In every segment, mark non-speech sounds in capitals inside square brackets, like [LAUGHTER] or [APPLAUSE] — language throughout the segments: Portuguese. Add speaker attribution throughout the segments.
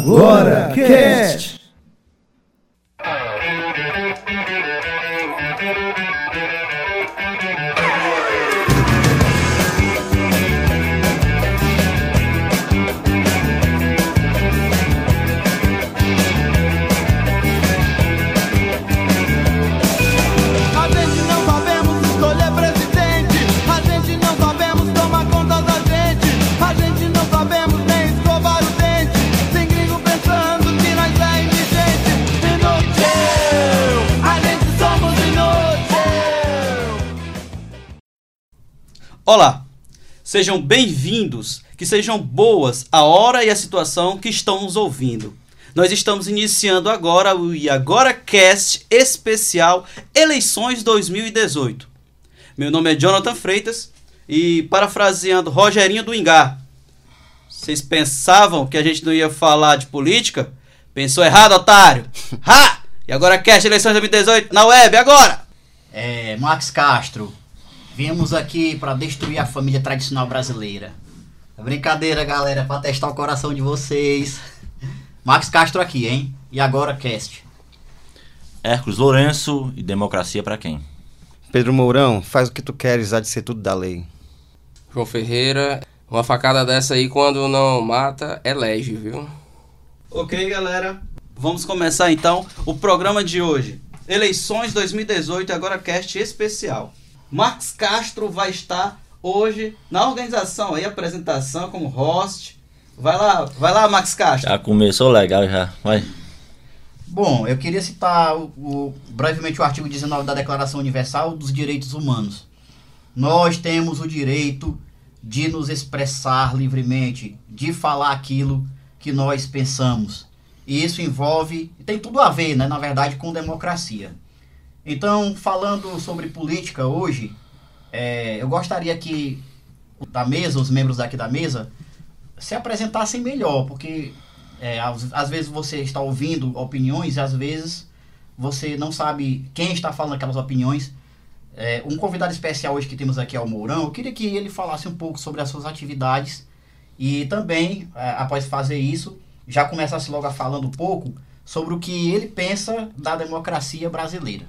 Speaker 1: Agora Cast.
Speaker 2: Sejam bem-vindos, que sejam boas a hora e a situação que estão nos ouvindo. Nós estamos iniciando agora o E Agora Cast especial Eleições 2018. Meu nome é Jonathan Freitas e, parafraseando Rogerinho do Engar, vocês pensavam que a gente não ia falar de política? Pensou errado, otário! Ha! E agora Cast Eleições 2018 na web, agora!
Speaker 3: É, Max Castro, viemos aqui para destruir a família tradicional brasileira. É brincadeira, galera, para testar o coração de vocês. [LAUGHS] Max Castro aqui, hein? E agora, cast.
Speaker 4: Hércules Lourenço e democracia pra quem?
Speaker 5: Pedro Mourão, faz o que tu queres, há de ser tudo da lei.
Speaker 6: João Ferreira, uma facada dessa aí quando não mata, elege, viu?
Speaker 2: Ok, galera. Vamos começar então o programa de hoje. Eleições 2018 e agora cast especial. Max Castro vai estar hoje na organização aí, apresentação como host. Vai lá, vai lá, Max Castro.
Speaker 4: Já começou legal já. Vai.
Speaker 3: Bom, eu queria citar o- o- brevemente o artigo 19 da Declaração Universal dos Direitos Humanos. Nós temos o direito de nos expressar livremente, de falar aquilo que nós pensamos. E isso envolve, tem tudo a ver, né, na verdade, com democracia. Então, falando sobre política hoje, é, eu gostaria que da mesa, os membros daqui da mesa, se apresentassem melhor, porque é, às, às vezes você está ouvindo opiniões e às vezes você não sabe quem está falando aquelas opiniões. É, um convidado especial hoje que temos aqui é o Mourão. Eu queria que ele falasse um pouco sobre as suas atividades e também, é, após fazer isso, já começasse logo falando um pouco sobre o que ele pensa da democracia brasileira.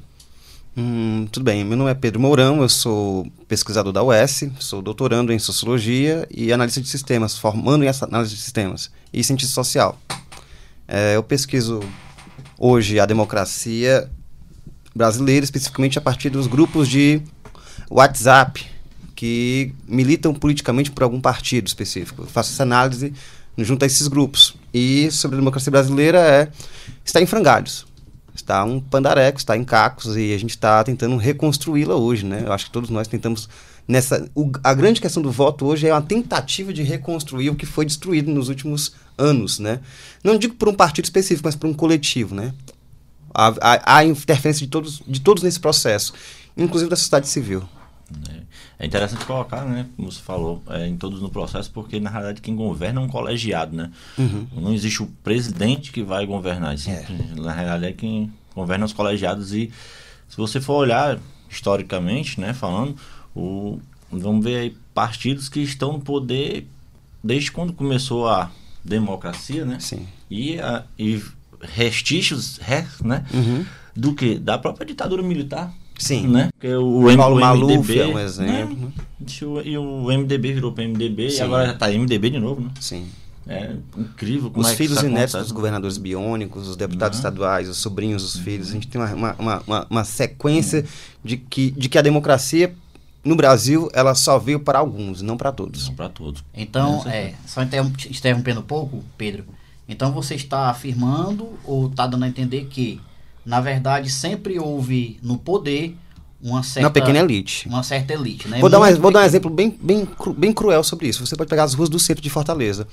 Speaker 5: Hum, tudo bem, meu nome é Pedro Mourão, eu sou pesquisador da UES, sou doutorando em Sociologia e analista de sistemas, formando em análise de sistemas e cientista social. É, eu pesquiso hoje a democracia brasileira, especificamente a partir dos grupos de WhatsApp que militam politicamente por algum partido específico. Eu faço essa análise junto a esses grupos. E sobre a democracia brasileira é está em frangalhos. Está um pandareco, está em cacos e a gente está tentando reconstruí-la hoje, né? Eu acho que todos nós tentamos nessa o- a grande questão do voto hoje é uma tentativa de reconstruir o que foi destruído nos últimos anos, né? Não digo por um partido específico, mas por um coletivo, né? Há, há interferência de todos, de todos nesse processo, inclusive da sociedade civil.
Speaker 4: É interessante colocar, né, como você falou, é, em todos no processo, porque na realidade quem governa é um colegiado, né? Não existe o presidente que vai governar. isso
Speaker 5: É.
Speaker 4: Na realidade é quem governa os colegiados e se você for olhar historicamente, né, falando, o, vamos ver aí partidos que estão no poder desde quando começou a democracia, né?
Speaker 5: Sim.
Speaker 4: E, a, e restícios, né?
Speaker 5: Uhum.
Speaker 4: Do que? Da própria ditadura militar.
Speaker 5: Sim.
Speaker 4: Né? Porque o, M-
Speaker 5: Paulo
Speaker 4: o
Speaker 5: Maluf
Speaker 4: MDB,
Speaker 5: é um exemplo.
Speaker 4: né? Deixa eu- E o MDB virou para MDB
Speaker 5: Sim.
Speaker 4: e agora já tá MDB de novo, né?
Speaker 5: Sim.
Speaker 4: É incrível como
Speaker 5: Os
Speaker 4: é que
Speaker 5: filhos e netos
Speaker 4: acontece.
Speaker 5: dos governadores biônicos, os deputados
Speaker 4: Uhum.
Speaker 5: estaduais, os sobrinhos dos filhos. A gente tem uma, uma, uma, uma- sequência de, que, de que a democracia no Brasil ela só veio para alguns, não para todos.
Speaker 4: Para todos.
Speaker 3: Então,
Speaker 4: Com
Speaker 3: é, só interrom- interrompendo um pouco, Pedro. Então você está afirmando ou está dando a entender que, na verdade, sempre houve no poder uma certa,
Speaker 5: Uma pequena elite.
Speaker 3: uma certa elite, né?
Speaker 5: Vou dar, um,
Speaker 3: Muito
Speaker 5: vou dar um exemplo bem, bem, cru- bem cruel sobre isso. Você pode pegar as ruas do centro de Fortaleza.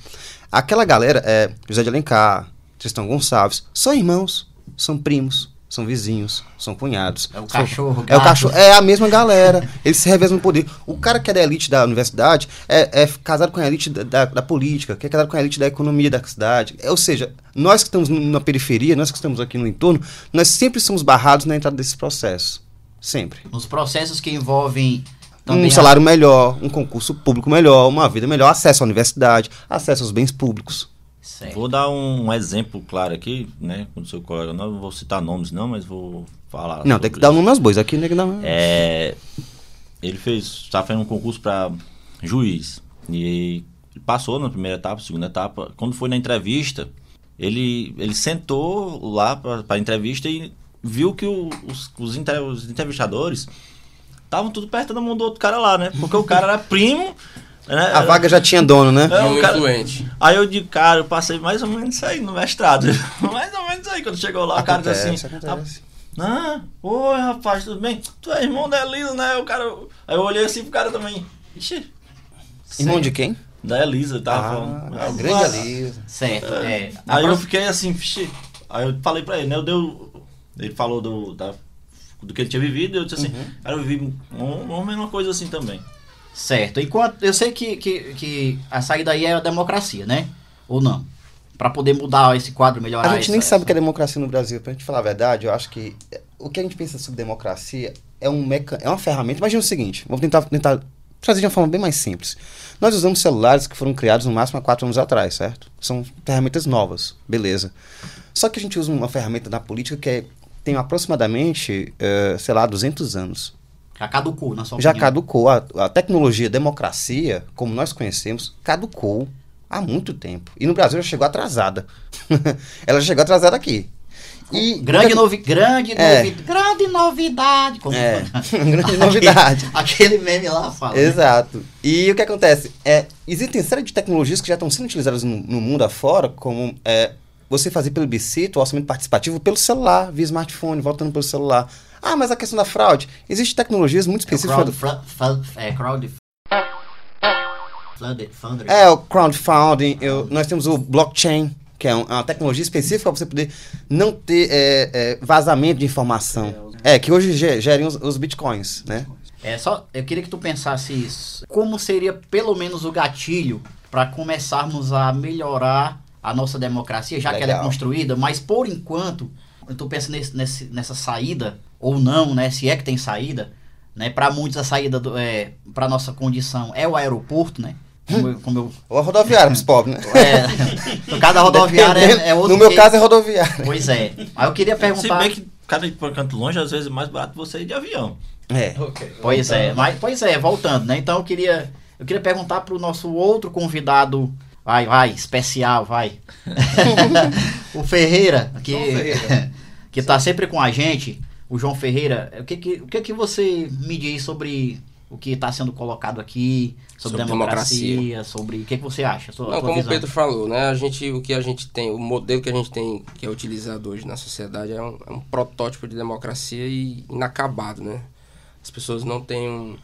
Speaker 5: Aquela galera é José de Alencar, Tristão Gonçalves, são irmãos, são primos, são vizinhos, são cunhados.
Speaker 3: É o
Speaker 5: São-
Speaker 3: cachorro,
Speaker 5: É o
Speaker 3: gato.
Speaker 5: cachorro, é a mesma galera. Eles se revezam no poder. O cara que é da elite da universidade é, é casado com a elite da, da- da política, que é casado com a elite da economia da cidade. É, ou seja, nós que estamos na periferia, nós que estamos aqui no entorno, nós sempre somos barrados na entrada desses processos. Sempre.
Speaker 3: Nos processos que envolvem também
Speaker 5: um
Speaker 3: a-
Speaker 5: salário melhor, um concurso público melhor, uma vida melhor, acesso à universidade, acesso aos bens públicos.
Speaker 3: Certo.
Speaker 4: Vou dar um, um exemplo claro aqui, né? Com o seu colega, não vou citar nomes não, mas vou falar.
Speaker 5: Não, tem que dar o nome aos bois. Aqui tem que dar um...
Speaker 4: É, ele fez, tá fazendo um concurso para juiz e ele passou na primeira etapa, segunda etapa. Quando foi na entrevista, ele, ele sentou lá para a entrevista e viu que o- os, os, inter- os entrevistadores estavam tudo perto da mão do outro cara lá, né? Porque o cara era primo. Né?
Speaker 5: A vaga já tinha dono, né?
Speaker 4: É,
Speaker 6: um
Speaker 4: cara-
Speaker 6: influente.
Speaker 4: Aí eu digo, cara, eu passei mais ou menos isso aí no mestrado. [LAUGHS] mais ou menos isso aí. Quando chegou lá, o cara disse
Speaker 5: Acontece,
Speaker 4: assim.
Speaker 5: acontece.
Speaker 4: Ah, oi rapaz, tudo bem? Tu é irmão da Elisa, né? O cara. Aí eu olhei assim pro cara também. Ixi.
Speaker 5: Irmão
Speaker 4: sei.
Speaker 5: de quem?
Speaker 4: Da Elisa, tava
Speaker 5: Ah,
Speaker 4: falando.
Speaker 5: a
Speaker 4: Ah,
Speaker 5: grande Elisa.
Speaker 3: Certo. É. Na
Speaker 4: Aí eu
Speaker 3: próxima-
Speaker 4: fiquei assim, "Vixe." Aí eu falei pra ele, né? Eu deu. Ele falou do, da, do que ele tinha vivido, e eu disse assim,
Speaker 5: Uhum.
Speaker 4: cara, eu vivi um- uma mesma coisa assim também.
Speaker 3: Certo. Enquanto eu sei que, que, que a saída aí é a democracia, né? Ou não? Pra poder mudar esse quadro, melhorar
Speaker 5: A gente
Speaker 3: essa-
Speaker 5: nem sabe o que é democracia no Brasil. Pra gente falar a verdade, eu acho que o que a gente pensa sobre democracia é, um meca... é uma ferramenta. Imagina o seguinte, vamos tentar, tentar trazer de uma forma bem mais simples. Nós usamos celulares que foram criados no máximo há quatro anos atrás, certo? São ferramentas novas, beleza. Só que a gente usa uma ferramenta na política que é- tem aproximadamente, eh, sei lá, 200 anos.
Speaker 3: Já caducou, na sua
Speaker 5: Já
Speaker 3: opinião.
Speaker 5: caducou. A, a tecnologia democracia, como nós conhecemos, caducou há muito tempo. E no Brasil já chegou atrasada. [LAUGHS] Ela chegou atrasada aqui. E
Speaker 3: Grande, novi... grande,
Speaker 5: É.
Speaker 3: novi... grande novidade. Como
Speaker 5: É, [LAUGHS] grande novidade.
Speaker 3: Aquele meme lá fala. né?
Speaker 5: Exato. E o que acontece? É, existem série de tecnologias que já estão sendo utilizadas no, no mundo afora, como é, você fazer plebiscito, o orçamento participativo pelo celular, via smartphone, voltando pelo celular. Ah, mas a questão da fraude. Existem tecnologias muito
Speaker 3: É
Speaker 5: específicas.
Speaker 3: crowd, fra- fa- é, crowd...
Speaker 5: É, o crowdfunding, eu- nós temos o blockchain, que é é uma tecnologia específica para você poder não ter é, é, vazamento de informação. É, que hoje ge- gerem os, os bitcoins, né?
Speaker 3: É só, eu queria que tu pensasse isso. Como seria pelo menos o gatilho para começarmos a melhorar a nossa democracia, já que ela é
Speaker 5: Legal.
Speaker 3: construída, mas por enquanto, eu tô pensando nesse, nesse- nessa saída ou não, né, se é que tem saída, né, para muitos a saída do, é, para nossa condição é o aeroporto, né? Como, eu- como eu,
Speaker 5: Ou a rodoviária pros pobres, né?
Speaker 3: é, no caso da rodoviária é, é outro
Speaker 5: No meu
Speaker 3: que-
Speaker 5: caso é rodoviária.
Speaker 3: Pois é. Aí eu queria
Speaker 4: Se
Speaker 3: perguntar
Speaker 4: bem que cada pra canto longe, às vezes é mais barato você ir de avião.
Speaker 5: É.
Speaker 3: Pois é, mas pois é, voltando, né? Então eu queria eu queria perguntar pro nosso outro convidado, vai, vai, especial, vai. [LAUGHS] o Ferreira, que
Speaker 5: Ferreira. [LAUGHS]
Speaker 3: que tá sempre com a gente, o João Ferreira. O que que o que que você me diz sobre o que está sendo colocado aqui, sobre,
Speaker 6: Sobre
Speaker 3: democracia,
Speaker 6: democracia.
Speaker 3: sobre o que, que você acha? Sua,
Speaker 6: Não, como
Speaker 3: visão.
Speaker 6: o Pedro falou, né? A gente, o que a gente tem, o modelo que a gente tem que é utilizado hoje na sociedade é um, é um protótipo de democracia e inacabado, né? As pessoas não têm um,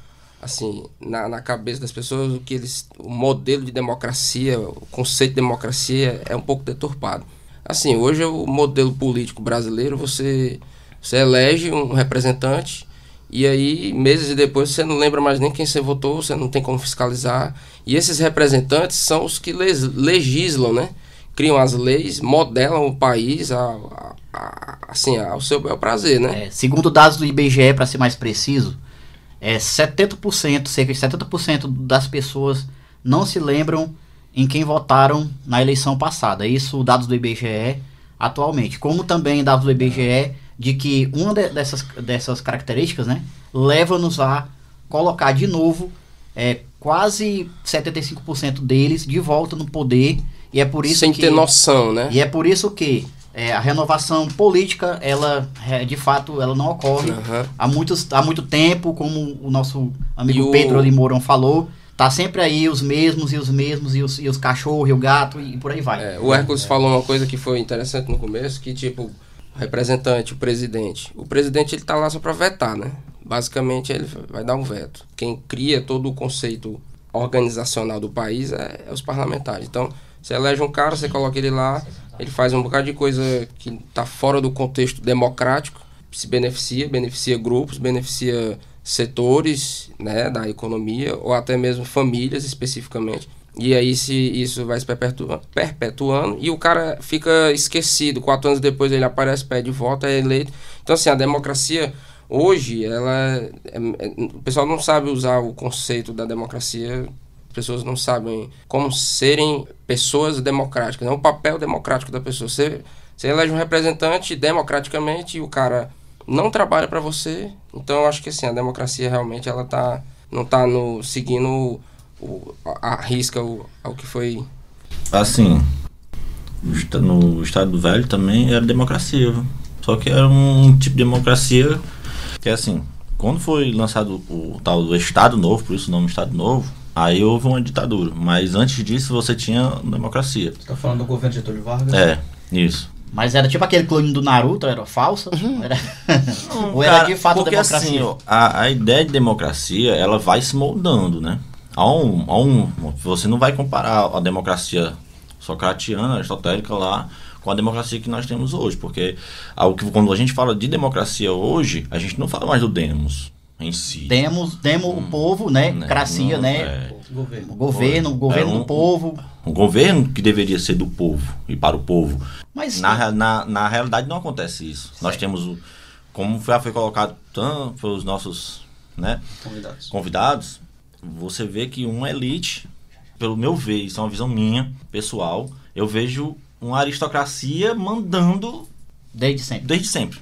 Speaker 6: assim, na, na cabeça das pessoas o que eles, o modelo de democracia, o conceito de democracia é um pouco deturpado. Assim, hoje o modelo político brasileiro, você você elege um representante e aí, meses depois, você não lembra mais nem quem você votou, você não tem como fiscalizar. E esses representantes são os que legislam, né? Criam as leis, modelam o país a, a- a- assim, ao seu bel prazer, né?
Speaker 3: É, segundo dados do IBGE, para ser mais preciso, é 70%, cerca de 70% das pessoas não se lembram em quem votaram na eleição passada. Isso dados do IBGE atualmente. Como também dados do IBGE de que uma de- dessas, dessas características, né, leva-nos a colocar de novo é, quase 75% deles de volta no poder e é por isso
Speaker 6: Sem
Speaker 3: que
Speaker 6: ter noção, né?
Speaker 3: e é por isso que é, a renovação política, ela é, de fato, ela não ocorre
Speaker 6: Aham.
Speaker 3: há, muitos, há muito tempo, como o nosso amigo
Speaker 6: o-
Speaker 3: Pedro ali Mourão falou. Tá sempre aí os mesmos e os mesmos, e os, e os cachorros, e o gato, e por aí vai.
Speaker 6: É, o Hércules falou uma coisa que foi interessante no começo, que tipo, o representante, o presidente. O presidente ele tá lá só para vetar, né? Basicamente ele vai dar um veto. Quem cria todo o conceito organizacional do país é, é os parlamentares. Então, você elege um cara, você coloca ele lá, ele faz um bocado de coisa que tá fora do contexto democrático, se beneficia, beneficia grupos, beneficia setores né, da economia ou até mesmo famílias especificamente. E aí se isso vai se perpetua- perpetuando e o cara fica esquecido. Quatro anos depois ele aparece, pede voto, é eleito. Então assim, a democracia hoje, ela é- é- o pessoal não sabe usar o conceito da democracia pessoas não sabem como serem pessoas democráticas, não o papel democrático da pessoa. Você, você elege um representante democraticamente e o cara não trabalha para você. Então eu acho que assim, a democracia realmente ela tá não tá no seguindo o, a, a risca o, ao que foi
Speaker 4: Assim, no esta- no Estado Velho também era democracia. Só que era um tipo de democracia que é assim, quando foi lançado o tal do Estado Novo, por isso o nome Estado Novo, aí houve uma ditadura. Mas antes disso você tinha democracia.
Speaker 2: Você tá falando do governo de Getúlio Vargas?
Speaker 4: É, isso.
Speaker 3: Mas era tipo aquele clone do Naruto, era falsa? Era... [LAUGHS] Ou era
Speaker 4: Cara,
Speaker 3: de fato
Speaker 4: porque
Speaker 3: democracia?
Speaker 4: assim, ó, a, a ideia de democracia, ela vai se moldando, né? Há um, há um, você não vai comparar a democracia socratiana, aristotélica lá, com a democracia que nós temos hoje, porque ao que- quando a gente fala de democracia hoje, a gente não fala mais do demos em si.
Speaker 3: Demos, demos o povo, né?
Speaker 4: Né,
Speaker 3: Cracia,
Speaker 4: não,
Speaker 3: né?
Speaker 4: é.
Speaker 2: Governo.
Speaker 3: O governo, o governo
Speaker 4: É um-
Speaker 3: do povo.
Speaker 4: Um governo que deveria ser do povo e para o povo.
Speaker 3: Mas
Speaker 4: Na, na, na realidade não acontece isso. Nós temos o. Como já foi colocado tanto pelos nossos né,
Speaker 2: Convidados.
Speaker 4: convidados, você vê que uma elite, pelo meu ver, isso é uma visão minha, pessoal, eu vejo uma aristocracia mandando
Speaker 3: desde sempre.
Speaker 4: desde sempre.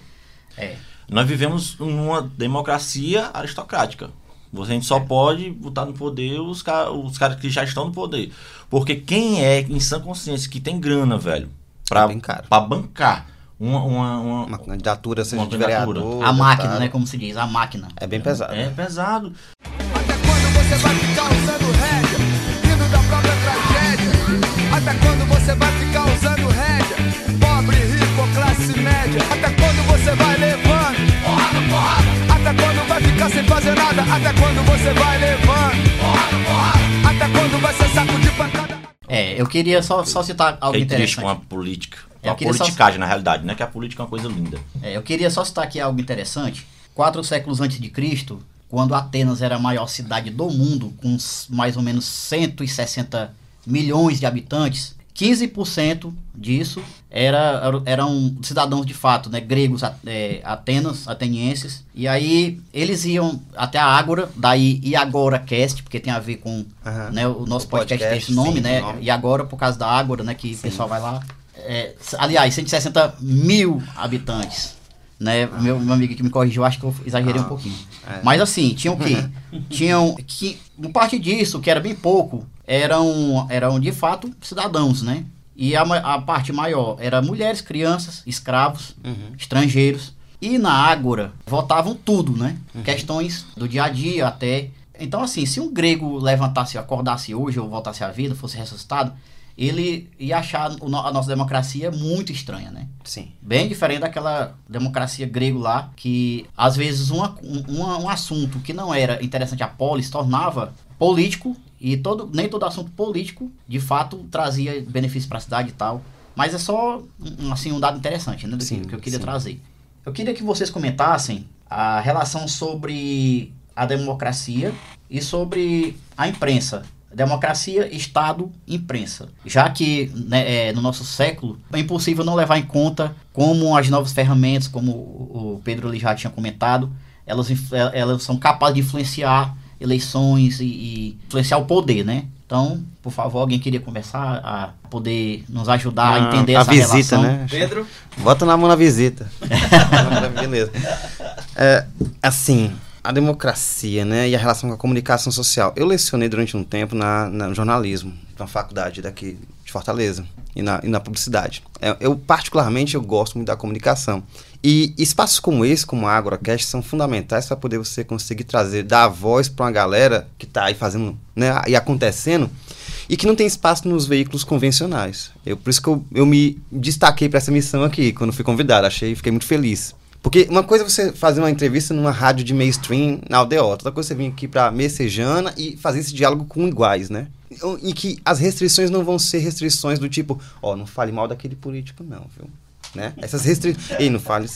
Speaker 3: É.
Speaker 4: Nós vivemos numa democracia aristocrática. Você a gente só pode botar no poder os, ca- os caras que já estão no poder. Porque quem é em sã consciência que tem grana, velho, pra,
Speaker 5: É
Speaker 4: pra bancar uma, uma, uma-
Speaker 5: Uma candidatura, seja
Speaker 4: Uma
Speaker 5: de
Speaker 4: candidatura.
Speaker 5: vereador.
Speaker 3: A máquina,
Speaker 5: deputado.
Speaker 3: né? Como se diz, a máquina.
Speaker 5: É bem pesado.
Speaker 4: É pesado.
Speaker 7: Até quando você vai ficar usando rédea, rindo da própria tragédia? Até quando você vai ficar usando rédea, pobre, rico classe média? Até quando você vai levando? Ficar sem fazer nada? Até quando você vai levando? Porrada, porrada. Até quando vai ser saco de pancada?
Speaker 3: É, eu queria só, só citar algo
Speaker 4: Fiquei triste
Speaker 3: interessante.
Speaker 4: com a política.
Speaker 3: Eu
Speaker 4: Uma
Speaker 3: queria só-
Speaker 4: politicagem, na realidade, né? Que a política é uma coisa linda.
Speaker 3: É, eu queria só citar aqui algo interessante. Quatro séculos antes de Cristo, quando Atenas era a maior cidade do mundo, com mais ou menos 160 milhões de habitantes, 15% disso era, era- eram cidadãos de fato, né, gregos, é, Atenas, atenienses. E aí eles iam até a Ágora, daí e agora cast, porque tem a ver com
Speaker 5: Aham.
Speaker 3: né, o nosso
Speaker 5: O
Speaker 3: podcast, tem
Speaker 5: podcast,
Speaker 3: esse nome,
Speaker 5: sim,
Speaker 3: né?
Speaker 5: nome.
Speaker 3: E agora por causa da Ágora, né, que o pessoal vai lá. É, aliás, 160 mil habitantes. Né? Meu, meu amigo que me corrigiu, acho que eu exagerei um
Speaker 5: Ah,
Speaker 3: pouquinho.
Speaker 5: é.
Speaker 3: Mas assim, tinham o quê? [LAUGHS] tinham que, uma parte disso, que era bem pouco, eram, eram de fato cidadãos, né? E a, a parte maior era mulheres, crianças, escravos, estrangeiros. E na Ágora votavam tudo, né? Questões do dia a dia até. Então, assim, se um grego levantasse, acordasse hoje ou voltasse à vida, fosse ressuscitado, ele ia achar a nossa democracia muito estranha, né?
Speaker 5: Sim.
Speaker 3: Bem diferente daquela democracia grego lá, que às vezes uma, um, um assunto que não era interessante a polis tornava político e todo, nem todo assunto político de fato trazia benefício para a cidade e tal. Mas é só um, assim, um dado interessante né, do que-
Speaker 5: Sim,
Speaker 3: que eu queria
Speaker 5: sim.
Speaker 3: trazer. Eu queria que vocês comentassem a relação sobre a democracia e sobre a imprensa. Democracia, Estado, imprensa. Já que né, é, no nosso século é impossível não levar em conta como as novas ferramentas, como o Pedro ali já tinha comentado, elas, elas são capazes de influenciar eleições e, e influenciar o poder, né? Então, por favor, alguém queria começar a poder nos ajudar a entender
Speaker 5: a
Speaker 3: essa
Speaker 5: visita,
Speaker 3: relação?
Speaker 5: né?
Speaker 2: Pedro?
Speaker 5: Bota na mão na visita. [LAUGHS] Beleza. É, assim, a democracia, né, e a relação com a comunicação social. Eu lecionei durante um tempo na, na- no jornalismo, na faculdade daqui de Fortaleza, e na, e na publicidade. É, eu, particularmente, eu gosto muito da comunicação. E espaços como esse, como a AgroCast, são fundamentais para poder você conseguir trazer, dar voz para uma galera que está aí fazendo, né, e acontecendo, e que não tem espaço nos veículos convencionais. Eu, por isso que eu, eu me destaquei para essa missão aqui, quando fui convidado. Achei, fiquei muito feliz. Porque uma coisa é você fazer uma entrevista numa rádio de mainstream na aldeota, outra coisa é você vir aqui para Messejana e fazer esse diálogo com iguais, né? Em que as restrições não vão ser restrições do tipo, ó, não fale mal daquele político não, viu? Né? Essas restrições, ei, não fale.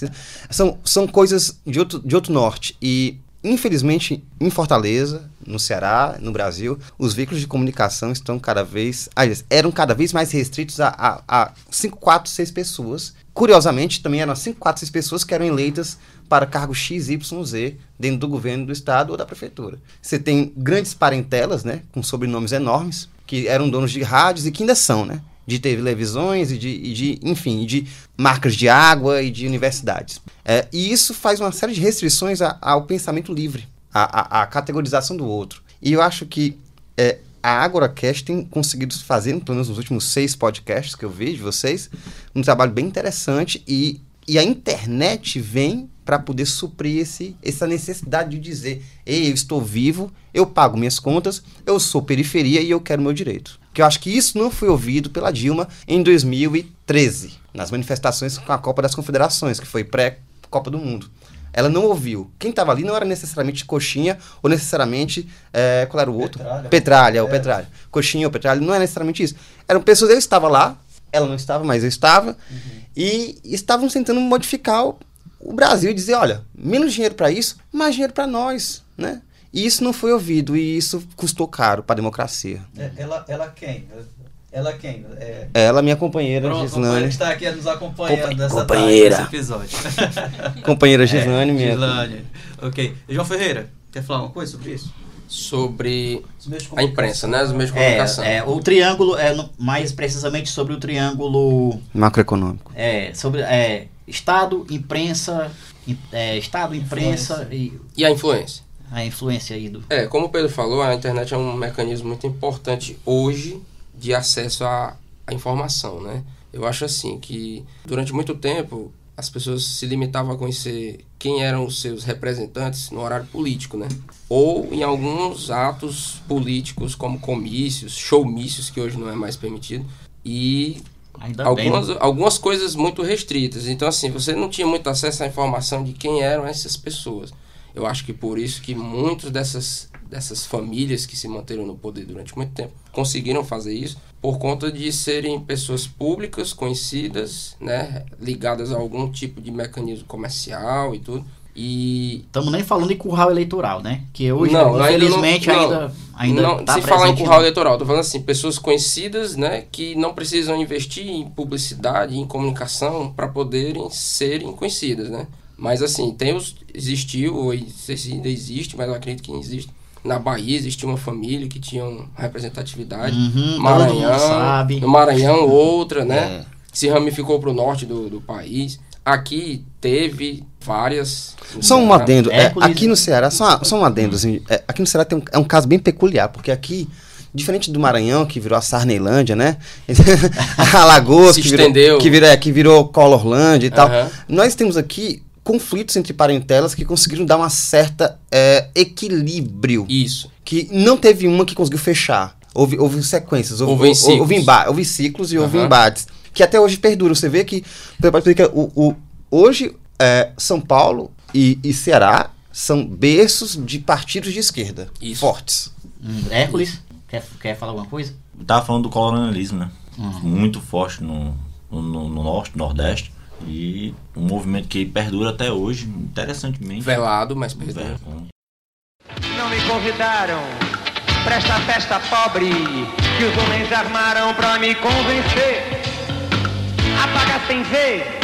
Speaker 5: São, são coisas de outro, de outro norte e Infelizmente, em Fortaleza, no Ceará, no Brasil, os veículos de comunicação estão cada vez. Eram cada vez mais restritos a, a, a 5, 4, 6 pessoas curiosamente, também eram 5, 4, 6 pessoas que eram eleitas para cargo X, Y, Z dentro do governo do estado ou da prefeitura. Você tem grandes parentelas, né, com sobrenomes enormes, que eram donos de rádios e que ainda são, né, de televisões e de, e de enfim, de marcas de água e de universidades. É, e isso faz uma série de restrições a- ao pensamento livre, à, categorização do outro. E eu acho que é, a AgoraCast tem conseguido fazer, pelo menos nos últimos seis podcasts que eu vi de vocês, um trabalho bem interessante e, e a internet vem para poder suprir esse, essa necessidade de dizer: ei, eu estou vivo, eu pago minhas contas, eu sou periferia e eu quero meu direito. Que eu acho que isso não foi ouvido pela Dilma em 2013, nas manifestações com a Copa das Confederações, que foi pré-Copa do Mundo. Ela não ouviu. Quem estava ali não era necessariamente coxinha ou necessariamente. é, qual era o outro?
Speaker 2: Petralha.
Speaker 5: Petralha, o Petralha. Coxinha ou Petralha, não é necessariamente isso. Eram pessoas, eu estava lá, ela não estava, mas eu estava, e estavam tentando modificar o, o Brasil e dizer: olha, menos dinheiro para isso, mais dinheiro para nós, né? E isso não foi ouvido e isso custou caro para a democracia.
Speaker 2: É, Ela, ela quem? Ela quem? É,
Speaker 5: Ela, minha companheira,
Speaker 2: pronto, a companheira que
Speaker 5: Gislane.
Speaker 2: está aqui nos acompanhando
Speaker 5: Compa-
Speaker 2: nessa
Speaker 5: companheira.
Speaker 2: tarde, nesse episódio. [LAUGHS] [LAUGHS]
Speaker 5: Companheira Gislane, minha.
Speaker 2: Gislane. Ok. João Ferreira, quer falar alguma coisa sobre isso?
Speaker 6: Sobre a imprensa, né? Os meios de
Speaker 3: É,
Speaker 6: comunicação.
Speaker 3: é, o triângulo, é, no- mais precisamente sobre o triângulo
Speaker 5: Macroeconômico.
Speaker 3: é, sobre é, Estado, imprensa, im- é, Estado, imprensa e
Speaker 6: E a influência?
Speaker 3: A influência aí do.
Speaker 6: É, como o Pedro falou, a internet é um mecanismo muito importante hoje de acesso à, à informação, né? Eu acho assim que durante muito tempo as pessoas se limitavam a conhecer quem eram os seus representantes no horário político, né? Ou em alguns atos políticos como comícios, showmícios, que hoje não é mais permitido, e
Speaker 3: Ainda
Speaker 6: algumas,
Speaker 3: bem.
Speaker 6: algumas coisas muito restritas. Então, assim, você não tinha muito acesso à informação de quem eram essas pessoas. Eu acho que por isso que muitas dessas, dessas famílias que se manteram no poder durante muito tempo conseguiram fazer isso por conta de serem pessoas públicas, conhecidas, né, ligadas a algum tipo de mecanismo comercial e tudo. E
Speaker 3: Estamos nem falando em curral eleitoral, né? Que hoje,
Speaker 6: Não, ainda
Speaker 3: infelizmente,
Speaker 6: não-
Speaker 3: ainda, ainda
Speaker 6: não,
Speaker 3: tá
Speaker 6: sem falar em curral
Speaker 3: no-
Speaker 6: eleitoral, tô falando assim, pessoas conhecidas, né, que não precisam investir em publicidade, em comunicação para poderem serem conhecidas, né? Mas assim, tem os existiu, ou não sei se ainda existe, mas eu acredito que existe. Na Bahia existia uma família que tinha uma representatividade.
Speaker 3: Uhum,
Speaker 6: Maranhão,
Speaker 3: sabe.
Speaker 6: no Maranhão outra, né?
Speaker 5: É.
Speaker 6: Que se ramificou para o norte do, do país. Aqui teve várias.
Speaker 5: Só um adendo. é, aqui no Ceará, só, só um adendo. Assim, é, aqui no Ceará tem um, é um caso bem peculiar, porque aqui, diferente do Maranhão, que virou a Sarneilândia, né? [LAUGHS] Alagoas,
Speaker 6: Se
Speaker 5: que virou,
Speaker 6: estendeu.
Speaker 5: que virou, é, que virou Colorlândia e tal.
Speaker 6: Aham.
Speaker 5: Nós temos aqui conflitos entre parentelas que conseguiram dar uma certa é, equilíbrio.
Speaker 6: Isso.
Speaker 5: Que não teve uma que conseguiu fechar. Houve, houve sequências, houve,
Speaker 6: Houve
Speaker 5: houve,
Speaker 6: ciclos.
Speaker 5: houve, emba- houve ciclos e houve
Speaker 6: Aham.
Speaker 5: embates. Que até hoje perduram. Você vê que, o, o- hoje, é, São Paulo e, e Ceará são berços de partidos de esquerda.
Speaker 6: Isso.
Speaker 5: Fortes.
Speaker 3: Hum, Hércules, quer, quer falar alguma coisa?
Speaker 4: Tava falando do colonialismo, né?
Speaker 3: Uhum.
Speaker 4: Muito forte no, no, no norte, nordeste. E um movimento que perdura até hoje, interessantemente.
Speaker 6: Velado, mas perdeu.
Speaker 4: Velho.
Speaker 1: Não me convidaram pra esta festa pobre que os homens armaram pra me convencer. Apaga sem ver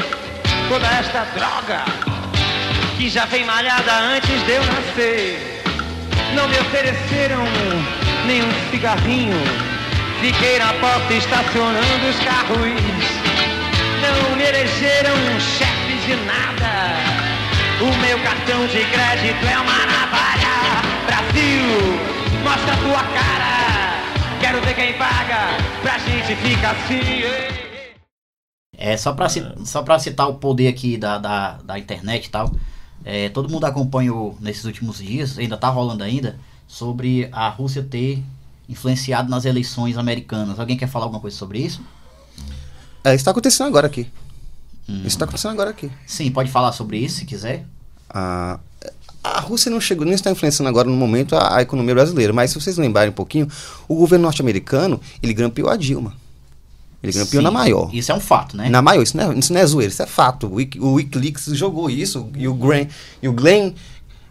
Speaker 1: toda esta droga que já vem malhada antes de eu nascer. Não me ofereceram nenhum cigarrinho. Fiquei na porta estacionando os carros. Não me elegeram chefe de nada. O meu cartão de crédito é uma navalha. Brasil, mostra a tua cara. Quero ver quem paga. Pra gente ficar assim.
Speaker 3: É, só ci- só pra citar o poder aqui da, da, da internet e tal, é, todo mundo acompanhou nesses últimos dias, ainda tá rolando ainda, sobre a Rússia ter influenciado nas eleições americanas. Alguém quer falar alguma coisa sobre isso?
Speaker 5: É, isso está acontecendo agora aqui.
Speaker 3: Hum.
Speaker 5: Isso está acontecendo agora aqui.
Speaker 3: Sim, pode falar sobre isso se quiser.
Speaker 5: A, a Rússia não chegou, nem está influenciando agora no momento a, a economia brasileira. Mas se vocês lembrarem um pouquinho, o governo norte-americano, ele grampeou a Dilma. Ele grampeou
Speaker 3: Sim,
Speaker 5: na maior.
Speaker 3: Isso é um fato, né?
Speaker 5: Na maior, isso não é, isso não é zoeira, isso é fato. O, Wiki- o Wikileaks jogou isso e o, Glenn, e o Glenn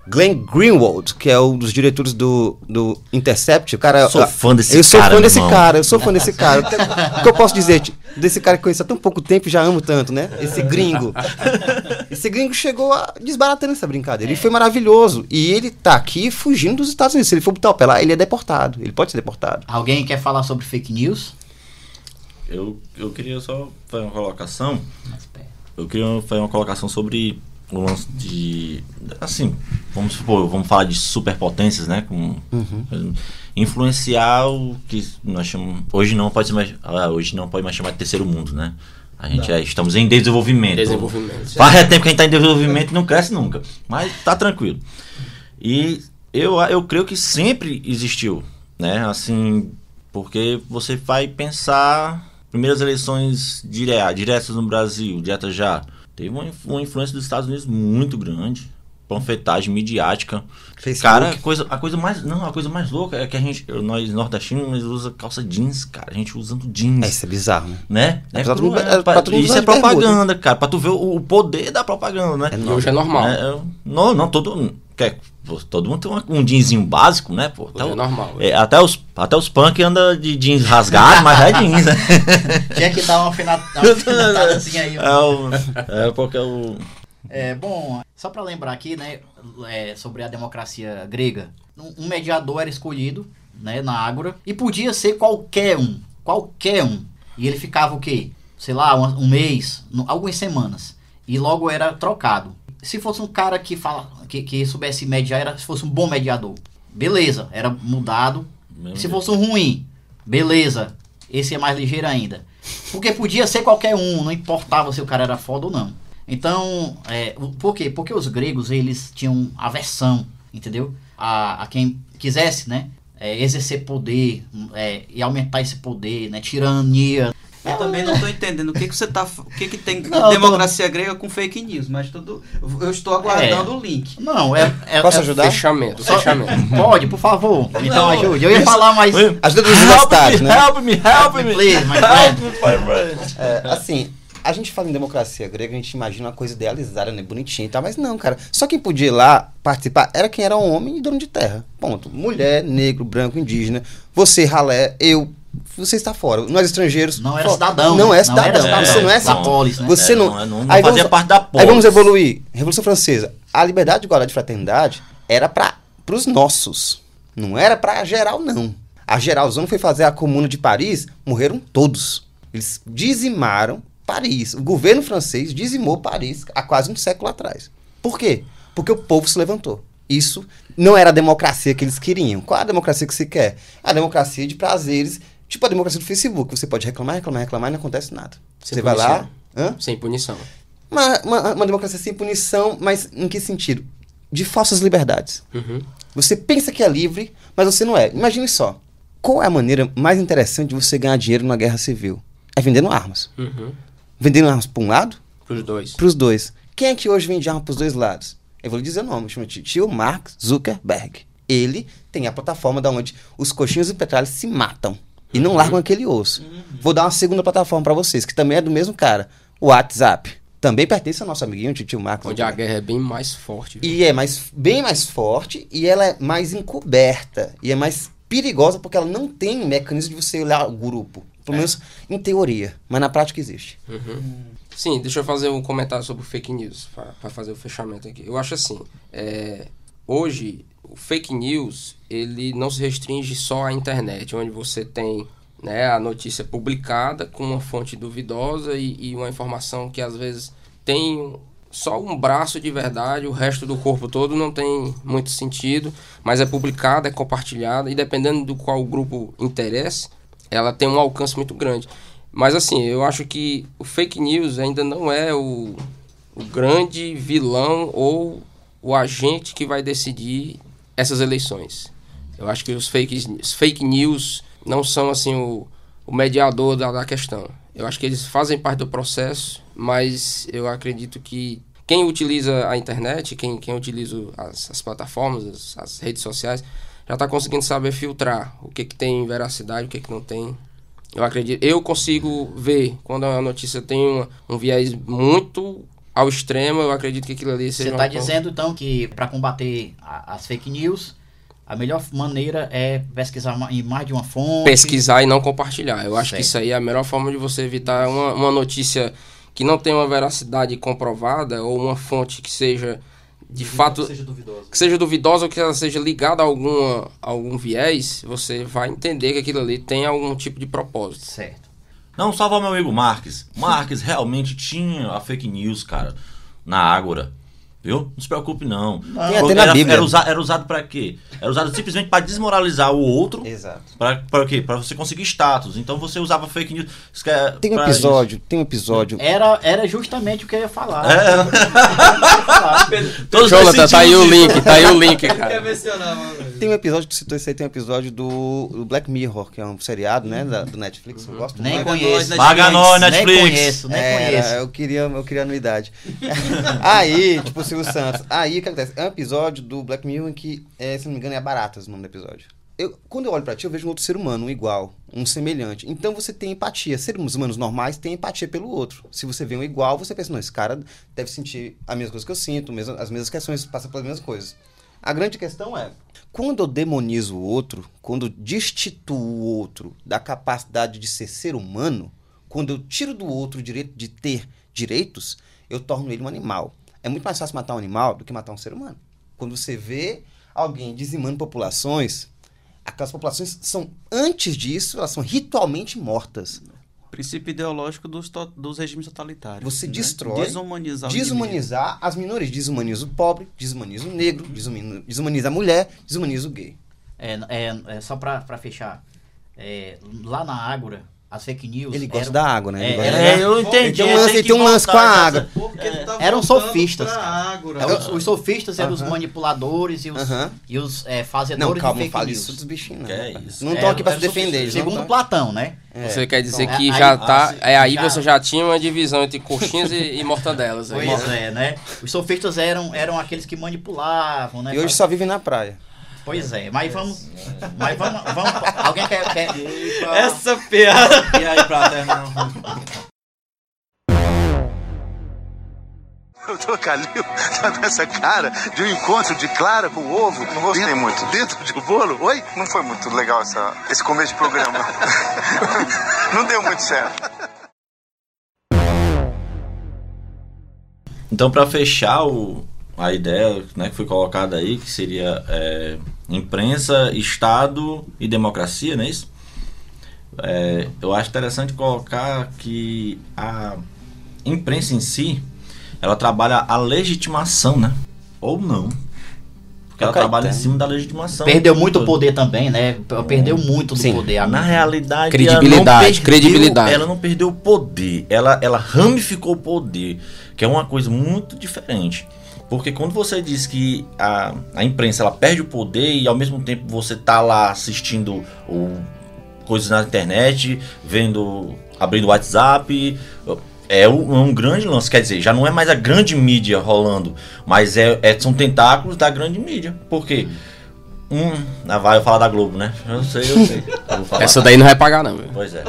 Speaker 5: Glenn Greenwald, que é um dos diretores do, do Intercept. O cara,
Speaker 4: Sou fã desse
Speaker 5: eu sou
Speaker 4: cara,
Speaker 5: fã
Speaker 4: meu
Speaker 5: desse
Speaker 4: irmão.
Speaker 5: cara, eu sou fã desse cara. O que eu posso dizer desse cara que conheço há tão pouco tempo e já amo tanto, né? Esse gringo. Esse gringo chegou a desbaratando essa brincadeira. Ele foi maravilhoso. E ele tá aqui fugindo dos Estados Unidos. Se ele for botar o pé lá, ele é deportado. Ele pode ser deportado.
Speaker 3: Alguém quer falar sobre fake news?
Speaker 4: Eu, eu queria só fazer uma colocação. Eu queria fazer uma colocação sobre o lance de. Assim, vamos supor, vamos falar de superpotências, né? Com, Influenciar o que nós chamamos. Hoje não pode mais. ah, hoje não pode mais chamar de terceiro mundo, né? A gente é, estamos em desenvolvimento.
Speaker 6: Desenvolvimento.
Speaker 4: Faz é tempo que a gente está em desenvolvimento e não cresce nunca. Mas tá tranquilo. E eu, eu creio que sempre existiu, né? Assim, porque você vai pensar primeiras eleições dire diretas no Brasil, diretas já. Teve uma, uma influência dos Estados Unidos muito grande. Panfletagem midiática.
Speaker 5: Facebook.
Speaker 4: Cara, a coisa, a coisa mais. Não, a coisa mais louca é que a gente, nós nordestinos, nós usa calça jeans, cara. A gente usando jeans
Speaker 5: É, isso é bizarro, né?
Speaker 4: né?
Speaker 5: É
Speaker 4: É
Speaker 5: pra
Speaker 4: cruel,
Speaker 5: é pra
Speaker 4: pra-
Speaker 5: todo mundo
Speaker 4: isso é propaganda, cara. Pra tu ver o, o poder da propaganda, né?
Speaker 5: É
Speaker 6: hoje é normal.
Speaker 4: É, é, não, não, todo, quer, pô, todo mundo tem uma- um jeanzinho básico, né? Pô,
Speaker 6: Hoje é
Speaker 4: o-
Speaker 6: normal.
Speaker 4: é, até, os, até os punk andam de jeans rasgados, mas é jeans, né? [LAUGHS]
Speaker 3: Tinha que dar uma afina- uma afinadazinha aí.
Speaker 4: É, o, é porque o.
Speaker 3: É, bom, só para lembrar aqui, né, é, sobre a democracia grega, um, um mediador era escolhido, né, na Ágora, e podia ser qualquer um, qualquer um. E ele ficava o quê? Sei lá, um, um mês, no- algumas semanas, e logo era trocado. Se fosse um cara que fala, que, que soubesse mediar, era, se fosse um bom mediador, beleza, era mudado.
Speaker 4: Mesmo
Speaker 3: Se
Speaker 4: jeito.
Speaker 3: fosse um ruim, beleza, esse é mais ligeiro ainda. Porque podia ser qualquer um, não importava se o cara era foda ou não. Então, é, por quê? Porque os gregos, eles tinham aversão, entendeu? A, a quem quisesse, né? é, exercer poder é, e aumentar esse poder, né? Tirania.
Speaker 2: Eu também não tô entendendo o que que você tá, o que que tem [LAUGHS]
Speaker 3: Não, eu tô-
Speaker 2: democracia grega com fake news, mas tudo, eu estou aguardando o link.
Speaker 3: Não, é... é
Speaker 5: Posso
Speaker 3: é-
Speaker 5: ajudar?
Speaker 6: Fechamento, fechamento. [LAUGHS]
Speaker 3: Pode, por favor. Então ajude. Eu ia
Speaker 4: isso-
Speaker 3: falar, mas...
Speaker 4: Oi?
Speaker 5: Ajuda dos
Speaker 4: Help
Speaker 5: universitários,
Speaker 4: me,
Speaker 5: né?
Speaker 4: help me, help me,
Speaker 3: Please, my
Speaker 4: help
Speaker 3: friend.
Speaker 4: me, my friend.
Speaker 5: É, assim, a gente fala em democracia grega, a gente imagina uma coisa idealizada, né? Bonitinha e tal, mas não, cara. Só quem podia ir lá participar era quem era homem e dono de terra. Ponto. Mulher, negro, branco, indígena. Você, ralé, eu. Você está fora. Nós estrangeiros.
Speaker 3: Não era
Speaker 5: fora.
Speaker 3: cidadão.
Speaker 5: Não
Speaker 3: né?
Speaker 5: é cidadão.
Speaker 3: cidadão.
Speaker 5: Você não é
Speaker 3: Da
Speaker 5: cidadão.
Speaker 3: polis, né?
Speaker 5: Você
Speaker 4: É,
Speaker 5: não.
Speaker 4: não é- não- não
Speaker 5: aí
Speaker 4: fazia
Speaker 5: vamos,
Speaker 4: parte da
Speaker 5: Aí vamos
Speaker 4: polis.
Speaker 5: evoluir. Revolução Francesa. A liberdade, igualdade e fraternidade era para os nossos. Não era para geral, não. A geralzão foi fazer a comuna de Paris, morreram todos. Eles dizimaram Paris. O governo francês dizimou Paris há quase um século atrás. Por quê? Porque o povo se levantou. Isso não era a democracia que eles queriam. Qual é a democracia que se quer? A democracia de prazeres, tipo a democracia do Facebook. Você pode reclamar, reclamar, reclamar e não acontece nada.
Speaker 6: Sem
Speaker 5: Você vai lá.
Speaker 6: punição.
Speaker 5: Hã?
Speaker 6: Sem punição.
Speaker 5: Uma, uma, uma democracia sem punição, mas em que sentido? De falsas liberdades.
Speaker 6: Uhum.
Speaker 5: Você pensa que é livre, mas você não é. Imagine só. Qual é a maneira mais interessante de você ganhar dinheiro numa guerra civil? É vendendo armas.
Speaker 6: Uhum.
Speaker 5: Vendendo armas para um lado,
Speaker 6: Pros dois.
Speaker 5: para os dois. Quem é que hoje vende arma para os dois lados? Eu vou lhe dizer o nome, chama de tio Mark Zuckerberg. Ele tem a plataforma da onde os coxinhos e petralhas se matam e não largam aquele osso. Vou dar uma segunda plataforma para vocês, que também é do mesmo cara, o WhatsApp. Também pertence ao nosso amiguinho, tio Mark
Speaker 6: Onde a guerra é bem mais forte. viu?
Speaker 5: E é mais, bem mais forte e ela é mais encoberta. E é mais perigosa porque ela não tem mecanismo de você olhar o grupo. Pelo menos em teoria. Mas na prática existe.
Speaker 6: Sim, deixa eu fazer um comentário sobre o fake news, para fazer o fechamento aqui. Eu acho assim, é, hoje o fake news, ele não se restringe só à internet, onde você tem né, a notícia publicada com uma fonte duvidosa e, e uma informação que às vezes tem só um braço de verdade, o resto do corpo todo não tem muito sentido, mas é publicada, é compartilhada e dependendo do qual grupo interesse, ela tem um alcance muito grande. Mas assim, eu acho que o fake news ainda não é o, o grande vilão ou o agente que vai decidir essas eleições. Eu acho que os fake, os fake news não são assim o, o mediador da, da questão. Eu acho que eles fazem parte do processo, mas eu acredito que quem utiliza a internet, quem, quem utiliza as, as plataformas, as, as redes sociais, já está conseguindo saber filtrar o que, que tem veracidade, o que, que não tem. Eu acredito, eu consigo ver quando a notícia tem uma- um viés muito ao extremo, eu acredito que aquilo ali
Speaker 3: Você
Speaker 6: seja
Speaker 3: está
Speaker 6: uma-
Speaker 3: dizendo então que para combater a- as fake news, a melhor maneira é pesquisar em mais de uma fonte.
Speaker 6: pesquisar e não compartilhar. Eu acho
Speaker 3: Certo.
Speaker 6: que isso aí é a melhor forma de você evitar uma, uma notícia que não tem uma veracidade comprovada ou uma fonte que seja de fato
Speaker 2: Seja duvidoso.
Speaker 6: que seja duvidosa ou que ela seja ligada a alguma a algum viés, você vai entender que aquilo ali tem algum tipo de propósito.
Speaker 3: Certo.
Speaker 4: Não, salva meu amigo Marques. Marques realmente tinha a fake news, cara, na Ágora. Viu? Não se preocupe, não.
Speaker 5: Na
Speaker 4: era. Era, usa- era usado pra quê? Era usado simplesmente pra desmoralizar o outro.
Speaker 5: Exato.
Speaker 4: Pra, pra quê? Pra você conseguir status. Então você usava fake news. Isso é
Speaker 5: Tem um episódio, tem um episódio.
Speaker 3: Era, era justamente o que eu ia falar.
Speaker 4: É. [LAUGHS] Isso. Todos
Speaker 6: Jonathan,
Speaker 4: nós
Speaker 6: tá aí o
Speaker 4: isso.
Speaker 6: link, tá aí o link, [LAUGHS]
Speaker 2: Quer
Speaker 6: cara.
Speaker 2: mencionar, mano?
Speaker 5: Tem um episódio que citou isso aí, tem um episódio do, do Black Mirror, que é um seriado, né, da- do Netflix, eu gosto
Speaker 3: Nem.
Speaker 2: Paga
Speaker 3: conheço.
Speaker 2: nós, né?
Speaker 4: Paga nós,
Speaker 3: Nem
Speaker 4: Netflix.
Speaker 3: conheço, nem
Speaker 5: Era,
Speaker 3: conheço.
Speaker 5: eu queria, eu queria anuidade. [LAUGHS] aí, tipo, o Silvio Santos. Aí, o que acontece? É um episódio do Black Mirror que, é, se não me engano, é Baratas o nome do episódio. Eu, quando eu olho pra ti, eu vejo um outro ser humano, um igual, um semelhante. Então você tem empatia. Seres humanos normais têm empatia pelo outro. Se você vê um igual, você pensa, não, esse cara deve sentir a mesma coisa que eu sinto, mesmo- as mesmas questões, passa pelas mesmas coisas. A grande questão é, quando eu demonizo o outro, quando eu destituo o outro da capacidade de ser ser humano, quando eu tiro do outro o direito de ter direitos, eu torno ele um animal. É muito mais fácil matar um animal do que matar um ser humano. Quando você vê alguém dizimando populações, aquelas populações são, antes disso, elas são ritualmente mortas.
Speaker 2: Princípio ideológico dos, to- dos regimes totalitários.
Speaker 5: Você
Speaker 2: né?
Speaker 5: destrói,
Speaker 2: Desumanizar.
Speaker 5: Desumanizar as minorias. Desumaniza o pobre, desumaniza o negro, desumani- desumaniza a mulher, desumaniza o gay.
Speaker 3: É, é, é, só pra, pra fechar. É, lá na Ágora, as fake news.
Speaker 5: Ele gosta
Speaker 3: eram-
Speaker 5: da água, né?
Speaker 3: É,
Speaker 5: gosta
Speaker 4: É,
Speaker 5: da-
Speaker 4: eu entendi.
Speaker 5: Ele tem um tem um lance com a água.
Speaker 2: Porque ele tá
Speaker 3: Eram sofistas.
Speaker 2: pra Ágora.
Speaker 3: É, os, os sofistas eram os
Speaker 5: Aham.
Speaker 3: manipuladores e os,
Speaker 5: Aham.
Speaker 3: e os é,
Speaker 5: Não,
Speaker 3: fazedores
Speaker 5: calma,
Speaker 3: de
Speaker 5: não
Speaker 3: fake news.
Speaker 5: isso dos bichinhos, não.
Speaker 4: É.
Speaker 5: Não
Speaker 3: É,
Speaker 5: estão aqui pra se
Speaker 3: eram
Speaker 5: defender.
Speaker 3: Segundo
Speaker 5: não tão-
Speaker 3: Platão, né?
Speaker 5: É.
Speaker 6: Você quer dizer
Speaker 3: Então,
Speaker 6: que
Speaker 3: aí-
Speaker 6: já tá.
Speaker 3: assim,
Speaker 6: é, aí
Speaker 3: já-
Speaker 6: você já tinha uma divisão entre coxinhas e, e mortadelas.
Speaker 3: Pois é, né? Os sofistas eram, eram aqueles que manipulavam, né?
Speaker 5: E hoje só vivem na praia.
Speaker 3: Pois é, mas vamos. Mas vamos. vamos alguém quer. quer...
Speaker 2: Essa piada.
Speaker 4: E aí, pra terminar?
Speaker 8: O Dr. Calil tá com essa cara de um encontro de Clara com ovo. Não gostei dentro, muito. Dentro de um bolo? Oi? Não foi muito legal essa, esse começo de programa. [LAUGHS] Não deu muito certo.
Speaker 4: Então, para fechar o, a ideia né, que foi colocada aí, que seria é, imprensa, Estado e democracia, não é isso? É, eu acho interessante colocar que a imprensa em si, ela trabalha a legitimação, né? Ou não. Porque ela trabalha em cima da legitimação.
Speaker 3: Perdeu muito poder também, né? Perdeu muito do
Speaker 5: Sim.
Speaker 3: poder.
Speaker 4: Na realidade,
Speaker 6: Credibilidade,
Speaker 4: ela não perdeu,
Speaker 6: credibilidade.
Speaker 4: Ela não perdeu o poder, ela, ela ramificou o poder, que é uma coisa muito diferente. Porque quando você diz que a, a imprensa ela perde o poder e ao mesmo tempo você tá lá assistindo o, coisas na internet, vendo, abrindo WhatsApp, é um, é um grande lance. Quer dizer, já não é mais a grande mídia rolando, mas é, é- são tentáculos da grande mídia. Por quê? Hum, ah, vai eu falar da Globo, né? Eu sei, eu sei. Eu vou falar.
Speaker 6: Essa daí não vai pagar, não. viu?
Speaker 4: Pois é.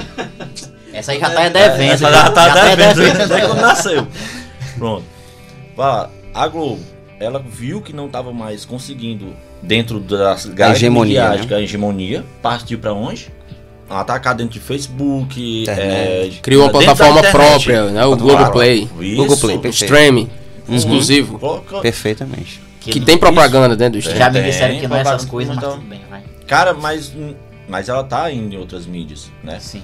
Speaker 3: Essa aí já tá devendo.
Speaker 4: Essa já tá
Speaker 3: já
Speaker 4: devendo desde quando nasceu. Pronto. Fala, a Globo, ela viu que não estava mais conseguindo, dentro das grades
Speaker 5: hegemonia, né?
Speaker 4: midiáticas, a hegemonia, partiu para onde? Atacar dentro de Facebook,
Speaker 5: Internet.
Speaker 4: é,
Speaker 6: Criou uma
Speaker 4: da
Speaker 6: plataforma própria, né? O
Speaker 4: Claro.
Speaker 6: Globoplay.
Speaker 4: Isso.
Speaker 5: Google Play.
Speaker 6: Streaming. Exclusivo.
Speaker 4: Coloca-
Speaker 5: Perfeitamente.
Speaker 6: Que tem propaganda dentro do streaming.
Speaker 3: Já me disseram que não é essas coisas, mas
Speaker 4: então.
Speaker 3: tudo bem, vai.
Speaker 4: Cara, mas, mas ela tá em outras mídias, né?
Speaker 3: Sim.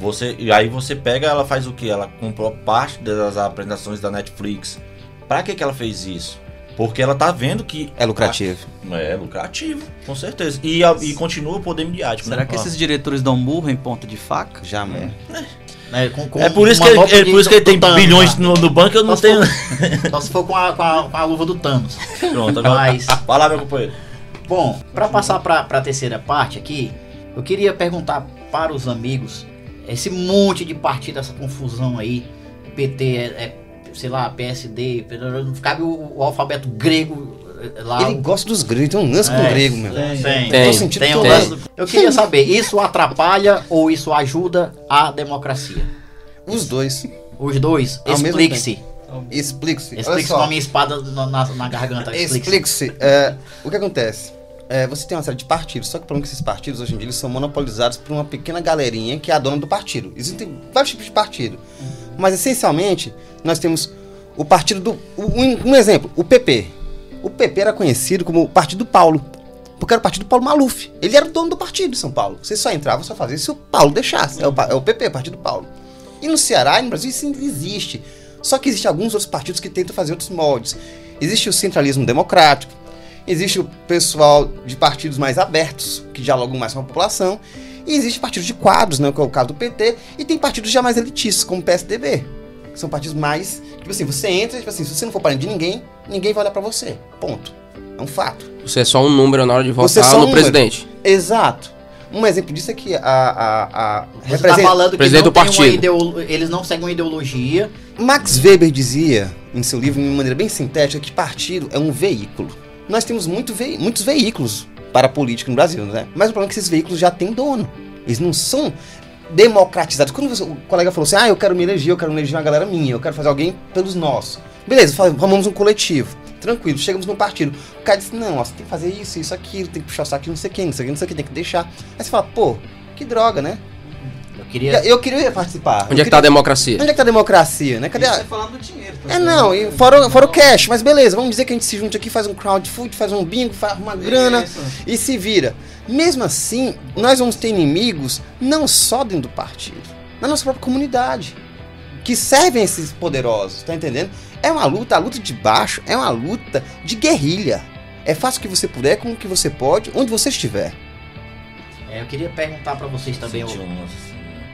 Speaker 4: Você, e aí você pega, ela faz o que? Ela comprou parte das apresentações da Netflix. Pra que, que ela fez isso? Porque ela tá vendo que.
Speaker 5: É lucrativo.
Speaker 4: É lucrativo, com certeza. E, a- e continua o poder midiático.
Speaker 2: Será
Speaker 4: né?
Speaker 2: que esses diretores dão burro em ponta de faca?
Speaker 5: Jamais.
Speaker 3: Né, com- com
Speaker 4: É por isso que, ele, é por isso que ele tem
Speaker 3: Thanos,
Speaker 4: bilhões no, no banco eu não
Speaker 3: Só se
Speaker 4: tenho.
Speaker 3: for- Só se for com a, com a, com a luva do Thanos.
Speaker 4: Pronto, agora.
Speaker 3: Mas-
Speaker 4: Vai lá, meu companheiro.
Speaker 3: Bom, para passar para a terceira parte aqui, eu queria perguntar para os amigos esse monte de partido, essa confusão aí, PT é, é, sei lá, PSD, não cabe o, o alfabeto grego é, lá.
Speaker 5: Ele gosta dos gregos, tem um lance com o
Speaker 3: É,
Speaker 5: grego, meu.
Speaker 3: Tem,
Speaker 6: Tem,
Speaker 5: sentindo
Speaker 3: tem um
Speaker 5: todo.
Speaker 3: lance Eu queria saber, isso atrapalha ou isso ajuda a democracia?
Speaker 5: Os dois.
Speaker 3: Os dois, explique-se.
Speaker 5: Explique-se.
Speaker 3: Explique-se com a minha espada na, na, garganta. Explique-se.
Speaker 5: Explique-se. É, o que acontece? É, você tem uma série de partidos, só que o problema é que esses partidos hoje em dia eles são monopolizados por uma pequena galerinha que é a dona do partido. Existem vários tipos de partido. Mas essencialmente, nós temos o partido do. Um, um exemplo, o PP. O PP era conhecido como o Partido Paulo. Porque era o partido do Paulo Maluf. Ele era o dono do partido de São Paulo. Você só entrava, só fazia se o Paulo deixasse. É o, é o PP, o Partido Paulo. E no Ceará e no Brasil isso existe. Só que existem alguns outros partidos que tentam fazer outros moldes. Existe o centralismo democrático, existe o pessoal de partidos mais abertos, que dialogam mais com a população, e existe partidos de quadros, né, que é o caso do PT, e tem partidos já mais elitistas, como o PSDB, que são partidos mais. Tipo assim, você entra, tipo assim, se você não for parente de ninguém, ninguém vai olhar pra você. Ponto. É um fato.
Speaker 6: Você é só um número na hora de
Speaker 5: Você é
Speaker 6: votar
Speaker 5: um
Speaker 6: no
Speaker 5: número.
Speaker 6: presidente.
Speaker 5: Exato. Um exemplo disso é que a, a, a
Speaker 3: Você
Speaker 5: representa-
Speaker 3: tá falando que
Speaker 6: Presidente
Speaker 3: não
Speaker 6: do partido.
Speaker 3: ideolo- eles não seguem uma ideologia.
Speaker 5: Max Weber dizia em seu livro, de uma maneira bem sintética, que partido é um veículo. Nós temos muito vei- muitos veículos para a política no Brasil, né? Mas o problema é que esses veículos já têm dono. Eles não são democratizados. Quando você- o colega falou assim, ah, eu quero me eleger, eu quero me eleger uma galera minha, eu quero fazer alguém pelos nossos. Beleza, formamos um coletivo. Tranquilo, chegamos num partido. O cara disse, não, ó, você tem que fazer isso, isso, aquilo, tem que puxar o saco de não sei quem, não sei quem, não sei quem, tem que deixar. Aí você fala, pô, que droga, né?
Speaker 3: Eu queria.
Speaker 5: Eu queria participar.
Speaker 6: Onde é que tá a democracia?
Speaker 5: Onde é que tá a democracia, né? Cadê a...
Speaker 2: Isso é falando do dinheiro. tá
Speaker 5: É não, e fora, o- fora o cash, mas beleza, vamos dizer que a gente se junta aqui, faz um crowdfund, faz um bingo, faz uma grana
Speaker 2: Isso.
Speaker 5: e se vira. Mesmo assim, nós vamos ter inimigos não só dentro do partido, na nossa própria comunidade, que servem esses poderosos, tá entendendo? É uma luta, a luta de baixo é uma luta de guerrilha. É faça o que você puder, com o que você pode, onde você estiver.
Speaker 3: É, eu queria perguntar pra vocês também.
Speaker 4: Senti
Speaker 3: Eu,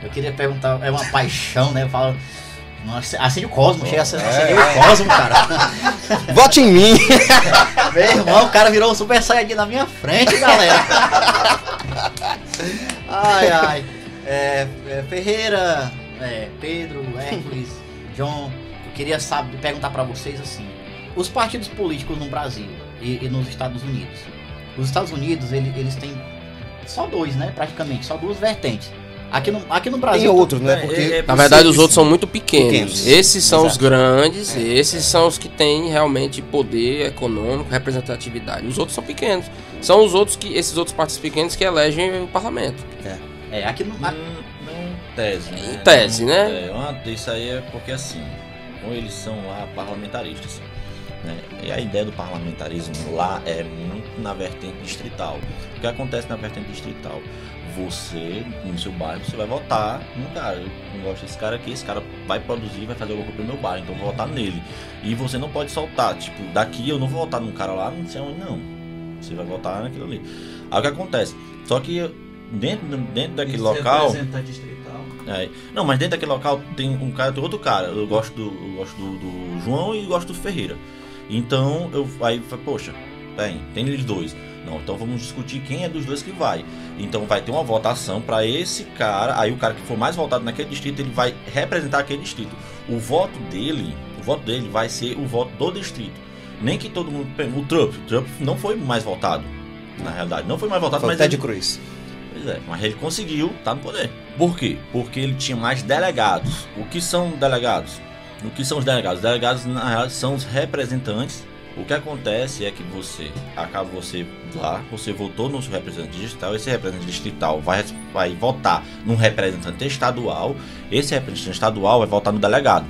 Speaker 3: eu queria perguntar, é uma paixão, né? Eu falo. Nossa, acende o Cosmo, chega a acender
Speaker 5: é,
Speaker 3: o Cosmo, cara. [LAUGHS]
Speaker 5: Vote em mim! [LAUGHS]
Speaker 3: Meu irmão, o cara virou um super saiyajin na minha frente, galera. [LAUGHS] ai, ai. É, é, Ferreira, é, Pedro, Hércules, John, eu queria saber, perguntar pra vocês assim: os partidos políticos no Brasil e, e nos Estados Unidos. Os Estados Unidos, ele- eles têm só dois, né? Praticamente, só duas vertentes. Aqui no, aqui no Brasil.
Speaker 5: Tem outros, né?
Speaker 4: É,
Speaker 5: Porque
Speaker 4: é, é
Speaker 6: Na verdade, os outros são muito pequenos.
Speaker 5: Pequenos.
Speaker 6: Esses são os
Speaker 5: Exato.
Speaker 6: grandes, esses são os que têm realmente poder econômico, representatividade. Os outros são pequenos. São os outros que esses outros partidos pequenos que elegem o parlamento.
Speaker 3: É, aqui no.
Speaker 4: Não, não tese, né?
Speaker 6: Em tese, né?
Speaker 4: É, isso aí é porque assim, ou eles são lá parlamentaristas. Né? E a ideia do parlamentarismo lá é muito na vertente distrital. O que acontece na vertente distrital? Você, no seu bairro, você vai votar no cara. Eu não gosto desse cara aqui, esse cara vai produzir, vai fazer alguma coisa pro meu bairro, então eu vou votar nele. E você não pode soltar, tipo, daqui eu não vou votar num cara lá, não sei onde, não. Você vai votar naquilo ali. Aí o que acontece? Só que dentro, dentro daquele
Speaker 2: Esse
Speaker 4: local. É, não, mas dentro daquele local tem um cara, tem outro cara. Eu gosto do, eu gosto do, do João e gosto do Ferreira. Então eu aí poxa, tem, tem eles dois. Não, então vamos discutir quem é dos dois que vai. Então vai ter uma votação para esse cara. Aí o cara que for mais votado naquele distrito, ele vai representar aquele distrito. O voto dele, o voto dele vai ser o voto do distrito. Nem que todo mundo. O Trump, o Trump não foi mais votado. Na realidade, não foi mais votado,
Speaker 5: Foi
Speaker 4: mas
Speaker 5: Ted
Speaker 4: ele-
Speaker 5: Cruz.
Speaker 4: Pois é, mas ele conseguiu estar no poder. Por quê? Porque ele tinha mais delegados. O que são delegados? O que são os delegados? Os delegados, na realidade, são os representantes. O que acontece é que você, acaba você lá, você votou no seu representante distrital, esse representante distrital vai, vai votar num representante estadual, esse representante estadual vai votar no delegado.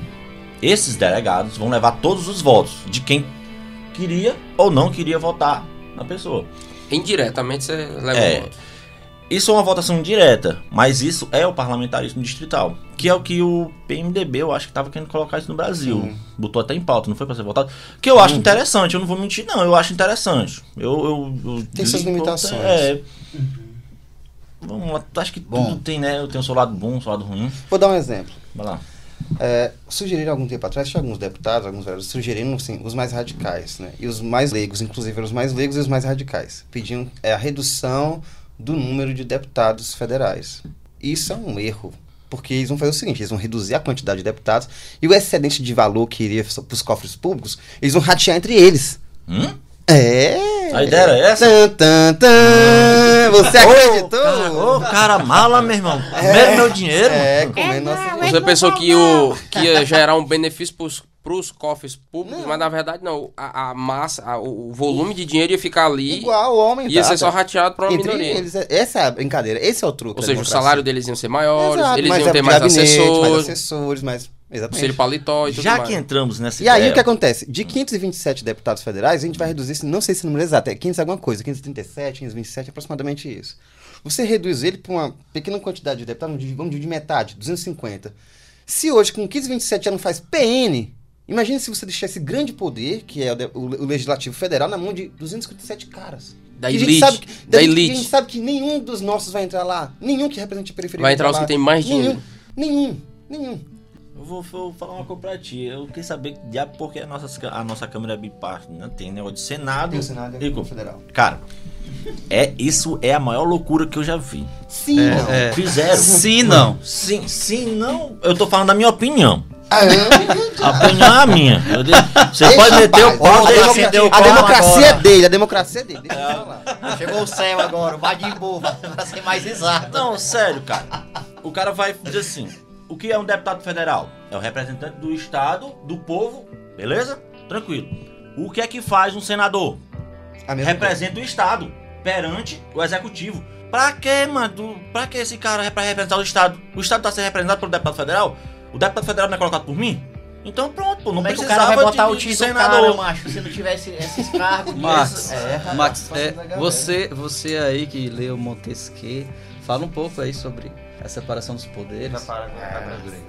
Speaker 4: Esses delegados vão levar todos os votos de quem queria ou não queria votar na pessoa.
Speaker 6: Indiretamente você leva
Speaker 4: É.
Speaker 6: um voto.
Speaker 4: Isso é uma votação direta, mas isso é o parlamentarismo distrital, que é o que o PMDB, eu acho que estava querendo colocar isso no Brasil.
Speaker 5: Sim.
Speaker 4: Botou até em pauta, não foi para ser votado. Que eu acho interessante, eu não vou mentir, não, eu acho interessante. Eu, eu, eu
Speaker 5: Tem suas
Speaker 4: li-
Speaker 5: limitações.
Speaker 4: É. Vamos lá, acho que
Speaker 3: Bom.
Speaker 4: tudo tem, né? Eu tenho o seu lado bom, o seu lado ruim.
Speaker 5: Vou dar um exemplo.
Speaker 4: Vai lá.
Speaker 5: É, sugeriram algum tempo atrás, tinha alguns deputados, alguns vereadores, sugeriram assim, os mais radicais, né? E os mais leigos, inclusive eram os mais leigos e os mais radicais. Pediam é, a redução do número de deputados federais. Isso é um erro. Porque eles vão fazer o seguinte, eles vão reduzir a quantidade de deputados e o excedente de valor que iria para os cofres públicos, eles vão ratear entre eles.
Speaker 4: Hum?
Speaker 5: É.
Speaker 4: A ideia era essa?
Speaker 5: Tan, tan, tan. Você acreditou?
Speaker 4: Cara, ô, cara mala, meu irmão. Primeiro meu dinheiro.
Speaker 5: É, comendo nossa...
Speaker 6: Você pensou que, o, que ia gerar um benefício pros, pros cofres públicos, mas na verdade não. A, a massa, a- o volume de dinheiro ia ficar ali.
Speaker 5: Igual o homem.
Speaker 6: Ia ser só
Speaker 5: tá.
Speaker 6: rateado pra uma
Speaker 5: Entre
Speaker 6: minoria.
Speaker 5: eles, é- essa é a brincadeira, esse é o truque.
Speaker 6: Ou seja, o salário deles iam ser maiores,
Speaker 5: Exato,
Speaker 6: eles iam
Speaker 5: é
Speaker 6: ter mais
Speaker 5: gabinete,
Speaker 6: assessores,
Speaker 5: mais assessores, mais... Exatamente.
Speaker 6: auxílio paletó e tudo
Speaker 4: Já
Speaker 6: mais.
Speaker 4: que entramos nessa
Speaker 5: E aí o que acontece? De 527 deputados federais, a gente vai reduzir, esse- não sei se o número exato, é 500 alguma coisa, 537, 527, aproximadamente isso. Você reduz ele para uma pequena quantidade de deputados, vamos dividir- dividir metade, 250. Se hoje com 527 já não faz PN, imagine se você deixar esse grande poder, que é o, de- o- Legislativo Federal, na mão de 257 caras.
Speaker 6: Da
Speaker 5: Que
Speaker 6: elite,
Speaker 5: sabe
Speaker 6: da
Speaker 5: gente-
Speaker 6: elite.
Speaker 5: A gente sabe que nenhum dos nossos vai entrar lá. Nenhum que represente a periferia
Speaker 6: Vai entrar os que têm mais
Speaker 5: Nenhum,
Speaker 6: dinheiro.
Speaker 5: Nenhum. Nenhum.
Speaker 4: Eu vou, vou falar uma coisa pra ti. Eu queria saber já porque a nossa, a nossa Câmara é bipartite, né? Tem negócio de Senado.
Speaker 5: Tem o Senado e o Federal.
Speaker 4: Cara, é, isso é a maior loucura que eu já vi.
Speaker 5: Sim,
Speaker 2: É,
Speaker 5: não.
Speaker 2: é.
Speaker 4: Fizeram.
Speaker 2: Sim, não.
Speaker 4: Sim, sim, não. Eu tô falando da minha opinião.
Speaker 5: Ah,
Speaker 4: A opinião é a minha. Você pode meter
Speaker 5: a
Speaker 4: o pau,
Speaker 5: A democracia- A é dele, a democracia é dele. Deixa eu falar.
Speaker 3: Chegou o céu agora, o Badimbu, pra ser mais exato.
Speaker 4: Não, sério, cara. O cara vai dizer assim: o que é um deputado federal? É o representante do Estado, do povo, beleza? Tranquilo. O que é que faz um senador?
Speaker 5: A mesma
Speaker 4: Representa o Estado perante o Executivo. Pra quê, mano? Pra que esse cara é pra representar o Estado? O Estado tá sendo representado pelo deputado federal? O deputado federal não é colocado por mim? Então pronto, pô, não
Speaker 3: Como é que o
Speaker 4: precisava
Speaker 3: cara vai botar
Speaker 4: de,
Speaker 3: o do
Speaker 4: senador.
Speaker 3: cara, macho, se não tivesse esses cargos? [LAUGHS]
Speaker 2: Max,
Speaker 3: É, rapaz,
Speaker 2: Max, é, você, você aí que leu Montesquieu, fala um pouco aí sobre a separação dos poderes.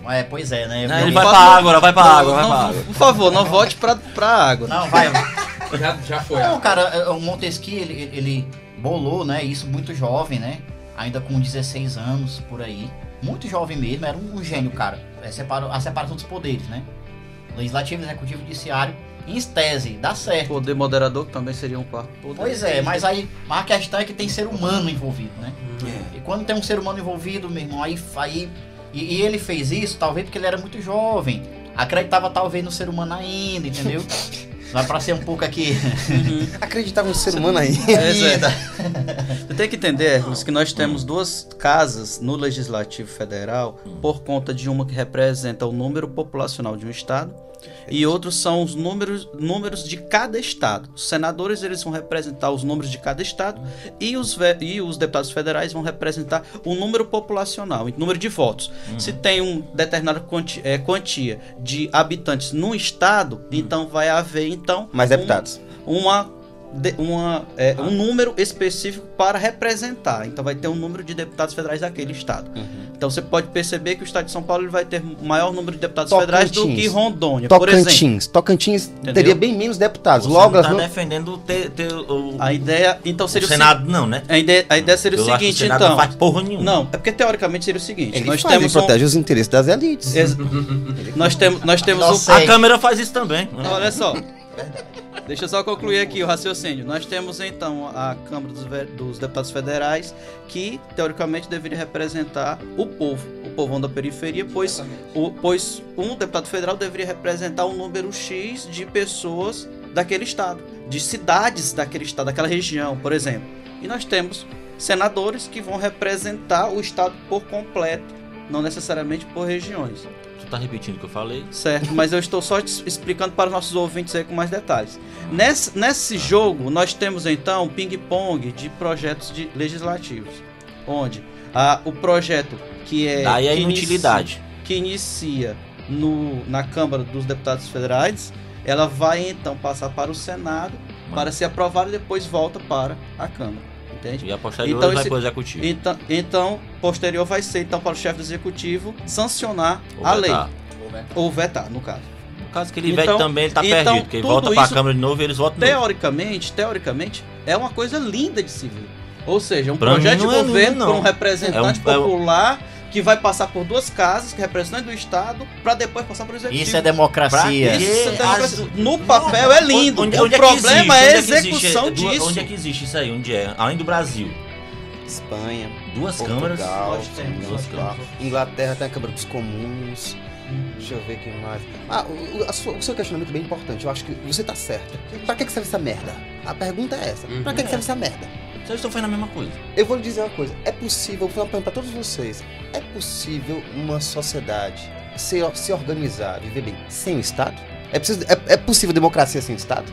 Speaker 3: É, pois é, né?
Speaker 4: Não, ele vai pra água, vai pra
Speaker 2: não,
Speaker 4: água, vai
Speaker 2: não,
Speaker 4: pra água.
Speaker 2: Por favor, não volte pra, pra água.
Speaker 3: Não, vai. [LAUGHS]
Speaker 6: Já, já foi.
Speaker 3: Não, cara, é, o Montesquieu, ele, ele bolou, né, isso muito jovem, né? Ainda com 16 anos, por aí. Muito jovem mesmo, era um, um gênio, cara. É, separa- a separação dos poderes, né? Legislativo, executivo, judiciário. Em tese, dá certo.
Speaker 2: Poder moderador, que também seria um quarto poder.
Speaker 3: Pois é, mas aí a questão é que tem ser humano envolvido, né? E quando tem um ser humano envolvido, meu irmão, aí. aí e, e ele fez isso, talvez porque ele era muito jovem. Acreditava talvez no ser humano ainda, entendeu? [LAUGHS] Vai pra ser um pouco aqui.
Speaker 5: Acreditava no ser humano aí.
Speaker 2: Exato. Você tem que entender, Hércules, que nós temos duas casas no Legislativo Federal por conta de uma que representa o número populacional de um estado e outros são os números, números de cada estado. Os senadores eles vão representar os números de cada estado e os, e os deputados federais vão representar o número populacional, o número de votos. Se tem um determinada quanti- eh, quantia de habitantes no estado, então vai haver então
Speaker 5: Mais
Speaker 2: um-
Speaker 5: deputados.
Speaker 2: uma, de- uma, é, um número específico para representar. Então vai ter um número de deputados federais daquele estado. Então você pode perceber que o estado de São Paulo ele vai ter maior número de deputados federais do
Speaker 5: Tocantins.
Speaker 2: que Rondônia, por exemplo.
Speaker 5: Tocantins. Tocantins
Speaker 2: Entendeu?
Speaker 5: teria bem menos deputados.
Speaker 4: Você
Speaker 5: Logo,
Speaker 4: não
Speaker 5: as
Speaker 4: tá
Speaker 5: não-
Speaker 4: defendendo ter, ter o,
Speaker 2: A ideia, então
Speaker 4: o
Speaker 2: seria o,
Speaker 4: Senado, não, né?
Speaker 2: se- a ideia, a ideia seria
Speaker 4: Eu
Speaker 2: o
Speaker 4: acho que
Speaker 2: seguinte,
Speaker 4: Senado
Speaker 2: então.
Speaker 4: não faz porra nenhuma.
Speaker 2: Não, é porque teoricamente seria o seguinte,
Speaker 5: ele
Speaker 2: nós
Speaker 5: faz, ele
Speaker 2: temos um,
Speaker 5: protege os interesses das elites.
Speaker 2: ex- [LAUGHS] nós temos nós temos um,
Speaker 4: A
Speaker 3: Sei.
Speaker 4: câmera faz isso também.
Speaker 2: Olha só. Deixa eu só concluir aqui o raciocínio. Nós temos então a Câmara dos, dos Deputados Federais, que teoricamente deveria representar o povo, o povão da periferia, pois, o, pois um deputado federal deveria representar um número X de pessoas daquele estado, de cidades daquele estado, daquela região, por exemplo. E nós temos senadores que vão representar o estado por completo, não necessariamente por regiões.
Speaker 4: Tu tá repetindo o que eu falei?
Speaker 2: Certo, mas eu estou só explicando para os nossos ouvintes aí com mais detalhes. Nesse, nesse jogo, nós temos então um ping-pong de projetos de legislativos, onde ah, o projeto que é.
Speaker 4: Daí a
Speaker 2: que
Speaker 4: inutilidade.
Speaker 2: inicia- que inicia no, na Câmara dos Deputados Federais, ela vai então passar para o Senado para ser aprovada e depois volta para a Câmara. Entende?
Speaker 4: E a posterior
Speaker 2: Então
Speaker 4: vai
Speaker 2: esse-
Speaker 4: pro executivo.
Speaker 2: Então, então, posterior vai ser então para o chefe do executivo sancionar
Speaker 4: Ou
Speaker 2: a
Speaker 4: vetar.
Speaker 2: lei. Ou vetar, no caso.
Speaker 4: No caso que ele
Speaker 2: Então-
Speaker 4: vete também, ele tá
Speaker 2: então,
Speaker 4: perdido. Porque volta pra
Speaker 2: isso-
Speaker 4: Câmara de novo e eles votam de novo.
Speaker 2: Teoricamente, teoricamente, é uma coisa linda de se ver. Ou seja, um
Speaker 4: Pra
Speaker 2: projeto de
Speaker 4: é
Speaker 2: governo por
Speaker 4: não.
Speaker 2: um representante
Speaker 4: É um- é um-
Speaker 2: popular que vai passar por duas casas, que é representante do Estado, para depois passar por executivo.
Speaker 3: Isso é democracia.
Speaker 2: Isso é democracia.
Speaker 4: As-
Speaker 2: No papel é lindo.
Speaker 4: Onde,
Speaker 2: o
Speaker 4: onde é que
Speaker 2: problema é a
Speaker 4: existe?
Speaker 2: execução
Speaker 4: É, duas-
Speaker 2: disso.
Speaker 4: Onde é que existe isso aí? Onde é? Além do Brasil.
Speaker 5: Espanha,
Speaker 4: Duas câmaras.
Speaker 5: Portugal,
Speaker 4: Nós temos duas
Speaker 5: Inglaterra,
Speaker 4: câmaras.
Speaker 5: Inglaterra tem a Câmara dos Comuns. Deixa eu ver o que mais. Ah, o, o- a sua- o seu questionamento é bem importante. Eu acho que você tá certo. Pra que, que serve essa merda? A pergunta é essa. Pra que, que serve essa merda?
Speaker 4: Vocês estão fazendo a mesma coisa.
Speaker 5: Eu vou lhe dizer uma coisa. É possível, vou pergunta para todos vocês. É possível uma sociedade se, se organizar, viver bem, sem o Estado? É, preciso, é, é possível democracia sem Estado?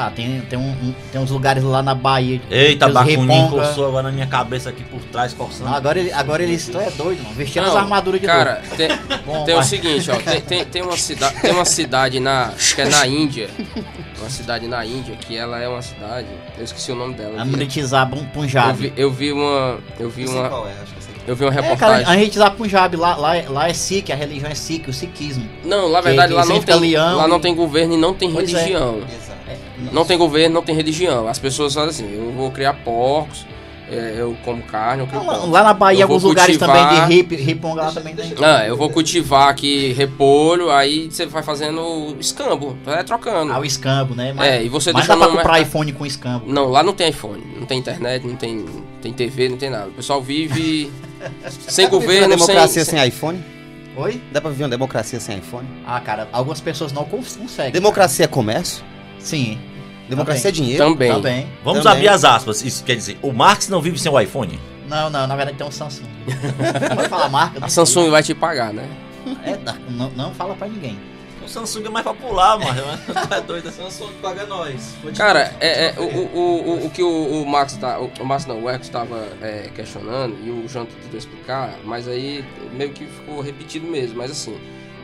Speaker 3: Ah, tem, tem, um, um- tem uns lugares lá na Bahia.
Speaker 4: Eita, Bacuninho coçou agora na minha cabeça aqui por trás, coçando.
Speaker 3: Não, agora ele, agora ele tu é doido, mano. Vestindo as armaduras de
Speaker 6: Cara, tem, [LAUGHS]
Speaker 3: Bom,
Speaker 6: tem o seguinte, ó. [LAUGHS] Tem, tem, tem uma cida, tem uma cidade na. Acho que é na Índia. Uma cidade na Índia, que ela é uma cidade. Eu esqueci o nome dela. Eu
Speaker 3: Amritizar
Speaker 6: eu
Speaker 3: Punjab.
Speaker 6: vi, eu vi uma. Eu vi
Speaker 5: Eu
Speaker 6: uma.
Speaker 5: qual é, acho que eu.
Speaker 6: Eu vi uma
Speaker 3: É, cara,
Speaker 6: reportagem.
Speaker 3: Amritizar Punjab, lá, lá, é- lá é Sikh, a religião é Sikh, o Sikhismo.
Speaker 6: Não, na
Speaker 3: Que-
Speaker 6: verdade
Speaker 3: que
Speaker 6: lá não tem.
Speaker 3: leão
Speaker 6: Lá não tem governo e não tem
Speaker 3: Pois é.
Speaker 5: Exato.
Speaker 6: Não tem governo, não tem religião. As pessoas falam assim, eu vou criar porcos, é, eu como carne, eu crio
Speaker 3: Não, lá,
Speaker 6: porcos.
Speaker 3: lá na Bahia, alguns lugares
Speaker 6: cultivar-
Speaker 3: também de hip, riponga lá também tem.
Speaker 6: Ah, eu vou cultivar aqui repolho, aí você vai fazendo escambo, vai trocando.
Speaker 3: Ah, o escambo, né?
Speaker 6: É, e você
Speaker 3: mas
Speaker 6: deixa
Speaker 3: dá pra comprar
Speaker 6: mercado.
Speaker 3: iPhone com escambo.
Speaker 6: Não, lá não tem iPhone, não tem internet, não tem, tem TV, não tem nada. O pessoal vive [LAUGHS] sem
Speaker 5: Dá pra viver
Speaker 6: governo,
Speaker 5: uma democracia
Speaker 6: sem,
Speaker 5: sem, iPhone?
Speaker 3: Oi?
Speaker 5: Dá pra viver uma democracia sem iPhone?
Speaker 3: Ah, cara, algumas pessoas não cons- conseguem.
Speaker 5: Democracia é comércio?
Speaker 3: Sim,
Speaker 5: Democracia é dinheiro?
Speaker 6: também.
Speaker 3: também.
Speaker 4: Vamos
Speaker 5: Também.
Speaker 4: abrir as aspas. Isso quer dizer, o Marx não vive sem o iPhone?
Speaker 3: Não, não, na verdade tem um Samsung. [LAUGHS] Pode falar marca.
Speaker 6: A Samsung vai te pagar, né?
Speaker 3: É, não, não fala pra ninguém.
Speaker 4: O Samsung é mais popular, mano. é doido. [LAUGHS]
Speaker 2: Samsung paga nós.
Speaker 6: Cara, é, é, o, o, o, o que o, o Max tá, o, o Max não, o Ex estava é, questionando e o João tentou explicar, mas aí meio que ficou repetido mesmo. Mas assim,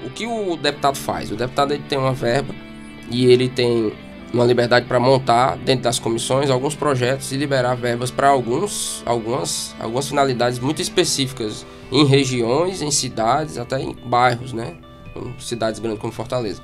Speaker 6: o que o deputado faz? O deputado ele tem uma verba e ele tem uma liberdade para montar dentro das comissões alguns projetos e liberar verbas para alguns, algumas, algumas finalidades muito específicas em regiões, em cidades, até em bairros, né? Cidades grandes como Fortaleza.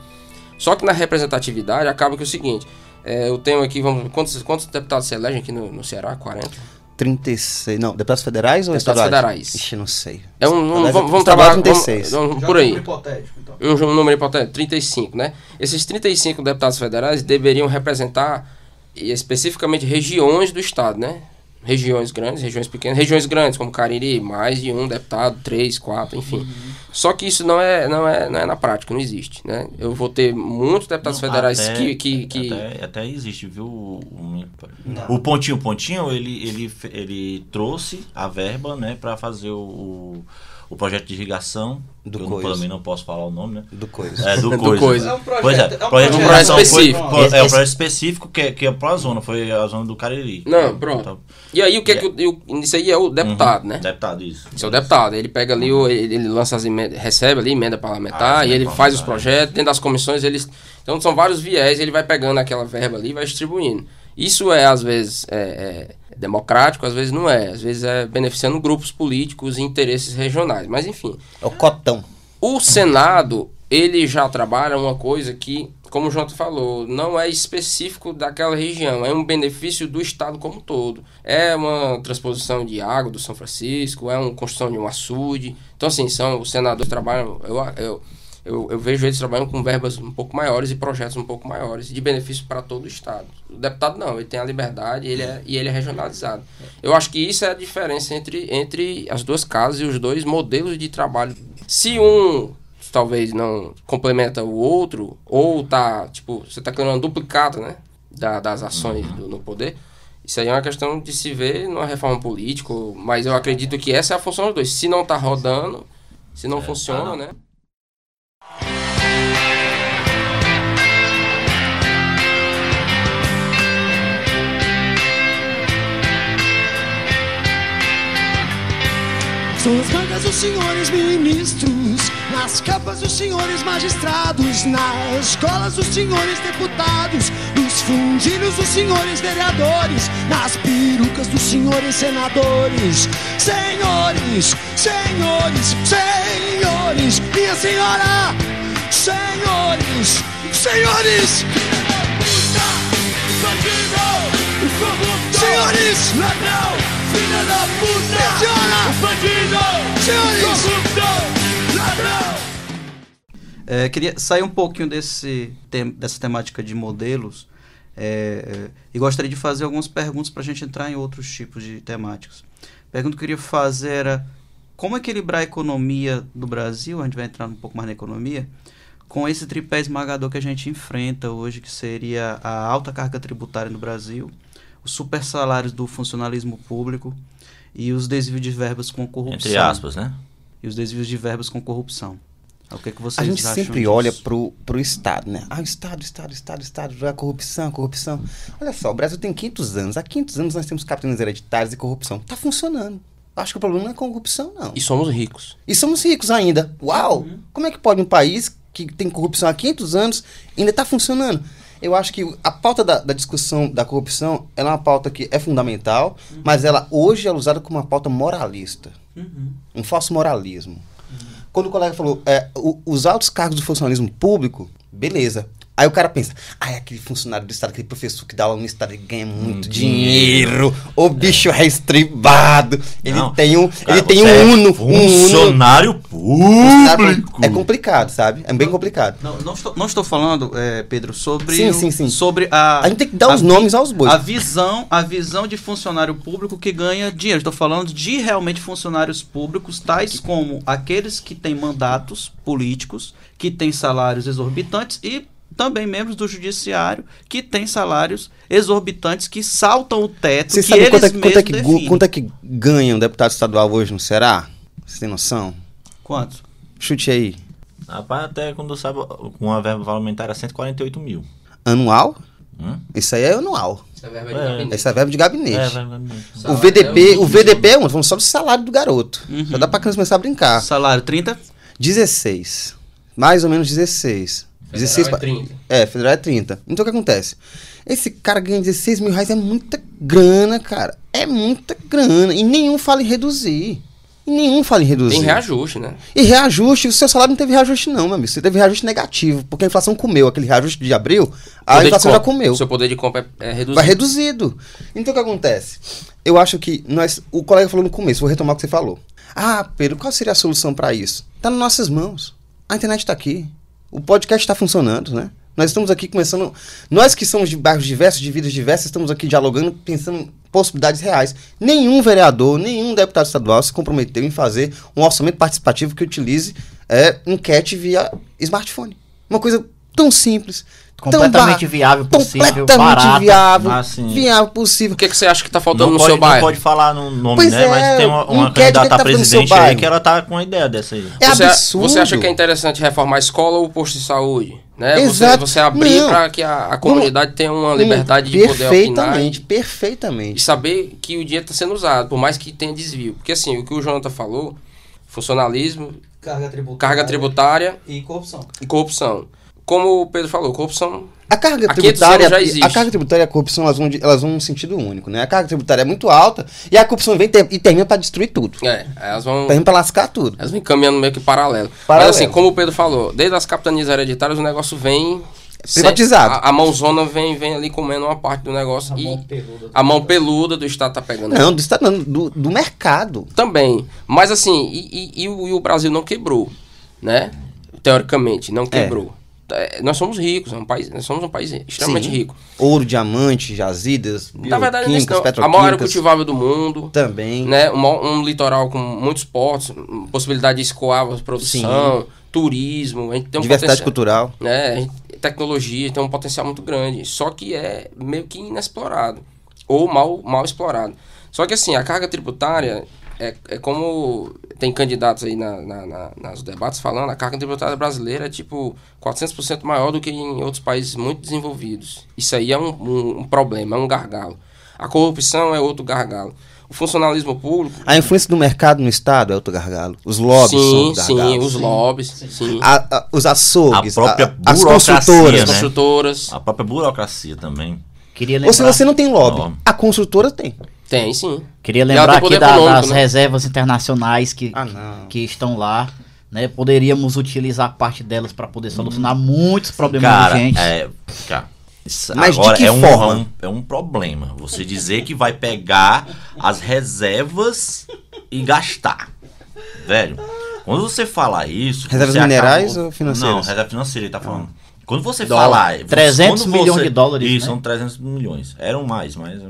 Speaker 6: Só que na representatividade acaba que é o seguinte, é, eu tenho aqui, vamos quantos, quantos deputados se elegem aqui no, no Ceará? 40?
Speaker 5: 36. Não, deputados federais ou
Speaker 6: Deputados
Speaker 5: estaduais?
Speaker 6: federais.
Speaker 5: Ixi, não sei.
Speaker 6: É um, um- vamos, vamos
Speaker 5: estadual
Speaker 6: trabalhar com-
Speaker 5: 36.
Speaker 6: vamos- por aí.
Speaker 2: hipotético, então.
Speaker 6: Um, ju- um número hipotético, 35, né? Esses 35 deputados federais deveriam representar e, especificamente regiões do estado, né? Regiões grandes, regiões pequenas, regiões grandes como Cariri, mais de um deputado, três, quatro, enfim. Só que isso não é, não é, não é na prática, não existe, né? Eu vou ter muitos deputados
Speaker 4: Não,
Speaker 6: federais
Speaker 4: até-
Speaker 6: que, que, que
Speaker 4: Até, até existe, viu? O, o, Pontinho Pontinho, ele, ele, ele trouxe a verba, né, pra fazer o, o projeto de irrigação.
Speaker 5: Do
Speaker 4: que eu não-
Speaker 5: Coisa.
Speaker 4: também não posso falar o nome, né?
Speaker 5: Do coisa.
Speaker 4: É, do, [LAUGHS]
Speaker 6: Do
Speaker 4: coisa.
Speaker 6: Coisa.
Speaker 2: É um projeto,
Speaker 4: Pois é,
Speaker 2: é um
Speaker 4: projeto
Speaker 2: projeto.
Speaker 6: específico.
Speaker 4: foi- é um projeto específico que, é- que é pra zona, foi a zona do Cariri.
Speaker 6: Não, pronto.
Speaker 4: Então,
Speaker 6: E aí o que é que o- o- isso aí é o deputado, né?
Speaker 4: Deputado, isso.
Speaker 6: Esse é o deputado, ele pega ali, o- ele, ele lança as emendas, recebe ali emenda parlamentar
Speaker 4: Ah,
Speaker 6: e ele faz os projetos, dentro das comissões eles. Então são vários viés, ele vai pegando aquela verba ali e vai distribuindo. Isso é, às vezes, é, é democrático, às vezes não é. Às vezes é beneficiando grupos políticos e interesses regionais. Mas enfim.
Speaker 5: É o cotão.
Speaker 6: O Senado, ele já trabalha uma coisa que, como o Jonathan falou, não é específico daquela região, é um benefício do Estado como um todo. É uma transposição de água do São Francisco, é uma construção de um açude. Então, assim, são, os senadores trabalham, eu, eu, eu, eu vejo eles trabalhando com verbas um pouco maiores e projetos um pouco maiores, de benefício para todo o Estado. O deputado não, ele tem a liberdade ele é, e ele é regionalizado. Eu acho que isso é a diferença entre, entre as duas casas e os dois modelos de trabalho. Se um talvez não complementa o outro, ou tá, tipo, você tá criando um duplicado, né? Da, das ações do- no poder. Isso aí é uma questão de se ver numa reforma política, mas eu acredito que essa é a função dos dois. Se não tá rodando, se não funciona,
Speaker 4: não.
Speaker 6: né?
Speaker 7: São as bancas dos senhores ministros, nas capas dos senhores magistrados, nas escolas dos senhores deputados, nos fundilhos dos senhores vereadores, nas perucas dos senhores senadores. Senhores, senhores, senhores, minha senhora, senhores, senhores. Senhores! Filha da puta! Senhora! Bandido! Senhores! Corrupto! Ladrão!
Speaker 2: É, queria sair um pouquinho desse, tem- dessa temática de modelos é, é, e gostaria de fazer algumas perguntas para a gente entrar em outros tipos de temáticas. A pergunta que eu queria fazer era como equilibrar a economia do Brasil, a gente vai entrar um pouco mais na economia, com esse tripé esmagador que a gente enfrenta hoje, que seria a alta carga tributária no Brasil, os super salários do funcionalismo público e os desvios de verbas com corrupção.
Speaker 4: Entre aspas, né?
Speaker 2: E os desvios de verbas com corrupção. O que, é que vocês
Speaker 5: A gente
Speaker 2: acham
Speaker 5: sempre
Speaker 2: disso?
Speaker 5: olha pro, pro Estado, né? Ah, o Estado, Estado, Estado, Estado, a corrupção, a corrupção. Olha só, o Brasil tem 500 anos. Há 500 anos nós temos capitães hereditários e corrupção. Tá funcionando. Acho que o problema não é corrupção, não.
Speaker 6: E somos ricos.
Speaker 5: E somos ricos ainda. Uau!
Speaker 2: Uhum.
Speaker 5: Como é que pode um país que tem corrupção há 500 anos ainda está funcionando? Eu acho que a pauta da, da discussão da corrupção é uma pauta que é fundamental,
Speaker 2: Uhum.
Speaker 5: mas ela hoje é usada como uma pauta moralista.
Speaker 2: Uhum.
Speaker 5: Um falso moralismo. Quando o colega falou, é, o- os altos cargos do funcionalismo público, beleza. Aí o cara pensa, ah, é aquele funcionário do Estado, aquele professor que dá aula no Estado, ele ganha muito dinheiro, o bicho é estribado, ele
Speaker 4: Não,
Speaker 5: tem um,
Speaker 4: cara,
Speaker 5: ele tem
Speaker 4: é
Speaker 5: um Uno, um Uno.
Speaker 4: Funcionário público.
Speaker 5: É complicado, sabe? É bem complicado.
Speaker 2: Não, não, estou, não estou falando, é, Pedro, sobre,
Speaker 5: Sim,
Speaker 2: o-
Speaker 5: sim, sim.
Speaker 2: sobre a,
Speaker 5: A gente tem que dar os nomes aos bois.
Speaker 2: a visão, a visão de funcionário público que ganha dinheiro. Estou falando de realmente funcionários públicos, tais como aqueles que têm mandatos políticos, que têm salários exorbitantes e também membros do judiciário que têm salários exorbitantes que saltam o teto
Speaker 5: Você
Speaker 2: que
Speaker 5: sabe
Speaker 2: eles
Speaker 5: quanto é, quanto, é que,
Speaker 2: mesmos
Speaker 5: gu-
Speaker 2: definem.
Speaker 5: quanto é que ganha um deputado estadual hoje no Ceará? Você tem noção?
Speaker 2: Quanto?
Speaker 5: Chute aí.
Speaker 4: Rapaz, até quando sabe, com a verba parlamentar era 148 mil.
Speaker 5: Anual?
Speaker 4: Hum?
Speaker 5: Isso aí é anual.
Speaker 6: Essa é verba
Speaker 4: É.
Speaker 6: de gabinete.
Speaker 5: É verbo de gabinete.
Speaker 4: É, verba mesmo.
Speaker 5: o
Speaker 6: Salário
Speaker 5: VDP,
Speaker 6: é
Speaker 5: o VDP é um, vamos só do salário do garoto.
Speaker 2: Uhum.
Speaker 5: Já dá pra criança começar a brincar.
Speaker 2: Salário 30?
Speaker 5: 16. Mais ou menos 16. 16
Speaker 6: Federal é 30.
Speaker 5: É, federal é 30. Então o que acontece? Esse cara ganha 16 mil reais é muita grana, cara. É muita grana. E nenhum fala em reduzir. E nenhum fala em reduzir.
Speaker 6: Tem reajuste, né?
Speaker 5: E reajuste, o seu salário não teve reajuste, não, meu amigo. Você teve reajuste negativo, porque a inflação comeu. Aquele reajuste de abril, a
Speaker 6: Poder de
Speaker 5: inflação já comeu.
Speaker 6: O seu poder de compra é, é reduzido.
Speaker 5: Vai reduzido. Então o que acontece? Eu acho que nós. O colega falou no começo, vou retomar o que você falou. Ah, Pedro, qual seria a solução para isso? Tá nas nossas mãos. A internet tá aqui. O podcast está funcionando, né? Nós estamos aqui começando. Nós que somos de bairros diversos, de vidas diversas, estamos aqui dialogando, pensando em possibilidades reais. Nenhum vereador, nenhum deputado estadual se comprometeu em fazer um orçamento participativo que utilize é, enquete via smartphone. Uma coisa tão simples. Tão
Speaker 9: Completamente viável, possível,
Speaker 5: completamente
Speaker 9: barata.
Speaker 5: viável,
Speaker 4: assim-
Speaker 5: viável possível.
Speaker 6: O que, que você acha que tá faltando
Speaker 4: Não
Speaker 6: no
Speaker 4: pode,
Speaker 6: seu
Speaker 4: não
Speaker 6: bairro?
Speaker 4: pode falar no nome,
Speaker 5: Pois
Speaker 4: né?
Speaker 5: é,
Speaker 4: Mas tem uma, uma candidata
Speaker 5: tá
Speaker 4: a presidente aí que ela tá com uma ideia dessa aí.
Speaker 5: É
Speaker 6: você,
Speaker 5: absurdo.
Speaker 6: você acha que é interessante reformar a escola ou o posto de saúde? Né? Você,
Speaker 5: Exato.
Speaker 6: você abrir
Speaker 5: Não.
Speaker 6: para que a, a comunidade tenha uma liberdade de poder opinar
Speaker 5: Perfeitamente,
Speaker 6: e,
Speaker 5: perfeitamente.
Speaker 6: saber que o dinheiro está sendo usado, por mais que tenha desvio. Porque assim, o que o Jonathan falou, funcionalismo,
Speaker 2: Carga tributária.
Speaker 6: carga tributária
Speaker 2: E corrupção.
Speaker 6: e corrupção. Como o Pedro falou, corrupção
Speaker 5: A carga
Speaker 6: Há 500
Speaker 5: tributária,
Speaker 6: já existe.
Speaker 5: a carga tributária e a corrupção, elas vão, de- elas vão num sentido único, né? A carga tributária é muito alta e a corrupção vem ter- e termina para destruir tudo.
Speaker 6: É, elas vão.
Speaker 5: Termina para lascar tudo.
Speaker 6: Elas vêm caminhando meio que paralelo.
Speaker 5: Paralelo.
Speaker 6: Mas assim, como o Pedro falou, desde as capitanias hereditárias o negócio vem.
Speaker 5: Privatizado.
Speaker 6: A, a mãozona vem, vem ali comendo uma parte do negócio e
Speaker 2: peluda.
Speaker 6: a mão peluda do Estado tá pegando.
Speaker 5: Não, do, Estado, não, do, do mercado.
Speaker 6: Também. Mas assim, e, e- e o, e o Brasil não quebrou, né? Teoricamente, não quebrou. É, nós somos ricos, é um país, nós somos um país extremamente
Speaker 5: Sim.
Speaker 6: rico.
Speaker 5: Ouro, diamante, jazidas,
Speaker 6: Na verdade, não é a maior área cultivável do mundo.
Speaker 5: Também.
Speaker 6: né, um, um litoral com muitos portos, possibilidade de escoar a produção, turismo, a gente tem um
Speaker 5: Diversidade cultural.
Speaker 6: né, tecnologia, tem um potencial muito grande, só que é meio que inexplorado ou mal, mal explorado. Só que assim, a carga tributária é, é como tem candidatos aí na, na, na- nas debates falando, a carga tributária brasileira é tipo 400% maior do que em outros países muito desenvolvidos. Isso aí é um, um, um problema, é um gargalo. A corrupção é outro gargalo. O funcionalismo público
Speaker 5: A influência do mercado no Estado é outro gargalo. Os lobbies são
Speaker 6: sim,
Speaker 5: outro
Speaker 6: sim,
Speaker 5: gargalo.
Speaker 6: os lobbies, sim.
Speaker 5: A- a- os açougues,
Speaker 4: A própria
Speaker 5: a- as
Speaker 4: burocracia,
Speaker 5: construtoras.
Speaker 6: As
Speaker 4: né?
Speaker 6: construtoras.
Speaker 4: A própria burocracia também.
Speaker 9: Queria
Speaker 5: Ou se
Speaker 9: lembrar,
Speaker 5: você não tem lobby, a construtora tem.
Speaker 6: Tem, sim.
Speaker 9: queria lembrar aqui da-
Speaker 6: econômico,
Speaker 9: das
Speaker 6: né?
Speaker 9: reservas internacionais que,
Speaker 5: Ah,
Speaker 9: que estão lá. Né? Poderíamos utilizar parte delas para poder solucionar muitos problemas
Speaker 4: Cara,
Speaker 9: urgentes.
Speaker 4: é. Cara,
Speaker 5: Mas de
Speaker 4: agora
Speaker 5: que
Speaker 4: é, um,
Speaker 5: forma?
Speaker 4: é um- é um problema. Você dizer que vai pegar as reservas e gastar. Velho, quando você fala isso.
Speaker 5: Reservas minerais
Speaker 4: acaba-
Speaker 5: ou financeiras?
Speaker 4: Não, reserva financeira, ele tá falando. Quando você
Speaker 9: Dólar.
Speaker 4: falar. você-
Speaker 9: 300
Speaker 4: quando
Speaker 9: milhões
Speaker 4: você-
Speaker 9: de dólares,
Speaker 4: Isso,
Speaker 9: né?
Speaker 4: são 300 milhões. Eram mais, mas.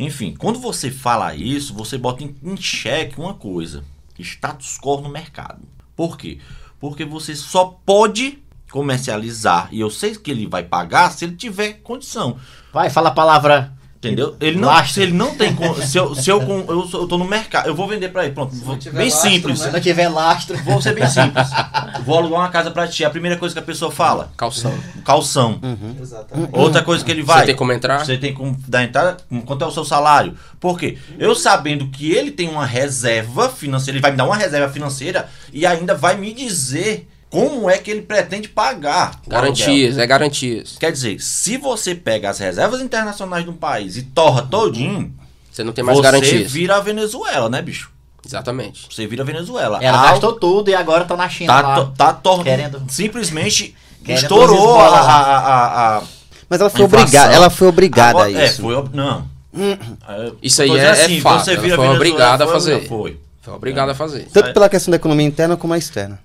Speaker 4: Enfim, quando você fala isso, você bota em xeque uma coisa: status quo no mercado. Por quê? Porque você só pode comercializar, e eu sei que ele vai pagar se ele tiver condição.
Speaker 9: Vai, fala a palavra
Speaker 4: Entendeu? Ele não,
Speaker 9: Lastro.
Speaker 4: se ele não tem. Se eu, se eu, eu, eu tô no mercado, eu vou vender pra ele. Pronto, vou-
Speaker 2: tiver
Speaker 4: bem
Speaker 2: lastro,
Speaker 4: simples.
Speaker 9: Se não tiver lastro.
Speaker 4: Vou ser bem simples. [LAUGHS] Vou alugar uma casa pra ti. A primeira coisa que a pessoa fala:
Speaker 6: Calção.
Speaker 4: calção.
Speaker 2: Exatamente.
Speaker 4: Outra coisa que ele vai.
Speaker 6: Você tem como entrar?
Speaker 4: Você tem como dar entrada. Quanto é o seu salário? Por quê? Eu sabendo que ele tem uma reserva financeira, ele vai me dar uma reserva financeira e ainda vai me dizer como é que ele pretende pagar.
Speaker 6: Garantias, é garantias.
Speaker 4: Quer dizer, se você pega as reservas internacionais de um país e torra todinho,
Speaker 6: Você não tem mais
Speaker 4: você
Speaker 6: garantias.
Speaker 4: vira a Venezuela, né, bicho?
Speaker 6: Exatamente.
Speaker 4: Você vira a Venezuela.
Speaker 9: Ela
Speaker 4: Al-
Speaker 9: gastou tudo e agora tá na China
Speaker 4: Tá,
Speaker 9: lá.
Speaker 4: tá
Speaker 9: querendo-
Speaker 4: Simplesmente [LAUGHS]
Speaker 9: querendo
Speaker 4: estourou a, a, a, a-
Speaker 5: Mas ela foi obrigada, ela foi obrigada
Speaker 4: Agora-
Speaker 5: a isso.
Speaker 4: É, foi. ob- Não. É,
Speaker 6: Isso aí
Speaker 4: tô
Speaker 6: é-
Speaker 4: dizendo
Speaker 6: é fato,
Speaker 4: Você
Speaker 6: ela
Speaker 4: vira
Speaker 6: foi
Speaker 4: Venezuela,
Speaker 6: obrigada a fazer.
Speaker 4: Foi.
Speaker 6: Foi obrigado a fazer.
Speaker 5: Tanto pela questão da economia interna como a externa.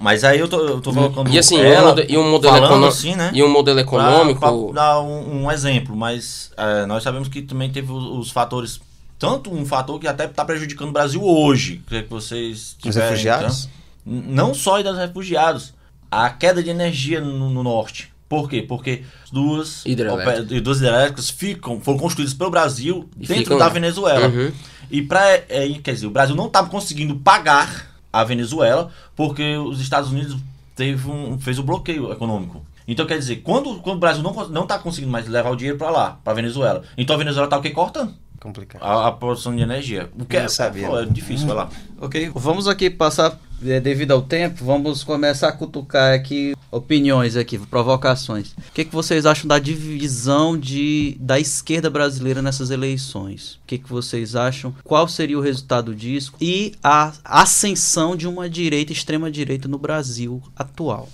Speaker 4: Mas aí eu tô, eu tô colocando.
Speaker 6: E assim,
Speaker 4: ela
Speaker 6: e um modelo, econo-
Speaker 4: assim, né?
Speaker 6: e um modelo
Speaker 4: Pra-
Speaker 6: econômico.
Speaker 4: pra dar um, um exemplo, mas é, nós sabemos que também teve os, os fatores. Tanto um fator que até está prejudicando o Brasil hoje. Que vocês
Speaker 5: Os
Speaker 4: tiverem,
Speaker 5: refugiados?
Speaker 4: então. Não só dos refugiados. A queda de energia no, no norte. Por quê? Porque duas
Speaker 6: Hidrelétricas.
Speaker 4: duas hidrelétricas ficam, foram construídas pelo Brasil
Speaker 6: E
Speaker 4: dentro
Speaker 6: ficam
Speaker 4: da. Venezuela.
Speaker 6: Uhum.
Speaker 4: E para quer dizer, o Brasil não estava conseguindo pagar a Venezuela porque os Estados Unidos teve um, fez o bloqueio econômico. Então quer dizer, quando, quando o Brasil não não está conseguindo mais levar o dinheiro para lá, para Venezuela, então a Venezuela tá o que cortando
Speaker 5: Complicado.
Speaker 4: a, a produção de energia. O que é,
Speaker 5: Não sabia.
Speaker 4: pô, é difícil, lá.
Speaker 2: Ok, vamos aqui passar, é, devido ao tempo, vamos começar a cutucar aqui opiniões aqui, provocações. O que, que vocês acham da divisão de, da esquerda brasileira nessas eleições? O que, que vocês acham? Qual seria o resultado disso? E a ascensão de uma direita, extrema direita no Brasil atual?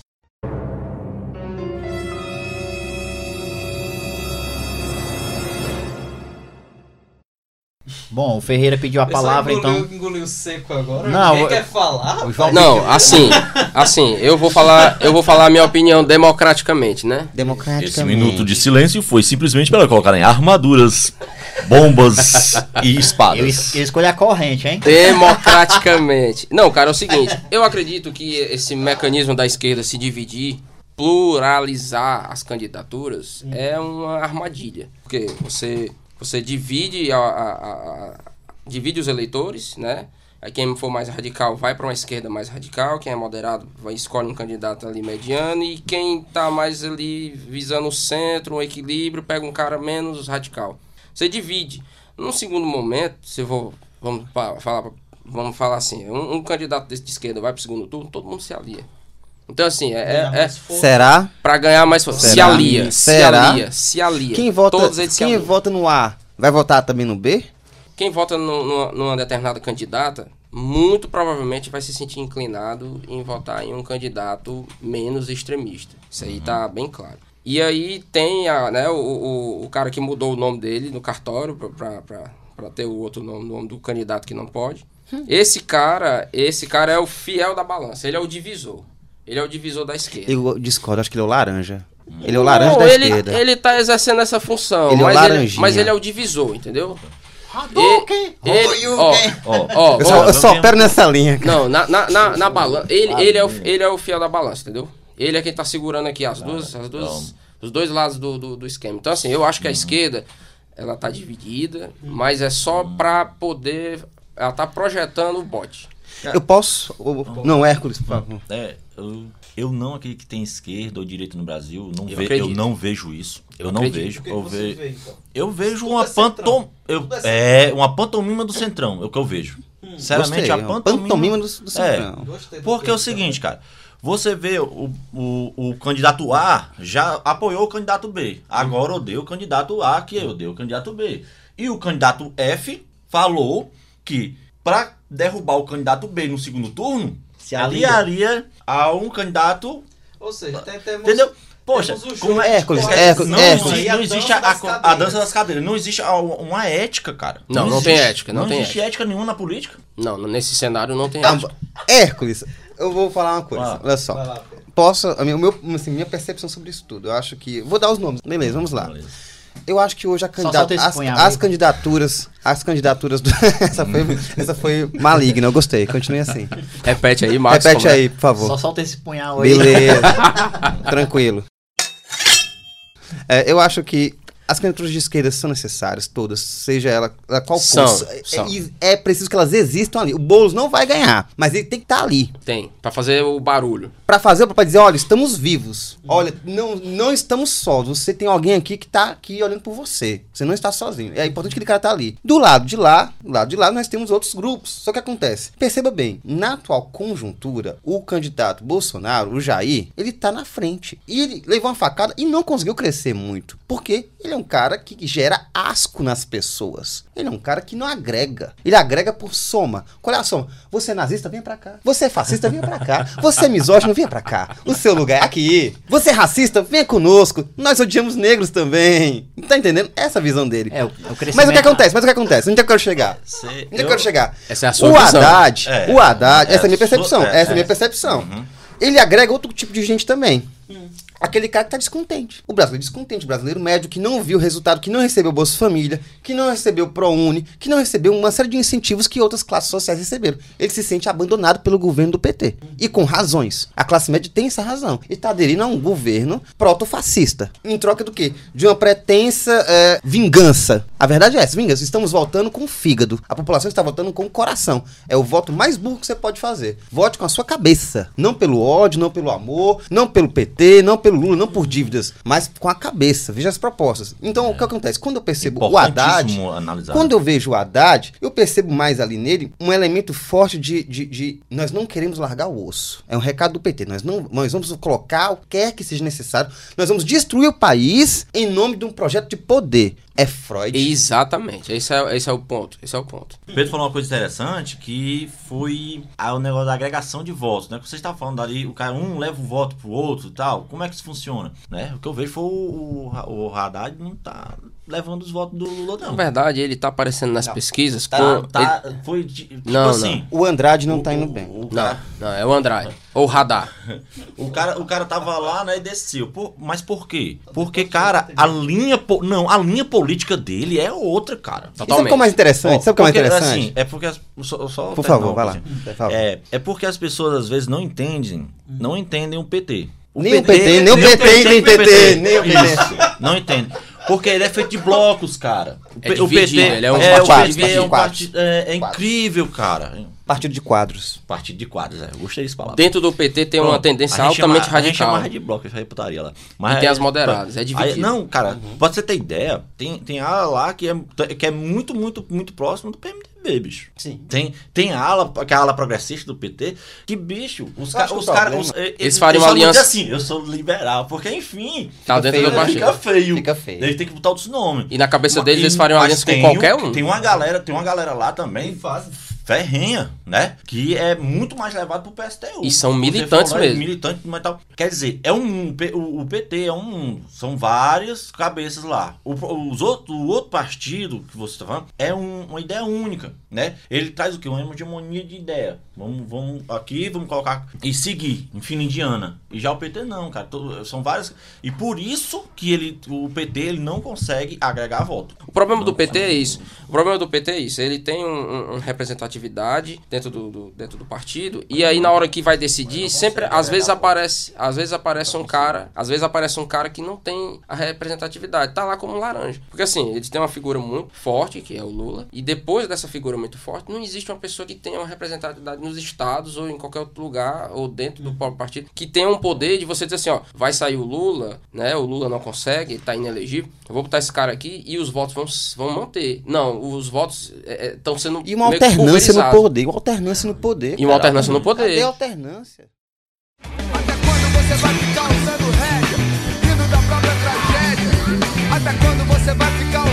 Speaker 9: Bom, o Ferreira pediu a palavra, então.
Speaker 2: engoliu seco agora.
Speaker 9: Não, eu-
Speaker 2: falar?
Speaker 9: O João
Speaker 6: Não, assim, assim, eu vou falar, eu vou falar a minha opinião democraticamente, né?
Speaker 5: Democraticamente.
Speaker 4: de silêncio foi simplesmente para colocarem armaduras, bombas e
Speaker 9: Eu,
Speaker 4: espadas.
Speaker 9: es- eu escolhi a corrente, hein?
Speaker 6: Democraticamente. Não, cara, é o seguinte, eu acredito que esse mecanismo da esquerda se dividir, pluralizar as candidaturas, é uma armadilha. Porque você, você divide, a, a- a- divide os eleitores, né? Quem for mais radical vai para uma esquerda mais radical, quem é moderado vai escolhe um candidato ali mediano e quem tá mais ali visando o centro, um equilíbrio, pega um cara menos radical. Você divide. Num segundo momento, se vou vamos falar vamos falar assim, um, um candidato de esquerda vai para o segundo turno, todo mundo se alia. Então assim, é, é, é
Speaker 5: Será?
Speaker 6: para ganhar mais força. Se
Speaker 5: Será?
Speaker 6: alia, se
Speaker 5: Será?
Speaker 6: alia, se alia.
Speaker 5: Quem vota,
Speaker 6: Todos eles se
Speaker 5: quem vota no A vai votar também no B?
Speaker 6: Quem vota no- numa, numa determinada candidata, muito provavelmente vai se sentir inclinado em votar em um candidato menos extremista. Isso aí tá bem claro. E aí tem a, né, o, o, o cara que mudou o nome dele no cartório pra- pra pra- pra ter o outro nome, nome do candidato que não pode. Esse cara, esse cara é o fiel da balança, ele é o divisor. Ele é o divisor da esquerda.
Speaker 5: Eu discordo, acho que ele é o laranja. Ele é o laranja
Speaker 6: Não,
Speaker 5: da
Speaker 6: ele,
Speaker 5: esquerda.
Speaker 6: Ele tá exercendo essa função,
Speaker 5: Ele é o
Speaker 6: mas, ele, mas ele é o divisor, entendeu? E- ele, ó,
Speaker 4: Ó,
Speaker 6: ó,
Speaker 5: Eu só, eu só opero nessa linha. cara.
Speaker 6: não, na, na, na, na balança. Ele, ele, é o, ele é o fiel da balança, entendeu? Ele é quem tá segurando aqui as duas, as duas, os dois lados do, do, do esquema. Então, assim, eu acho que a esquerda, ela tá dividida, mas é só pra poder. Ela tá projetando o bote.
Speaker 5: Eu posso. o- Não, Hércules, por favor.
Speaker 4: É, eu, eu não acredito que tem esquerda ou direita no Brasil. Não
Speaker 6: Eu
Speaker 4: ve- eu não vejo isso. Eu,
Speaker 6: Eu
Speaker 4: não
Speaker 6: acredito.
Speaker 4: vejo. Eu, ve-
Speaker 2: então?
Speaker 4: eu vejo uma pantom, eu, é uma pantomima do centrão. É o que eu vejo. Sinceramente,
Speaker 5: Gostei,
Speaker 4: a
Speaker 5: uma
Speaker 4: pantomima,
Speaker 5: pantomima do, do Centrão.
Speaker 4: Porque é o seguinte, cara. Você vê o, o, o candidato A já apoiou o candidato B. Agora odeia o candidato A, que odeia o candidato B. E o candidato F falou que para derrubar o candidato B no segundo turno,
Speaker 9: Se alia.
Speaker 4: aliaria a um candidato.
Speaker 2: Ou seja, tem, temos,
Speaker 4: Entendeu? Poxa,
Speaker 2: temos
Speaker 4: como é,
Speaker 5: Hércules. Hércules,
Speaker 4: não,
Speaker 5: Hércules.
Speaker 4: existe, não existe a, a, a dança das cadeiras, não existe a- uma ética, cara.
Speaker 6: Não, não tem ética, não tem
Speaker 4: existe ética. nenhuma na política.
Speaker 6: Não, nesse cenário não tem
Speaker 5: Ah,
Speaker 6: ética.
Speaker 5: Hércules, eu vou falar uma coisa.
Speaker 4: Ah.
Speaker 5: Olha só.
Speaker 2: Vai lá.
Speaker 5: Posso. A minha, o meu, assim, minha percepção sobre isso tudo. Eu acho que. Vou dar os nomes. Beleza, vamos lá. Eu acho que hoje a candidata,
Speaker 9: solta esse
Speaker 5: as,
Speaker 9: punhal
Speaker 5: as candidaturas. As candidaturas do. [LAUGHS] essa, foi, essa foi maligna, eu gostei. Continue assim.
Speaker 6: Repete aí, Marcos.
Speaker 5: Repete
Speaker 6: é?
Speaker 5: aí, por favor.
Speaker 9: Só solta esse punhal aí.
Speaker 5: Beleza. Tranquilo. É, eu acho que As candidaturas de esquerda são necessárias, todas, seja ela, ela qual
Speaker 6: São,
Speaker 5: for. É-
Speaker 6: são.
Speaker 5: É, é preciso que elas existam ali. O Boulos não vai ganhar, mas ele tem que estar ali.
Speaker 6: Tem, pra fazer o barulho.
Speaker 5: Pra fazer, pra dizer, olha, estamos vivos. Olha, não, não estamos sós. Você tem alguém aqui que tá aqui olhando por você. Você não está sozinho. É importante que aquele cara tá ali. Do lado de lá, do lado de lá, nós temos outros grupos. Só que acontece. Perceba bem, na atual conjuntura, o candidato Bolsonaro, o Jair, ele tá na frente. E ele levou uma facada e não conseguiu crescer muito. Porque ele é um cara que gera asco nas pessoas. Ele é um cara que não agrega. Ele agrega por soma. Qual é a soma? Você é nazista, vem pra cá. Você é fascista, vem pra cá. Você é misógino, vem pra cá. O seu lugar é aqui. Você é racista, vem conosco. Nós odiamos negros também. Tá entendendo? Essa é a visão dele.
Speaker 9: É, o, é o crescimento.
Speaker 5: Mas o que acontece? Mas o que acontece? Onde é que eu quero chegar?
Speaker 4: Cê-
Speaker 5: Onde é que
Speaker 4: eu-
Speaker 5: quero chegar?
Speaker 6: Essa é a sua
Speaker 5: o
Speaker 6: visão.
Speaker 5: Haddad,
Speaker 4: É.
Speaker 5: o Haddad,
Speaker 4: É,
Speaker 5: essa é a minha percepção.
Speaker 4: sua- é,
Speaker 5: essa é a minha
Speaker 4: é.
Speaker 5: percepção.
Speaker 4: Uhum.
Speaker 5: Ele agrega outro tipo de gente também. Aquele cara que tá descontente. O brasileiro descontente, o brasileiro médio que não viu o resultado, que não recebeu Bolsa Família, que não recebeu ProUni, que não recebeu uma série de incentivos que outras classes sociais receberam. Ele se sente abandonado pelo governo do PT. E com razões. A classe média tem essa razão. E tá aderindo a um governo proto-fascista. Em troca do quê? De uma pretensa é, vingança. A verdade é essa, vingança. Estamos votando com o fígado. A população está votando com o coração. É o voto mais burro que você pode fazer. Vote com a sua cabeça. Não pelo ódio, não pelo amor, não pelo PT, não pelo Lula, não por dívidas, mas com a cabeça. Veja as propostas. Então, o que acontece? Quando eu percebo o Haddad,
Speaker 4: analisar.
Speaker 5: quando eu vejo o Haddad, eu percebo mais ali nele um elemento forte de, de, de nós não queremos largar o osso. É um recado do PT. Nós, não, nós vamos colocar o que quer que seja necessário. Nós vamos destruir o país em nome de um projeto de poder. É Freud.
Speaker 6: Exatamente. Esse é, esse é o ponto. Esse é o ponto.
Speaker 4: Pedro falou uma coisa interessante que foi o negócio da agregação de votos, né? Que você estava falando ali, o cara um leva o voto pro outro e tal. Como é que isso funciona? Né? O que eu vejo foi o, o, o Haddad não tá levando os votos do Lula,
Speaker 6: Na
Speaker 4: não.
Speaker 6: verdade, ele tá aparecendo nas pesquisas
Speaker 4: Tá,
Speaker 6: com.
Speaker 4: tá, foi de, tipo
Speaker 6: Não,
Speaker 4: assim.
Speaker 5: O Andrade não
Speaker 4: o-
Speaker 5: tá indo
Speaker 4: o-
Speaker 5: bem.
Speaker 4: O,
Speaker 6: ele-
Speaker 4: cara,
Speaker 6: Não, não, é o Andrade. Ou o Radar. [LAUGHS]
Speaker 4: o, cara, o cara tava lá, né, e desceu. Por- mas por quê? Porque, cara, a linha. po- Não, a linha política dele é outra, cara.
Speaker 5: E sabe o que é mais interessante? sabe o que é mais
Speaker 4: Porque,
Speaker 5: interessante?
Speaker 4: assim, é porque. as- só, só
Speaker 5: Por favor, vai lá.
Speaker 4: É, é porque as pessoas às vezes não entendem, não entendem o PT.
Speaker 5: Nem o PT, nem o PT, nem o PT, nem o PT.
Speaker 4: Isso, não entende. Porque ele é feito de blocos, cara. O,
Speaker 6: É
Speaker 4: o PT
Speaker 6: ele é um
Speaker 4: é, o
Speaker 5: quadros,
Speaker 4: PT é um partido. É, é incrível, cara.
Speaker 5: Partido de quadros.
Speaker 4: Partido de quadros, é. Eu gostei dessa palavra.
Speaker 6: Dentro do PT tem uma
Speaker 4: Pronto,
Speaker 6: tendência
Speaker 4: a gente
Speaker 6: altamente
Speaker 4: chama- A gente
Speaker 6: radical.
Speaker 4: chama de bloco, isso aí é putaria lá. Mas
Speaker 6: E tem as moderadas, é dividido.
Speaker 4: Aí- não, cara, pra você ter ideia, tem, tem ala lá que é, que é muito, muito, muito próximo do PMDB, bicho.
Speaker 5: Sim.
Speaker 4: Tem, tem a ala, é a ala progressista do PT, que, bicho, os, caras.
Speaker 5: problema-
Speaker 4: os- eh,
Speaker 6: Eles fariam
Speaker 4: vão dizer
Speaker 6: aliança-
Speaker 4: assim, eu sou liberal, porque enfim.
Speaker 6: Tá dentro
Speaker 5: feio,
Speaker 6: do
Speaker 5: né?
Speaker 6: partido.
Speaker 4: Fica feio.
Speaker 5: Fica feio.
Speaker 4: Eles têm que botar outros nomes.
Speaker 6: E na cabeça deles eles fariam aliança com qualquer
Speaker 4: um-. Tem uma galera, tem uma galera lá também ferrenha, né? Que é muito mais levado pro PSTU.
Speaker 6: E são militantes
Speaker 4: falou,
Speaker 6: mesmo.
Speaker 4: Militante, mas tal. Quer dizer, é um o, o PT é um mundo, são várias cabeças lá. O, os outro, o outro partido que você está falando é um- uma ideia única, né? Ele traz o que? Uma hegemonia de ideia. Vamos, vamos aqui, vamos colocar e seguir, indiana. E já o PT não, cara. To- são várias e por isso que ele, o PT ele não consegue agregar voto.
Speaker 6: O problema do PT é isso. O problema do PT é isso. Ele tem um, um- um representatividade dentro do, do- dentro do partido. E aí, na hora que vai decidir, sempre, às vezes aparece, às vezes aparece um cara, às vezes aparece um cara que não tem a representatividade. Tá lá como um laranja. Porque assim, eles têm uma figura muito forte, que é o Lula. E depois dessa figura muito forte, não existe uma pessoa que tenha uma representatividade nos estados ou em qualquer outro lugar, ou dentro do próprio partido, que tenha um poder de você dizer assim, ó, vai sair o Lula, né? O Lula não consegue, tá inelegível. Eu vou botar esse cara aqui e os votos vão, vão manter. Não, os votos estão sendo.
Speaker 5: E uma alternância no poder. Uma alternância no poder.
Speaker 6: E uma alternância no
Speaker 5: Cadê
Speaker 6: poder.
Speaker 5: a alternância?
Speaker 7: Até quando você vai ficar usando rédea, rindo da própria tragédia? Até quando você vai ficar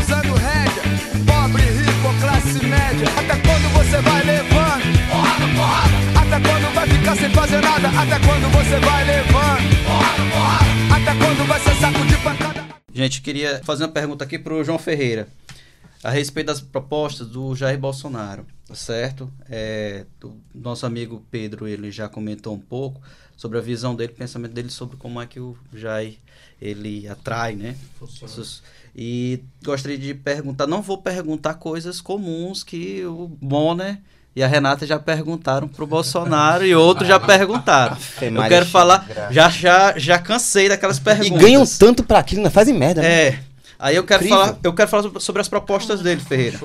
Speaker 7: sem fazer nada? Até quando você vai levando porrada, porrada? Até quando vai ser saco de pancada?
Speaker 2: Gente, queria fazer uma pergunta aqui pro João Ferreira. A respeito das propostas do Jair Bolsonaro, tá certo? É, o nosso amigo Pedro, ele já comentou um pouco sobre a visão dele, o pensamento dele sobre como é que o Jair, ele atrai, né? Essas- E gostaria de perguntar, não vou perguntar coisas comuns que o Bonner e a Renata já perguntaram pro Bolsonaro e outros já perguntaram. Eu quero falar, já, já, já cansei daquelas
Speaker 5: E
Speaker 2: perguntas.
Speaker 5: ganham tanto pra aquilo, não fazem merda, né?
Speaker 2: É. Aí eu quero
Speaker 5: Incrível.
Speaker 2: falar, eu quero falar sobre- as propostas dele, Ferreira.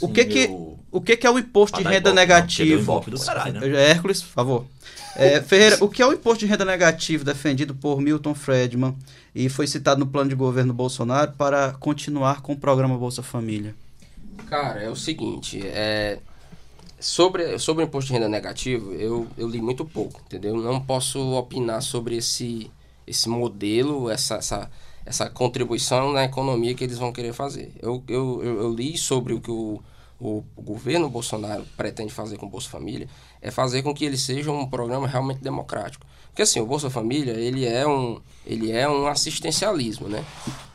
Speaker 2: O que que, o que que é o imposto de renda negativo?
Speaker 4: ibope do caralho, né?
Speaker 2: Hércules, por favor. É, Ferreira, o que é o imposto de renda negativo defendido por Milton Friedman e foi citado no plano de governo Bolsonaro para continuar com o programa Bolsa Família?
Speaker 6: Cara, é o seguinte, é, sobre, sobre o imposto de renda negativo, eu, eu li muito pouco, entendeu? Não posso opinar sobre esse, esse modelo, essa, essa, essa contribuição na economia que eles vão querer fazer. Eu, eu, eu, li sobre o que o, o, o governo Bolsonaro pretende fazer com o Bolsa Família, é fazer com que ele seja um programa realmente democrático. Porque assim, o Bolsa Família, ele é um, ele é um assistencialismo, né?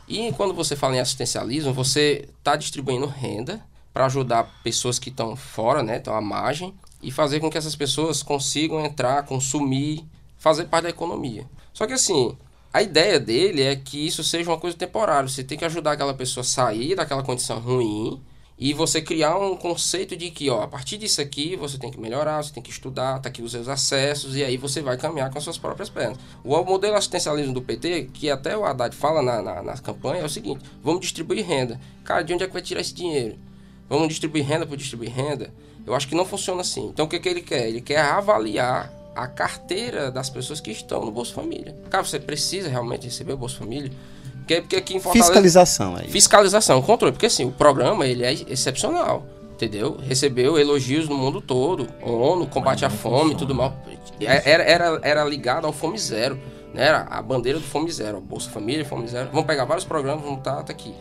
Speaker 6: E quando você fala em assistencialismo, você está distribuindo renda para ajudar pessoas que estão fora, né, estão à margem, e fazer com que essas pessoas consigam entrar, consumir, fazer parte da economia. Só que assim, a ideia dele é que isso seja uma coisa temporária. Você tem que ajudar aquela pessoa a sair daquela condição ruim e você criar um conceito de que, ó, a partir disso aqui você tem que melhorar, você tem que estudar, tá aqui os seus acessos e aí você vai caminhar com as suas próprias pernas. O modelo assistencialismo do PT, que até o Haddad fala na, na, na campanha, é o seguinte: vamos distribuir renda. Cara, de onde é que vai tirar esse dinheiro? Vamos distribuir renda por distribuir renda? Eu acho que não funciona assim. Então o que, que ele quer? Ele quer avaliar a carteira das pessoas que estão no Bolsa Família. Cara, você precisa realmente receber o Bolsa Família? Porque, porque aqui em Fortaleza...
Speaker 5: Fiscalização aí.
Speaker 6: Fiscalização, controle. Porque assim, o programa ele é excepcional. Entendeu? Recebeu elogios no mundo todo. ONU, combate à fome, tudo mal. Era, era, era ligado ao Fome Zero. Né? Era a bandeira do Fome Zero. Bolsa Família, Fome Zero. Vamos pegar vários programas, vamos estar tá aqui.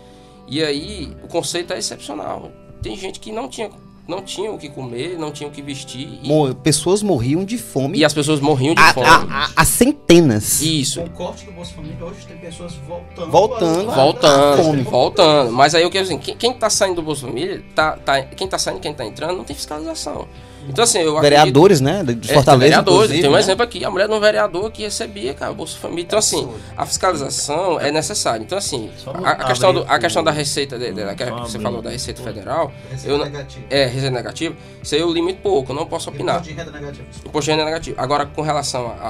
Speaker 6: E aí, o conceito é excepcional. Tem gente que não tinha, não tinha o que comer, não tinha o que vestir. E,
Speaker 5: pessoas morriam de fome.
Speaker 6: e as pessoas morriam de
Speaker 5: a,
Speaker 6: fome.
Speaker 5: a centenas.
Speaker 6: Isso.
Speaker 2: Com o corte do Bolsa Família, hoje tem pessoas voltando.
Speaker 5: Voltando.
Speaker 6: Voltando,
Speaker 5: fome.
Speaker 6: voltando. Mas aí eu quero dizer, quem, quem tá saindo do Bolsa Família, tá, tá, quem tá saindo e quem tá entrando, não tem fiscalização. Então assim, eu acredito-
Speaker 5: Vereadores, né? De
Speaker 6: É,
Speaker 5: Fortaleza.
Speaker 6: tem vereadores, tem um
Speaker 5: né?
Speaker 6: exemplo aqui, a mulher de um vereador que recebia, cara, o Bolsa Família. Então, assim, a fiscalização é necessária. Então, assim, a, a questão, do, a
Speaker 4: o-
Speaker 6: questão da Receita, de, que você falou
Speaker 4: o-
Speaker 6: da Receita Federal, eu
Speaker 2: negativa.
Speaker 6: é, Receita Negativa, isso aí eu li muito pouco, eu não posso opinar.
Speaker 2: Imposto de renda negativa.
Speaker 6: Imposto de renda negativo. Agora, com relação a, a,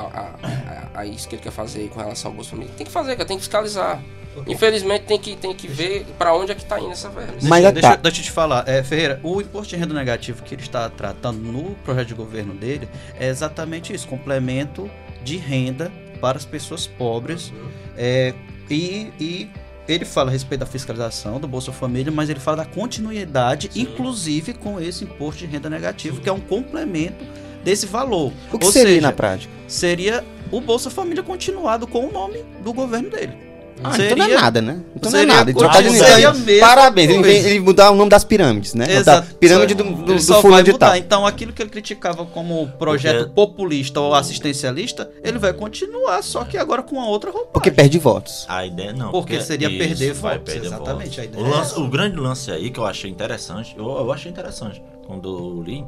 Speaker 6: a- a isso que ele quer fazer com relação ao Bolsa Família, tem que fazer, cara, tem que fiscalizar. Infelizmente, tem que, tem que ver pra onde é que tá indo essa verba.
Speaker 5: Mas
Speaker 2: deixa,
Speaker 5: é
Speaker 2: deixa,
Speaker 5: tá.
Speaker 2: deixa eu te falar, é, Ferreira, o imposto de renda negativo que ele está tratando no projeto de governo dele é exatamente isso, complemento de renda para as pessoas pobres. é, e, e ele fala a respeito da fiscalização do Bolsa Família, mas ele fala da continuidade, inclusive com esse imposto de renda negativo, que é um complemento desse valor.
Speaker 5: O que
Speaker 2: Ou
Speaker 5: seria
Speaker 2: seja,
Speaker 5: na prática?
Speaker 2: seria o Bolsa Família continuado com o nome do governo dele.
Speaker 5: Ah, então não é nada, né? Então não é
Speaker 2: seria
Speaker 5: nada. Então,
Speaker 2: continu-
Speaker 5: tá dizendo-
Speaker 2: seria a mesma
Speaker 5: Parabéns, ele, ele mudar o nome das pirâmides, né?
Speaker 2: Exato.
Speaker 5: Pirâmide do, do,
Speaker 2: ele
Speaker 5: do
Speaker 2: só
Speaker 5: fulano
Speaker 2: vai
Speaker 5: de tal.
Speaker 2: Então, aquilo que ele criticava como projeto
Speaker 4: Porque-
Speaker 2: populista ou assistencialista, ele vai continuar, só que agora com uma outra roupa.
Speaker 5: Porque perde votos.
Speaker 4: A ideia não.
Speaker 2: Porque seria perder
Speaker 4: vai
Speaker 2: votos,
Speaker 4: perder
Speaker 2: exatamente,
Speaker 4: votos.
Speaker 2: a ideia
Speaker 4: O,
Speaker 2: é
Speaker 4: lance- o grande lance aí que eu achei interessante, eu, eu achei interessante quando eu li,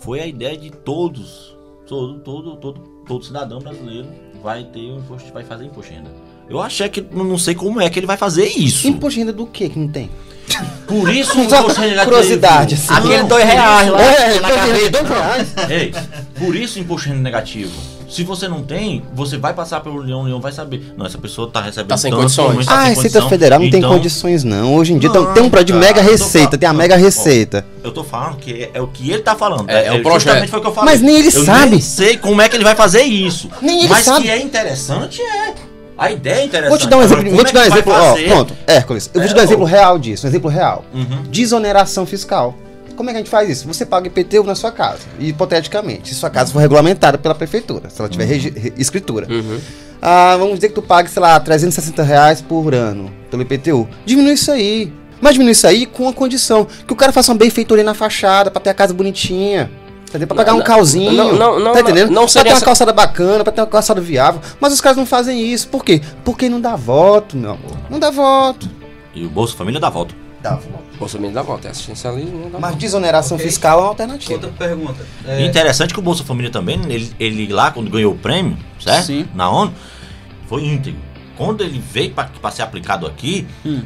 Speaker 4: foi a ideia de todos, todo, todo, todo, todo cidadão brasileiro vai ter um imposto, vai fazer imposto de renda. Eu achei que, não sei como é que ele vai fazer isso.
Speaker 5: Imposto de renda do que que não tem?
Speaker 4: Por isso [LAUGHS] o imposto de renda
Speaker 5: curiosidade, assim.
Speaker 9: Aquele
Speaker 4: Não,
Speaker 9: dois reais lá.
Speaker 5: É,
Speaker 9: na
Speaker 5: imposto de
Speaker 9: carteira.
Speaker 5: renda, dois reais.
Speaker 4: Ei, por isso o imposto de renda negativo. Se você não tem, você vai passar pela União, a União vai saber. Não, essa pessoa tá recebendo
Speaker 6: Tá sem
Speaker 4: tanto,
Speaker 6: condições.
Speaker 4: mas tá
Speaker 5: Ah, a
Speaker 4: sem
Speaker 5: Receita
Speaker 4: condição.
Speaker 5: Federal não tem
Speaker 4: Então,
Speaker 5: condições, não. Hoje em dia
Speaker 4: Não,
Speaker 5: tem, tem um projeto de
Speaker 4: cara,
Speaker 5: mega receita, tem a mega receita.
Speaker 4: Eu tô falando que é, é o que ele tá falando.
Speaker 6: É, é o projeto.
Speaker 4: foi o que eu falei.
Speaker 5: Mas nem ele
Speaker 4: eu
Speaker 5: sabe.
Speaker 4: Nem sei como é que ele vai fazer isso.
Speaker 5: Nem ele
Speaker 4: Mas
Speaker 5: sabe.
Speaker 4: que é interessante, é. A ideia é interessante.
Speaker 5: Vou te dar um exemplo,
Speaker 4: Agora,
Speaker 5: vou te
Speaker 4: como
Speaker 5: dar um
Speaker 4: é
Speaker 5: exemplo, ó, pronto, Hércules, eu vou te
Speaker 4: É,
Speaker 5: dar um
Speaker 4: ó.
Speaker 5: exemplo real disso, um exemplo real.
Speaker 4: Uhum.
Speaker 5: Desoneração fiscal. Como é que a gente faz isso? Você paga IPTU na sua casa, hipoteticamente, se sua casa for regulamentada pela prefeitura, se ela tiver re- escritura.
Speaker 6: Uhum.
Speaker 5: Ah, vamos dizer que tu pague, sei lá, 360 reais por ano pelo IPTU. Diminui isso aí. Mas diminui isso aí com a condição que o cara faça uma benfeitoria na fachada pra ter a casa bonitinha. Entendeu? Pra pagar um
Speaker 6: Não,
Speaker 5: calzinho.
Speaker 6: não, não, não,
Speaker 5: tá entendendo?
Speaker 6: não
Speaker 5: pra
Speaker 6: seria
Speaker 5: ter uma
Speaker 6: essa-
Speaker 5: calçada bacana, pra ter uma calçada viável. Mas os caras não fazem isso. Por quê? Porque não dá voto, meu amor. Não dá voto.
Speaker 4: E o Bolsa Família dá volta.
Speaker 5: Dá voto.
Speaker 6: Bolsa Família dá volta, é assistencialismo, não dá
Speaker 5: Mas
Speaker 6: volta.
Speaker 5: desoneração
Speaker 2: Ok.
Speaker 5: fiscal é uma alternativa.
Speaker 2: Outra pergunta.
Speaker 4: E Interessante que o Bolsa Família também, ele, ele lá, quando ganhou o prêmio, certo?
Speaker 2: Sim.
Speaker 4: Na ONU, foi íntegro. Quando ele veio para ser aplicado aqui,
Speaker 2: Hum.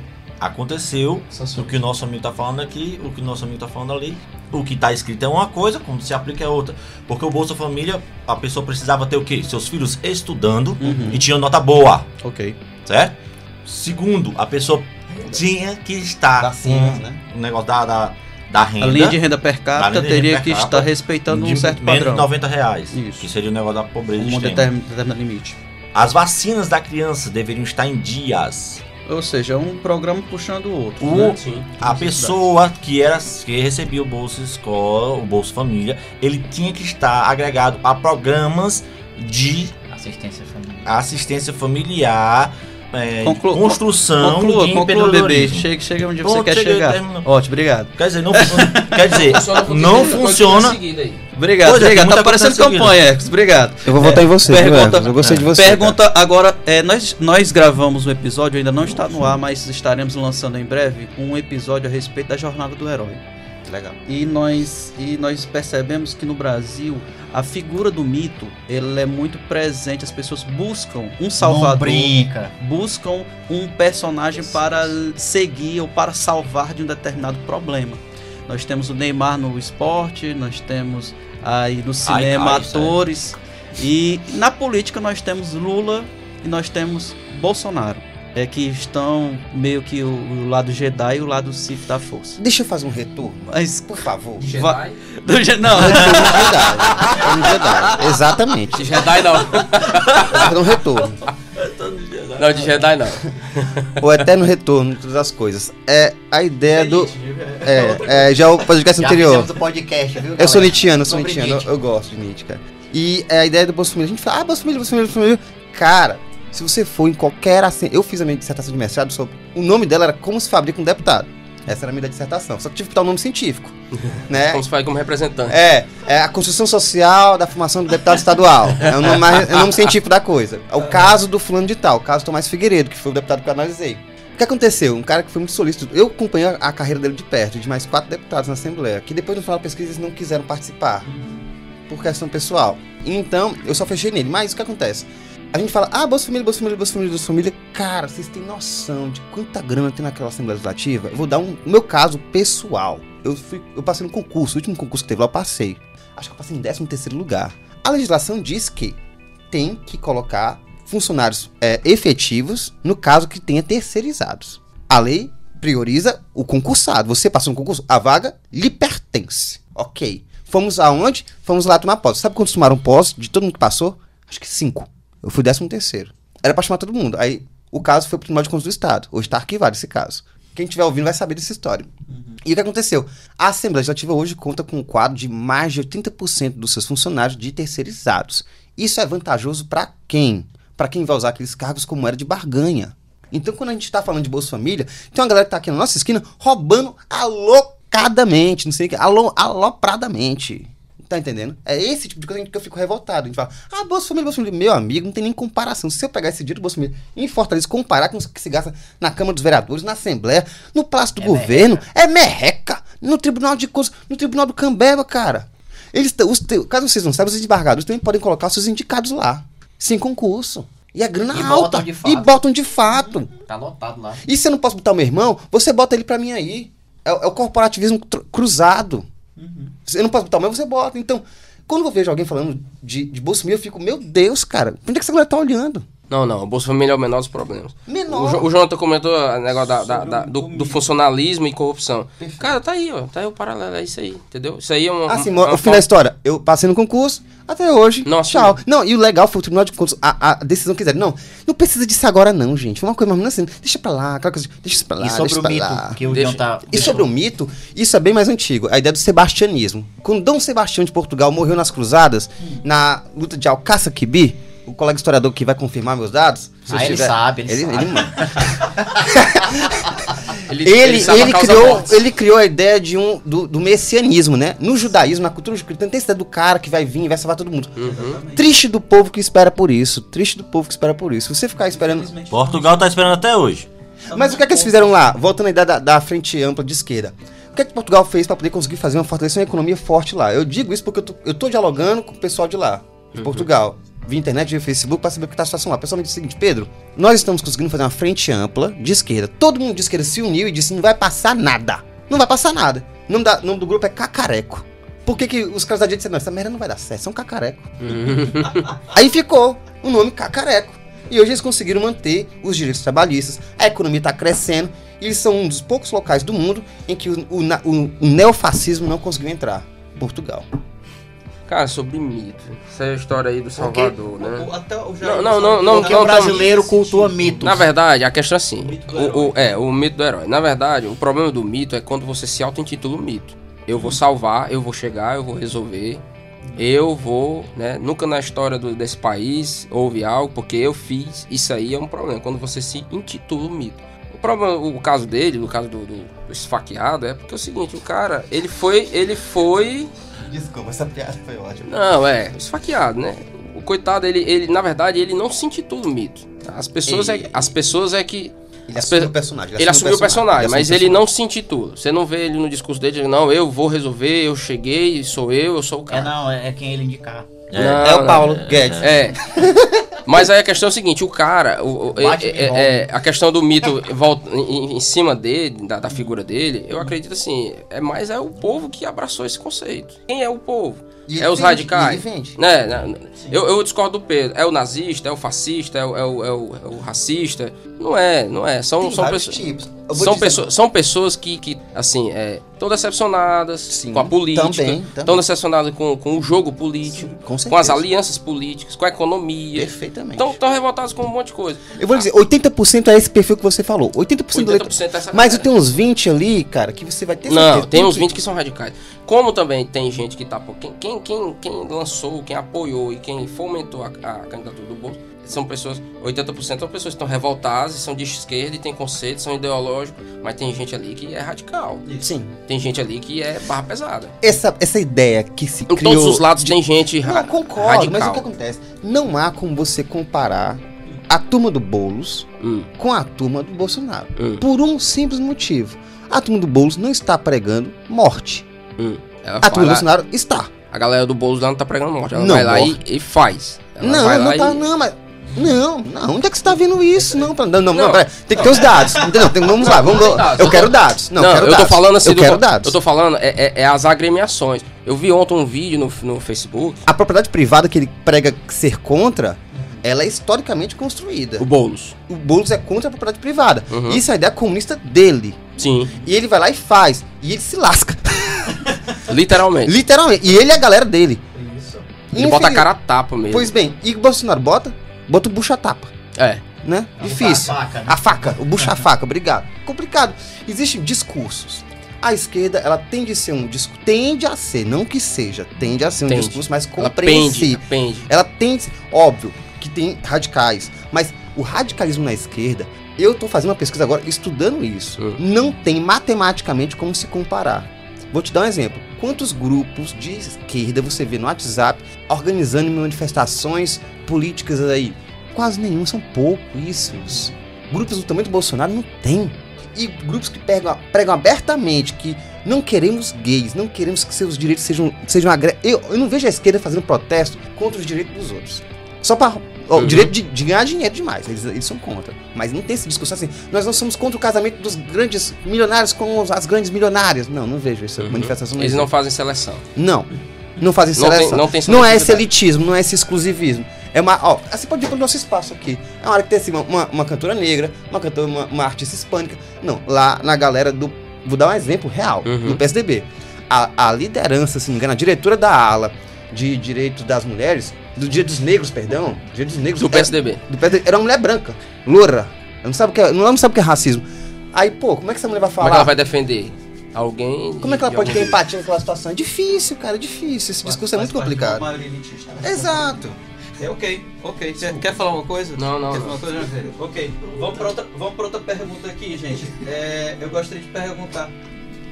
Speaker 4: Aconteceu o que o nosso amigo tá falando aqui, o que o nosso amigo tá falando ali. O que tá escrito é uma coisa, quando se aplica é outra. Porque o Bolsa Família, a pessoa precisava ter o quê? Seus filhos estudando
Speaker 2: Uhum.
Speaker 4: e tinham nota boa,
Speaker 2: Ok.
Speaker 4: certo? Segundo, a pessoa tinha que estar
Speaker 5: Vacinas,
Speaker 4: com
Speaker 5: né?
Speaker 4: o negócio da, da, da renda.
Speaker 2: A linha de renda per
Speaker 4: da
Speaker 2: capita teria
Speaker 4: renda
Speaker 2: que
Speaker 4: per
Speaker 2: estar respeitando um certo
Speaker 4: menos
Speaker 2: padrão.
Speaker 4: de 90 reais.
Speaker 2: Isso.
Speaker 4: Que seria o negócio da pobreza
Speaker 2: Um
Speaker 4: extrema.
Speaker 2: determinado limite.
Speaker 4: As vacinas da criança deveriam estar em dias.
Speaker 2: Ou seja, um programa puxando o outro.
Speaker 4: O-
Speaker 2: né?
Speaker 6: Sim.
Speaker 4: A pessoa que era que recebia o Bolsa Escola, o Bolsa Família, ele tinha que estar agregado a programas de
Speaker 9: Assistência familiar.
Speaker 4: assistência familiar, é,
Speaker 2: Conclu-
Speaker 4: construção
Speaker 2: Conclua,
Speaker 4: de
Speaker 2: conclua, bebê. Chega, chega onde
Speaker 4: Pronto,
Speaker 2: você quer
Speaker 4: cheguei,
Speaker 2: chegar.
Speaker 4: terminou.
Speaker 2: Ótimo, obrigado.
Speaker 4: Quer dizer, não, quer dizer, [LAUGHS]
Speaker 6: Funciona
Speaker 4: não funciona.
Speaker 2: Obrigado,
Speaker 4: Pois é,
Speaker 2: obrigado.
Speaker 4: tem
Speaker 2: Tá parecendo campanha, Ecos. Obrigado.
Speaker 5: Eu vou votar em você,
Speaker 2: pergunta-?
Speaker 5: Eu gostei de você.
Speaker 2: Pergunta agora, é, nós, nós gravamos um episódio, ainda não está no ar, mas estaremos lançando em breve um episódio a respeito da jornada do herói.
Speaker 5: Legal.
Speaker 2: E nós, e nós percebemos que no Brasil a figura do mito ele é muito presente. As pessoas buscam um salvador, buscam um personagem para seguir ou para salvar de um determinado problema. Nós temos o Neymar no esporte, nós temos aí no cinema
Speaker 4: cara, isso aí.
Speaker 2: atores e na política nós temos Lula e nós temos Bolsonaro. É que estão meio que o, o lado Jedi e o lado Sith da força.
Speaker 5: Deixa eu fazer um retorno,
Speaker 2: Mas
Speaker 5: por favor.
Speaker 6: De
Speaker 2: Va-
Speaker 6: Jedi?
Speaker 2: do Je- não,
Speaker 5: Jedi. Jedi. Exatamente.
Speaker 6: De Jedi não.
Speaker 5: Fazer um retorno.
Speaker 6: Não, de Jedi não.
Speaker 5: O eterno retorno de todas as coisas. É a ideia do. É, é já o podcast
Speaker 9: Já
Speaker 5: anterior.
Speaker 9: o podcast, viu?
Speaker 5: Eu sou? Nietzscheano, eu sou Nietzscheano, eu,
Speaker 9: Nietzsche.
Speaker 5: eu gosto de Nietzsche, cara. E é a ideia do Família. A gente fala, ah, Família, Bolsa Família. Cara, se você for em qualquer. Assim, eu fiz a minha dissertação de mestrado sobre. O nome dela era Como se fabrica um deputado. Essa era a minha dissertação. Só que tive que dar um nome científico. [LAUGHS] né?
Speaker 6: Como se faz como representante.
Speaker 5: É, é a construção social da formação do deputado estadual. [LAUGHS] É o nome, mais- é o nome científico da coisa. É o caso do fulano de tal, o caso do Tomás Figueiredo, que foi o deputado que eu analisei. O que aconteceu? Um cara que foi muito solícito. Eu acompanhei a- a carreira dele de perto, de mais quatro deputados na Assembleia, que depois no final da pesquisa eles não quiseram participar. Por questão pessoal. Então, eu só fechei nele. Mas o que acontece? A gente fala, ah, Bolsa Família, Bolsa Família, Bolsa Família, Bolsa Família. Cara, vocês têm noção de quanta grana tem naquela Assembleia Legislativa? Eu vou dar um, o meu caso pessoal. Eu, fui, eu passei no concurso, o último concurso que teve lá, eu passei. Acho que eu passei em 13 terceiro lugar. A legislação diz que tem que colocar funcionários é, efetivos no caso que tenha terceirizados. A lei prioriza o concursado. Você passou no concurso, a vaga lhe pertence. Ok. Fomos aonde? Fomos lá tomar posse. Sabe quantos tomaram posse de todo mundo que passou? Acho que cinco. Eu fui décimo terceiro. Era pra chamar todo mundo. Aí o caso foi pro Tribunal de Contas do Estado. Hoje tá arquivado esse caso. Quem estiver ouvindo vai saber dessa história. E o que aconteceu? A Assembleia Legislativa hoje conta com um quadro de mais de 80% dos seus funcionários de terceirizados. Isso é vantajoso para quem? Para quem vai usar aqueles cargos como era de barganha. Então, quando a gente está falando de Bolsa Família, tem uma galera que tá aqui na nossa esquina roubando alocadamente, não sei o que, alo, alopradamente. Tá entendendo? É esse tipo de coisa que eu fico revoltado. A gente fala, ah, Bolsa Família, Bolsa Família. Meu amigo, não tem nem comparação. Se eu pegar esse dinheiro do Bolsa Família em Fortaleza, comparar com o que se gasta na Câmara dos Vereadores, na Assembleia, no Palácio do
Speaker 9: É
Speaker 5: Governo, é merreca. No Tribunal de Contas, no Tribunal do Cambeba, cara. Eles, os, caso vocês não saibam, os desembargadores também podem colocar os seus indicados lá, sem concurso. E a grana
Speaker 9: E
Speaker 5: alta.
Speaker 9: botam de fato.
Speaker 5: E botam de fato.
Speaker 9: Tá lotado lá.
Speaker 5: E se eu não posso botar o meu irmão, você bota ele pra mim aí. É, o- é o corporativismo cruzado. Se eu não posso botar meu, você bota. Então, quando eu vejo alguém falando de, de Família, eu fico, meu Deus, cara, onde é que essa galera tá olhando?
Speaker 6: Não, não. O Bolsa Família é o menor dos problemas.
Speaker 5: Menor.
Speaker 6: O, Jo- o Jonathan comentou o negócio da, da- da- do, do funcionalismo e corrupção. Cara, tá aí, ó. Tá aí o paralelo, é isso aí, entendeu? Isso aí é um.
Speaker 5: Assim,
Speaker 6: um,
Speaker 5: mo- o fim da história, eu passei no concurso, até hoje,
Speaker 6: Nossa.
Speaker 5: tchau. Não, e o legal foi o Tribunal de Contas, a, a decisão que quiser. Não, não precisa disso agora não, gente. Foi uma coisa mais assim, deixa pra lá, aquela coisa, deixa isso pra lá,
Speaker 9: E sobre
Speaker 5: deixa
Speaker 9: o
Speaker 5: pra
Speaker 9: mito
Speaker 5: lá.
Speaker 9: que o
Speaker 6: Deixa-
Speaker 9: tá.
Speaker 5: E sobre o mito, isso é bem mais antigo. A ideia do sebastianismo. Quando Dom Sebastião de Portugal morreu nas cruzadas, na luta de Alcácer Quibir, o colega historiador que vai confirmar meus dados.
Speaker 9: Ah, ele
Speaker 5: estiver-
Speaker 9: sabe, ele
Speaker 5: ele,
Speaker 9: sabe.
Speaker 5: ele manda. [LAUGHS]
Speaker 6: Ele,
Speaker 5: Ele, ele criou, ele criou a ideia de um, do, do messianismo, né? No judaísmo, na cultura cristã, tem essa ideia do cara que vai vir e vai salvar todo mundo.
Speaker 6: Uhum.
Speaker 5: Triste do povo que espera por isso. Triste do povo que espera por isso. Você ficar esperando.
Speaker 4: Portugal tá esperando até hoje.
Speaker 5: Mas o que é que eles fizeram lá? Voltando à ideia da, da frente ampla de esquerda. O que é que Portugal fez para poder conseguir fazer uma fortalecer uma economia forte lá? Eu digo isso porque eu tô, eu tô dialogando com o pessoal de lá, de Portugal. Via internet, via Facebook para saber o que tá a situação lá. O pessoal me disse o seguinte, Pedro, nós estamos conseguindo fazer uma frente ampla de esquerda. Todo mundo de esquerda se uniu e disse, não vai passar nada. Não vai passar nada. O nome, da- nome do grupo é Cacareco. Por que, que os caras da direita disseram, não, essa merda não vai dar certo, são cacareco. [LAUGHS] Aí ficou o nome Cacareco. E hoje eles conseguiram manter os direitos trabalhistas, a economia está crescendo eles são um dos poucos locais do mundo em que o, o, o- o neofascismo não conseguiu entrar. Portugal.
Speaker 6: Cara, sobre mito. Essa é a história aí do Salvador, né?
Speaker 2: O- até o
Speaker 6: Não, não, não, não,
Speaker 9: Porque o
Speaker 6: não,
Speaker 9: brasileiro cultua mitos.
Speaker 6: Na verdade, a questão é assim. O, o- é, o mito do herói. Na verdade, o problema do mito é quando você se auto-intitula mito. Eu vou salvar, eu vou chegar, eu vou resolver. Eu vou, né? Nunca na história do- desse país houve algo, porque eu fiz. Isso aí é um problema, quando você se intitula mito. O problema, o caso dele, no caso do, do, do esfaqueado, é porque é o seguinte, o cara, ele foi. Ele foi.
Speaker 5: Desculpa, essa piada foi ótima.
Speaker 6: Não, é, esfaqueado, né? O coitado, ele, ele, na verdade, ele não se intitula um mito. As pessoas, é, as pessoas é que.
Speaker 5: Ele
Speaker 6: as
Speaker 5: assumiu o personagem.
Speaker 6: Ele assumiu o personagem, mas ele
Speaker 5: assumiu
Speaker 6: não se intitula. Você não vê ele no discurso dele, ele, não, eu vou resolver, eu cheguei, sou eu, eu sou o
Speaker 9: É,
Speaker 6: cara.
Speaker 9: não, é, é quem ele indicar.
Speaker 6: Não,
Speaker 5: É o Paulo Guedes.
Speaker 6: É. [LAUGHS] Mas aí a questão é o seguinte, o cara, o, é- é- é- a questão do mito volta, em, em cima dele, da, da figura dele, eu acredito assim, é mais é o povo que abraçou esse conceito. Quem é o povo?
Speaker 5: E ele
Speaker 6: é os
Speaker 5: vende,
Speaker 6: radicais.
Speaker 5: e ele vende.
Speaker 6: Né, né, eu, eu discordo do Pedro. É o nazista, é o fascista, é o, é o, é o- é o racista. Não é, não é. São,
Speaker 5: Tem
Speaker 6: são pessoas. São, pessoas, são pessoas que, que assim, é, estão decepcionadas
Speaker 5: Sim,
Speaker 6: com a política, estão decepcionadas com, com o jogo político,
Speaker 5: com
Speaker 6: com, as alianças políticas, com a economia.
Speaker 5: Perfeitamente.
Speaker 6: Estão revoltados com um monte de coisa.
Speaker 5: Eu vou dizer, 80% é esse perfil que você falou. 80%, da letra.
Speaker 6: 80% é essa
Speaker 5: Mas tenho uns 20 ali, cara, que você vai ter
Speaker 6: Não,
Speaker 5: certeza.
Speaker 6: tem uns
Speaker 5: que-
Speaker 6: 20 que são radicais. Como também tem gente que tá. por- Quem, quem, quem, quem lançou, quem apoiou e quem fomentou a, a candidatura do Bolso são pessoas. 80% são pessoas que estão revoltadas, são de esquerda e têm conceitos, são ideológicos, mas tem gente ali que é radical.
Speaker 5: Sim.
Speaker 6: Tem gente ali que é barra pesada.
Speaker 5: Essa, essa ideia que se
Speaker 6: Em
Speaker 5: criou...
Speaker 6: todos os lados tem gente ra
Speaker 5: Não, concordo,
Speaker 6: radical.
Speaker 5: mas o que acontece? Não há como você comparar a turma do Boulos
Speaker 6: Hum,
Speaker 5: com a turma do Bolsonaro.
Speaker 6: Hum.
Speaker 5: Por um simples motivo. A turma do Boulos não está pregando morte.
Speaker 6: hum. Ela
Speaker 5: A turma do Bolsonaro está.
Speaker 6: A galera do Boulos lá não tá pregando morte. Ela
Speaker 5: Não,
Speaker 6: vai lá e, e faz. Ela
Speaker 5: não, não tá,
Speaker 6: e-
Speaker 5: não, mas... Não, não, onde é que você tá vendo isso? Não, não, não, não,
Speaker 6: Não.
Speaker 5: pera, tem que ter os dados. Entendeu? Tem- vamos lá, vamos lá. Eu
Speaker 6: Eu
Speaker 5: quero
Speaker 6: tô-
Speaker 5: dados. Não,
Speaker 6: Não,
Speaker 5: quero
Speaker 6: eu tô
Speaker 5: dados.
Speaker 6: falando assim.
Speaker 5: Eu
Speaker 6: do-
Speaker 5: quero dados.
Speaker 6: Eu tô falando, é, é- é as agremiações. Eu vi ontem um vídeo no, no Facebook.
Speaker 5: A propriedade privada que ele prega ser contra, ela é historicamente construída.
Speaker 6: O Boulos.
Speaker 5: O Boulos é contra a propriedade privada.
Speaker 6: Uhum.
Speaker 5: Isso é a ideia comunista dele.
Speaker 6: Sim,
Speaker 5: E ele vai lá e faz. E ele se lasca. [LAUGHS] [LAUGHS]
Speaker 6: literalmente.
Speaker 5: Literalmente. E ele é a galera dele.
Speaker 6: Ele bota a cara a tapa mesmo.
Speaker 5: Pois bem, e o Bolsonaro bota? Bota o bucha-tapa.
Speaker 6: É.
Speaker 5: Né? Difícil.
Speaker 9: a faca, né?
Speaker 5: A faca, o bucha-faca, obrigado. Complicado. Existem discursos. A esquerda, ela tende a ser um discurso. Tende a ser, não que seja, tende a ser um
Speaker 6: Tende.
Speaker 5: discurso mais
Speaker 6: Ela pende,
Speaker 5: compreensível.
Speaker 6: pende.
Speaker 5: Ela tem, óbvio, que tem radicais, mas o radicalismo na esquerda, eu tô fazendo uma pesquisa agora estudando isso.
Speaker 6: Hum.
Speaker 5: Não tem matematicamente como se comparar. Vou te dar um exemplo. Quantos grupos de esquerda você vê no WhatsApp organizando manifestações políticas aí? Quase nenhum, são pouquíssimos. Grupos do tamanho do Bolsonaro não tem. E grupos que pregam, pregam abertamente que não queremos gays, não queremos que seus direitos sejam, sejam agre... eu, eu não vejo a esquerda fazendo protesto contra os direitos dos outros. Só para o
Speaker 6: Uhum.
Speaker 5: direito de, de ganhar dinheiro demais, eles, eles são contra. Mas não tem essa discussão assim, nós não somos contra o casamento dos grandes milionários com as grandes milionárias. Não, não vejo essa
Speaker 6: Uhum.
Speaker 5: manifestação.
Speaker 6: Eles não fazem seleção.
Speaker 5: Não. Não fazem
Speaker 6: Não tem-
Speaker 5: seleção.
Speaker 6: não tem
Speaker 5: Não é esse elitismo, não é esse exclusivismo. É uma. Ó, você pode ir pro nosso espaço aqui. É uma hora que tem assim, uma, uma, uma cantora negra, uma cantora, uma, uma artista hispânica. Não, lá na galera do. Vou dar um exemplo real,
Speaker 6: Uhum.
Speaker 5: do PSDB. A, a liderança, se não me engano, a diretora da ala de direitos das mulheres, do Dia dos Negros, perdão. Dia dos Negros
Speaker 6: Do
Speaker 5: é-
Speaker 6: PSDB.
Speaker 5: do PSDB, era uma mulher branca, loura. Ela não sabe o que é, não sabe o que é racismo. Aí, pô, como é que essa mulher vai
Speaker 6: Como
Speaker 5: falar?
Speaker 6: é que ela vai defender? Alguém.
Speaker 5: Como é que ela
Speaker 6: de
Speaker 5: pode ter empatia naquela situação? É difícil, cara, é difícil. Esse discurso é muito complicado. Exato.
Speaker 2: É, ok, ok. Quer, quer falar uma coisa?
Speaker 6: Não, não,
Speaker 2: Quer
Speaker 6: não.
Speaker 2: falar uma coisa? Ok. Vamos para outra, vamos pra outra pergunta aqui, gente. É, eu gostaria de perguntar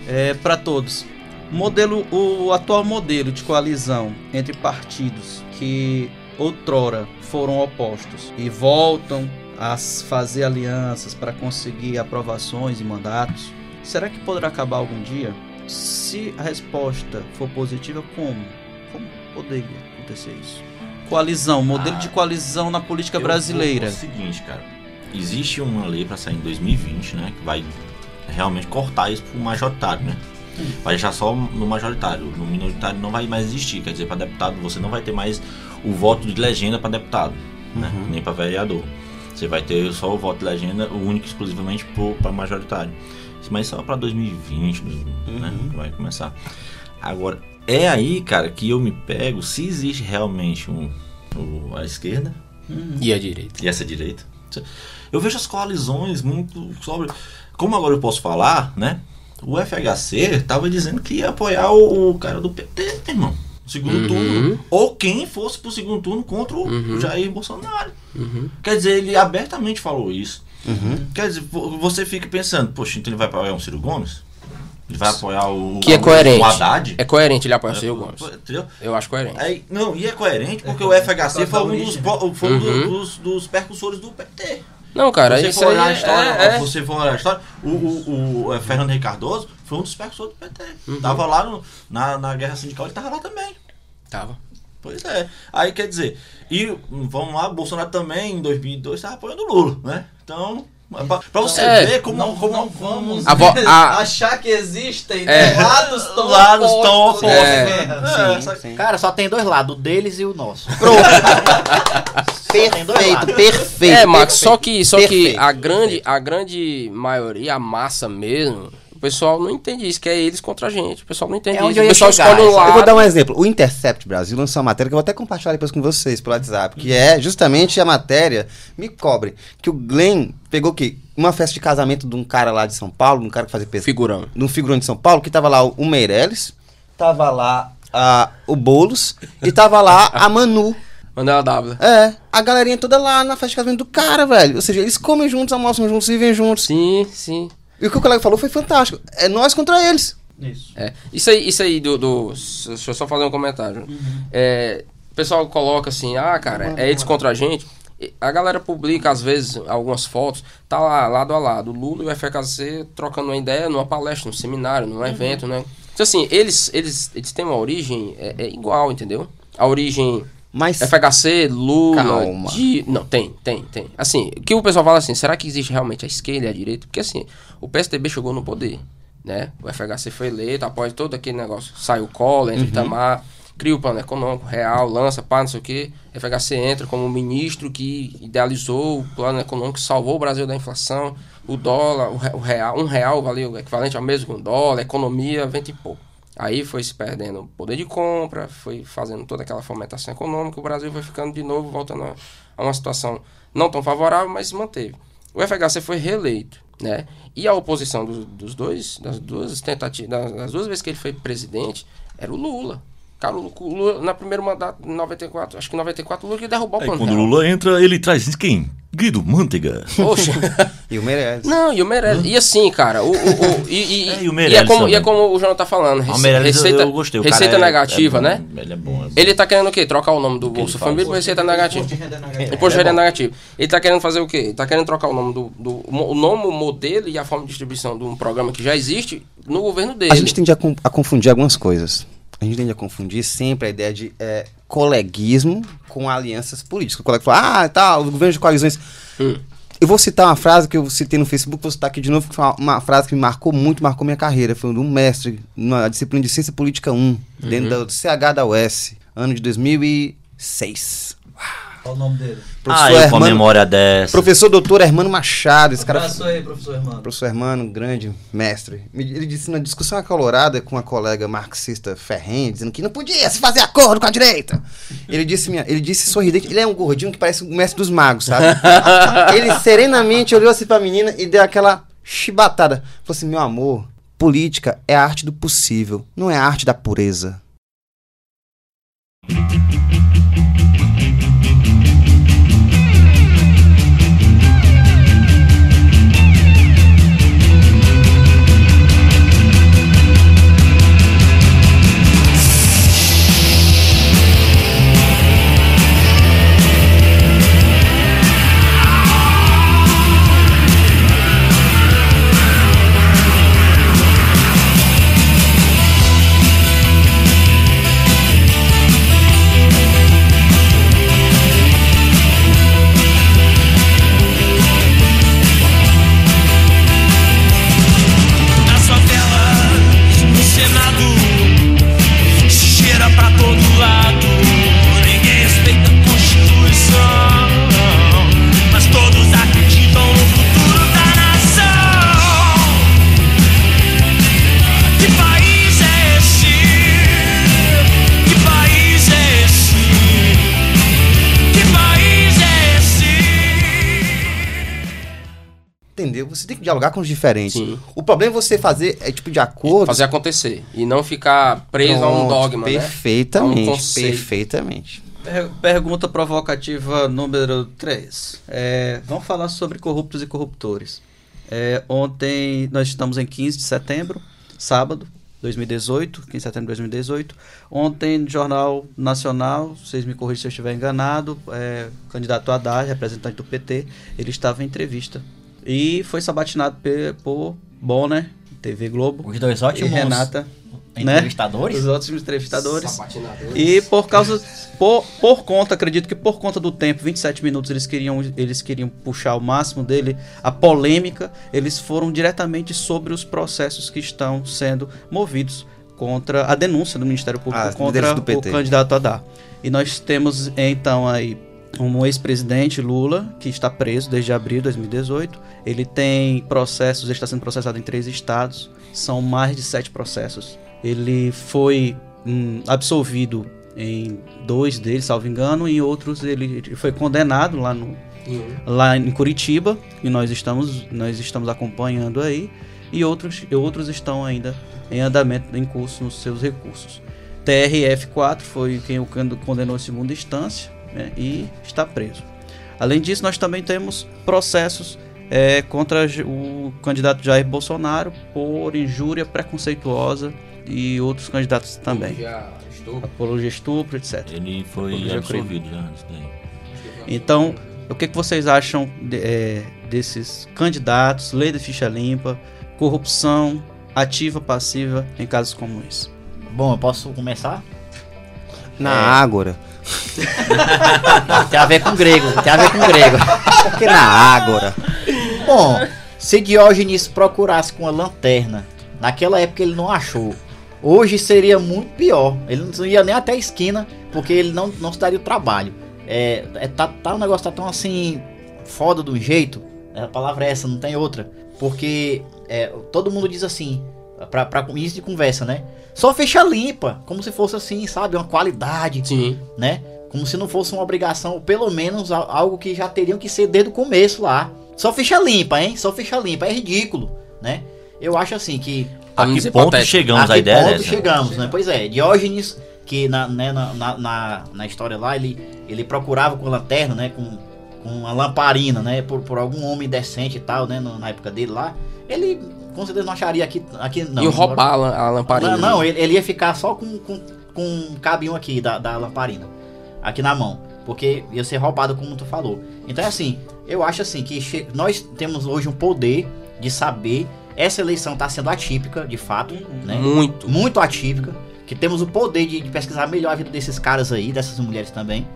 Speaker 2: é, para todos. Modelo, o atual modelo de coalizão entre partidos que outrora foram opostos e voltam a fazer alianças para conseguir aprovações e mandatos, será que poderá acabar algum dia? Se a resposta for positiva, como? Como poderia acontecer isso? Coalizão, modelo de coalizão na política brasileira.
Speaker 4: É o seguinte, cara. Existe uma lei pra sair em 2020, né? Que vai realmente cortar isso pro majoritário, né? Vai deixar só no majoritário. No minoritário não vai mais existir. Quer dizer, pra deputado você não vai ter mais o voto de legenda pra deputado, né? Nem pra vereador. Você vai ter só o voto de legenda, o único exclusivamente para majoritário. Mas só para 2020, né? que Vai começar. Agora, é aí, cara, que eu me pego se existe realmente um, o- a esquerda
Speaker 6: E a direita.
Speaker 4: e essa direita. Eu vejo as coalizões muito sobre. Como agora eu posso falar, né? O FHC tava dizendo que ia apoiar o, o cara do PT, meu irmão. Segundo
Speaker 6: Uhum.
Speaker 4: turno. Ou quem fosse pro segundo turno contra o Jair Bolsonaro. Quer dizer, ele abertamente falou isso. Quer dizer, vo- você fica pensando, poxa, então ele vai apoiar o Ciro Gomes? Ele vai apoiar o,
Speaker 6: Que é
Speaker 4: o-
Speaker 6: coerente.
Speaker 4: o Haddad?
Speaker 6: É coerente ele apoia o Ciro Gomes.
Speaker 4: Entendeu?
Speaker 6: Eu acho coerente.
Speaker 4: Aí, não, e é coerente porque o FHC foi um dos, foi um do-
Speaker 6: Uhum.
Speaker 4: dos, dos percussores do PT.
Speaker 6: Não, cara,
Speaker 4: você
Speaker 6: isso
Speaker 4: for
Speaker 6: aí
Speaker 4: olhar a
Speaker 6: é,
Speaker 4: história,
Speaker 6: é, é.
Speaker 4: você for olhar a história, o, o, o, é, Fernando Henrique Cardoso foi um dos percussores do PT.
Speaker 6: Uhum.
Speaker 4: Tava lá no- na, na guerra sindical, ele tava lá também.
Speaker 6: Tava.
Speaker 4: Pois é. Aí quer dizer, e hum, vamos lá, Bolsonaro também em 2002 tava apoiando o Lula, né? Então, pra, você
Speaker 6: É,
Speaker 4: ver como
Speaker 2: Não,
Speaker 4: como
Speaker 2: não vamos
Speaker 6: A vo- a- [LAUGHS]
Speaker 2: achar que existem
Speaker 6: É.
Speaker 2: né, lados tão [LAUGHS]
Speaker 4: Lados tão
Speaker 2: opostos.
Speaker 6: É.
Speaker 2: É.
Speaker 3: Sim, sim.
Speaker 9: Cara, só tem dois lados, o deles e o nosso. [LAUGHS]
Speaker 3: Pronto.
Speaker 9: Tem dois
Speaker 3: perfeito,
Speaker 9: lados.
Speaker 3: perfeito.
Speaker 6: É, Max, só que, só que
Speaker 3: Perfeito,
Speaker 6: a grande, a grande maioria, a massa mesmo, o pessoal não entende isso, que é eles contra a gente. O pessoal não entende
Speaker 9: É
Speaker 6: isso. O pessoal
Speaker 9: chegar,
Speaker 6: escolhe um lado.
Speaker 5: Eu vou dar um exemplo. O Intercept Brasil lançou uma matéria que eu vou até compartilhar depois com vocês pelo WhatsApp, que é justamente a matéria Me Cobre, que o Glenn pegou o quê? Uma festa de casamento de um cara lá de São Paulo, um cara que fazia pesquisa,
Speaker 6: Figurão.
Speaker 5: de um figurão de São Paulo, que tava lá o Meirelles, tava lá ah, o Boulos e tava lá a Manu. [LAUGHS]
Speaker 6: Mandela W.
Speaker 5: É, a galerinha toda lá na festa de casamento do cara, velho. Ou seja, eles comem juntos, almoçam juntos, vivem juntos.
Speaker 6: Sim, sim.
Speaker 5: E o que o colega falou foi fantástico. É nós contra eles.
Speaker 2: Isso.
Speaker 6: É. Isso aí, isso aí do, do- Deixa eu só fazer um comentário. É, o pessoal coloca assim, ah, cara, é eles contra a gente. A galera publica, às vezes, algumas fotos, tá lá, lado a lado, o Lula e o FHC trocando uma ideia numa palestra, num seminário, num evento, né? Então, assim, eles, eles, eles têm uma origem é, é igual, entendeu? A origem
Speaker 5: Mas
Speaker 6: FHC, Lula.
Speaker 5: Calma.
Speaker 6: Não, tem, tem, tem. Assim, o que o pessoal fala assim, será que existe realmente a esquerda e a direita? Porque assim, o PSDB chegou no poder, né? O FHC foi eleito, após todo aquele negócio, sai o Collor, entra o Itamar, cria o plano econômico real, lança, pá, não sei o quê. FHC entra como ministro que idealizou o plano econômico salvou o Brasil da inflação, o dólar, o real, um real valeu equivalente ao mesmo que um dólar, economia, vento e pouco. Aí foi se perdendo o poder de compra, foi fazendo toda aquela fomentação econômica, o Brasil foi ficando de novo, voltando a, uma situação não tão favorável, mas se manteve. O FHC foi reeleito, né? E a oposição dos, dos dois, das duas tentativas, das, das duas vezes que ele foi presidente, era o Lula. Cara, o Lula, na primeiro mandato, em 94, acho que em 94, o Lula ia derrubar o
Speaker 4: Aí
Speaker 6: plano
Speaker 4: quando o. Lula entra, ele traz quem? Guido Manteiga.
Speaker 6: Poxa. [LAUGHS]
Speaker 5: E o Meirelles.
Speaker 6: Não, e o Meirelles. E assim, cara, o. o, o- e, e, [LAUGHS]
Speaker 4: É, e o
Speaker 6: e é como, e é como o João tá falando.
Speaker 4: Ah,
Speaker 6: rece-
Speaker 4: o
Speaker 6: receita
Speaker 4: eu gostei. O
Speaker 6: receita
Speaker 4: é-
Speaker 6: negativa,
Speaker 4: é bom,
Speaker 6: né?
Speaker 4: Ele é bom. É bom.
Speaker 6: Ele tá querendo o quê? Trocar o nome do Bolsa? Família por receita negativa. Imposto de renda negativo. Ele tá querendo fazer o quê? Ele tá querendo trocar o nome do, do o nome, o modelo e a forma de distribuição de um programa que já existe no governo dele.
Speaker 5: A gente tende a, con- a confundir algumas coisas. A gente tende a confundir sempre a ideia de é, coleguismo com alianças políticas. O colega fala, ah, tá, o governo de coalizões.
Speaker 6: Hum.
Speaker 5: Eu vou citar uma frase que eu citei no Facebook, vou citar aqui de novo, que foi uma, uma frase que me marcou muito, marcou minha carreira. Foi de um mestre, numa disciplina de Ciência Política 1, dentro
Speaker 6: Uhum.
Speaker 5: do CH da UES, ano de 2006.
Speaker 2: Qual o nome dele?
Speaker 4: Ah, eu com a memória dessa.
Speaker 5: Professor doutor Hermano Machado, esse cara
Speaker 2: Abraço aí, professor Hermano.
Speaker 5: professor Hermano, grande mestre, me- ele disse na discussão acalorada com uma colega marxista ferrenha, dizendo que não podia se fazer acordo com a direita. Ele disse, minha, ele disse sorridente, ele é um gordinho que parece o mestre dos magos, sabe? [LAUGHS] ele serenamente olhou assim pra menina e deu aquela chibatada. Falou assim, meu amor, política é a arte do possível, não é a arte da pureza. Dialogar com os diferentes.
Speaker 6: Sim.
Speaker 5: O problema é você fazer, é tipo, de acordo.
Speaker 6: Fazer acontecer. E não ficar preso a um
Speaker 5: Pronto,
Speaker 6: dogma, né?
Speaker 5: Perfeitamente,
Speaker 6: A um
Speaker 5: perfeitamente.
Speaker 2: Per- Pergunta provocativa número 3. vamos falar sobre corruptos e corruptores. É, ontem, nós estamos em 15 de setembro, sábado, 2018, 15 de setembro de 2018. Ontem, no Jornal Nacional, vocês me corrigem se eu estiver enganado, é, candidato Haddad, representante do PT, ele estava em entrevista. E foi sabatinado por Bonner, TV Globo,
Speaker 3: Os dois
Speaker 2: e
Speaker 3: ótimos
Speaker 2: Renata, né?
Speaker 3: entrevistadores.
Speaker 2: Os outros entrevistadores.
Speaker 6: Sabatinadores.
Speaker 2: E por causa, por, por conta, acredito que por conta do tempo, 27 minutos, eles queriam, eles queriam puxar o máximo dele, a polêmica, eles foram diretamente sobre os processos que estão sendo movidos contra a denúncia do Ministério Público
Speaker 5: Ah,
Speaker 2: contra o candidato Haddad. E nós temos então aí um ex-presidente Lula que está preso desde abril de 2018. Ele tem processos, ele está sendo processado em três estados. São mais de sete processos. Ele foi hum, absolvido em dois deles, salvo engano, e em outros ele foi condenado lá no, lá em Curitiba e nós estamos nós estamos acompanhando aí e outros e outros estão ainda em andamento em curso nos seus recursos. TRF4 foi quem o condenou em segunda instância né, e está preso. Além disso, nós também temos processos eh, contra o candidato Jair Bolsonaro por injúria preconceituosa e outros candidatos também.
Speaker 6: Estou.
Speaker 2: Apologia a estupro, etc.
Speaker 4: Ele foi
Speaker 2: Apologia ao crime.
Speaker 4: absolvido já antes daí.
Speaker 2: Então, o que, que vocês acham de- é, desses candidatos, lei de ficha limpa, corrupção ativa, passiva em casos como esse?
Speaker 3: Bom, eu posso começar?
Speaker 5: Na
Speaker 3: É.
Speaker 5: Ágora.
Speaker 3: Tem a ver com grego, tem a ver com grego.
Speaker 5: Por que na Ágora?
Speaker 3: Bom, se Diógenes procurasse com a lanterna, naquela época ele não achou. Hoje seria muito pior. Ele não ia nem até a esquina, porque ele não, não se daria o trabalho. É, é, tá, tá, o negócio tá tão assim, foda um jeito. A palavra é essa, não tem outra. Porque é, todo mundo diz assim, pra, pra início de conversa, né? Só fecha limpa, como se fosse assim, sabe? Uma qualidade
Speaker 6: Sim.
Speaker 3: né? Como se não fosse uma obrigação, ou pelo menos a- algo que já teriam que ser desde o começo lá. Só ficha limpa, hein? Só ficha limpa, é ridículo, né? Eu acho assim que
Speaker 4: A que ponto
Speaker 6: hipotético.
Speaker 4: chegamos
Speaker 3: a que
Speaker 4: ideia
Speaker 3: ponto
Speaker 4: dessa?
Speaker 3: chegamos, né? Pois é, Diógenes, que na, né, na, na, na, na história lá, ele, ele procurava com lanterna, né? Com, com uma lamparina, né? Por, por algum homem decente e tal, né? Na época dele lá. Ele com certeza não acharia aqui, aqui não.
Speaker 6: e roubar a, lam- a lamparina.
Speaker 3: Não, não, ele, ele ia ficar só com, com, com um cabinho aqui da, da lamparina. Aqui na mão. Porque ia ser roubado, como tu falou. Então é assim, eu acho assim que che- nós temos hoje um poder de saber. Essa eleição está sendo atípica, de fato, né?
Speaker 6: Muito.
Speaker 3: Muito atípica. Que temos o poder de, de pesquisar melhor a vida desses caras aí, dessas mulheres também.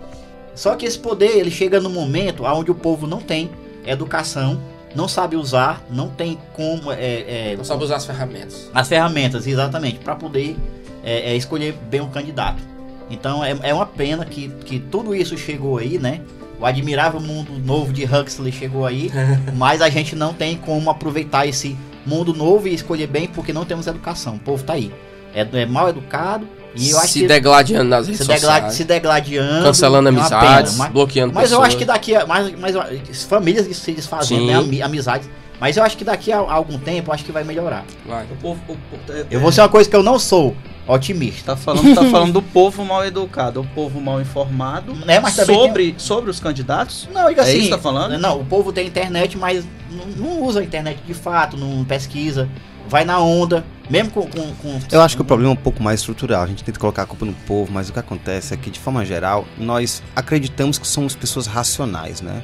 Speaker 3: Só que esse poder, ele chega no momento onde o povo não tem educação, não sabe usar, não tem como. É, é,
Speaker 6: Não sabe usar as ferramentas.
Speaker 3: as ferramentas, exatamente, para poder é, é, escolher bem um candidato. Então é, é uma pena que, que tudo isso chegou aí, né? O admirável mundo novo de Huxley chegou aí, [LAUGHS] mas a gente não tem como aproveitar esse mundo novo e escolher bem porque não temos educação. O povo tá aí. É, é mal educado e eu acho
Speaker 6: se
Speaker 3: que
Speaker 6: degladiando nas redes
Speaker 3: se, degla-
Speaker 6: sociais.
Speaker 3: se degladiando.
Speaker 6: Cancelando
Speaker 3: é
Speaker 6: amizades,
Speaker 3: pena, mas-
Speaker 6: bloqueando
Speaker 3: mas eu
Speaker 6: pessoas.
Speaker 3: acho que daqui a. Mas, mas eu- famílias que se desfazendo, né? ami- Amizades. Mas eu acho que daqui a, a algum tempo, eu acho que vai melhorar.
Speaker 6: Vai.
Speaker 2: O povo, o- o-
Speaker 3: Eu vou ser uma coisa que eu não sou, otimista.
Speaker 2: Tá falando, tá falando do povo mal educado, o povo mal informado [LAUGHS]
Speaker 3: Né, mas também
Speaker 2: sobre, sobre os candidatos.
Speaker 3: Não, diga
Speaker 2: É
Speaker 3: assim.
Speaker 2: isso que tá falando?
Speaker 3: Não, o povo tem internet, mas não, não usa a internet de fato, não pesquisa, vai na onda, mesmo com. com, com-
Speaker 5: Eu acho que o problema é um pouco mais estrutural. A gente tenta colocar a culpa no povo, mas o que acontece é que, de forma geral, nós acreditamos que somos pessoas racionais, né?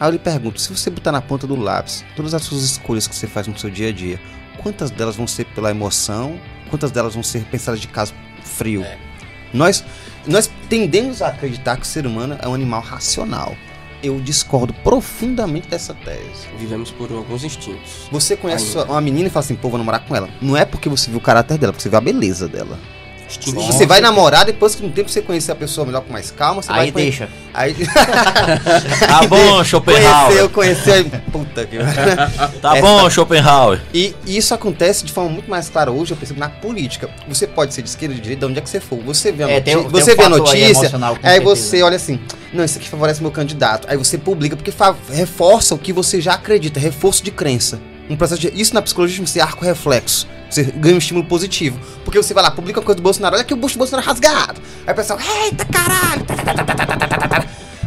Speaker 5: Aí eu lhe pergunto, se você botar na ponta do lápis todas as suas escolhas que você faz no seu dia a dia, quantas delas vão ser pela emoção, quantas delas vão ser pensadas de caso frio? Nós, nós tendemos a acreditar que o ser humano é um animal racional. Eu discordo profundamente dessa tese.
Speaker 6: Vivemos por alguns instintos.
Speaker 5: Você conhece
Speaker 6: Ainda.
Speaker 5: uma menina e fala assim, pô, vou namorar com ela. Não é porque você viu o caráter dela, porque você viu a beleza dela. Você vai namorar, depois que um tempo você conhecer a pessoa melhor com mais calma, você
Speaker 3: Aí
Speaker 5: vai
Speaker 3: deixa.
Speaker 5: Aí [LAUGHS] [LAUGHS]
Speaker 4: Tá bom, Schopenhauer.
Speaker 5: conheceu, conheceu. Puta que. [LAUGHS]
Speaker 4: Tá
Speaker 5: Essa-
Speaker 4: bom, Schopenhauer.
Speaker 5: E isso acontece de forma muito mais clara hoje, eu percebo, na política. Você pode ser de esquerda, de direita, de onde é que você for. Você vê a
Speaker 3: É, tem-
Speaker 5: notícia,
Speaker 3: tem
Speaker 5: você
Speaker 3: um
Speaker 5: vê a
Speaker 3: aí
Speaker 5: notícia, aí
Speaker 3: certeza.
Speaker 5: você olha assim, Não, isso aqui favorece meu candidato. Aí você publica porque fa- reforça o que você já acredita, é reforço de crença. Um processo de, isso na psicologia chama-se arco reflexo. Você ganha um estímulo positivo. Porque você vai lá, publica uma coisa do Bolsonaro, olha aqui o bucho do Bolsonaro rasgado. Aí o pessoal, eita caralho!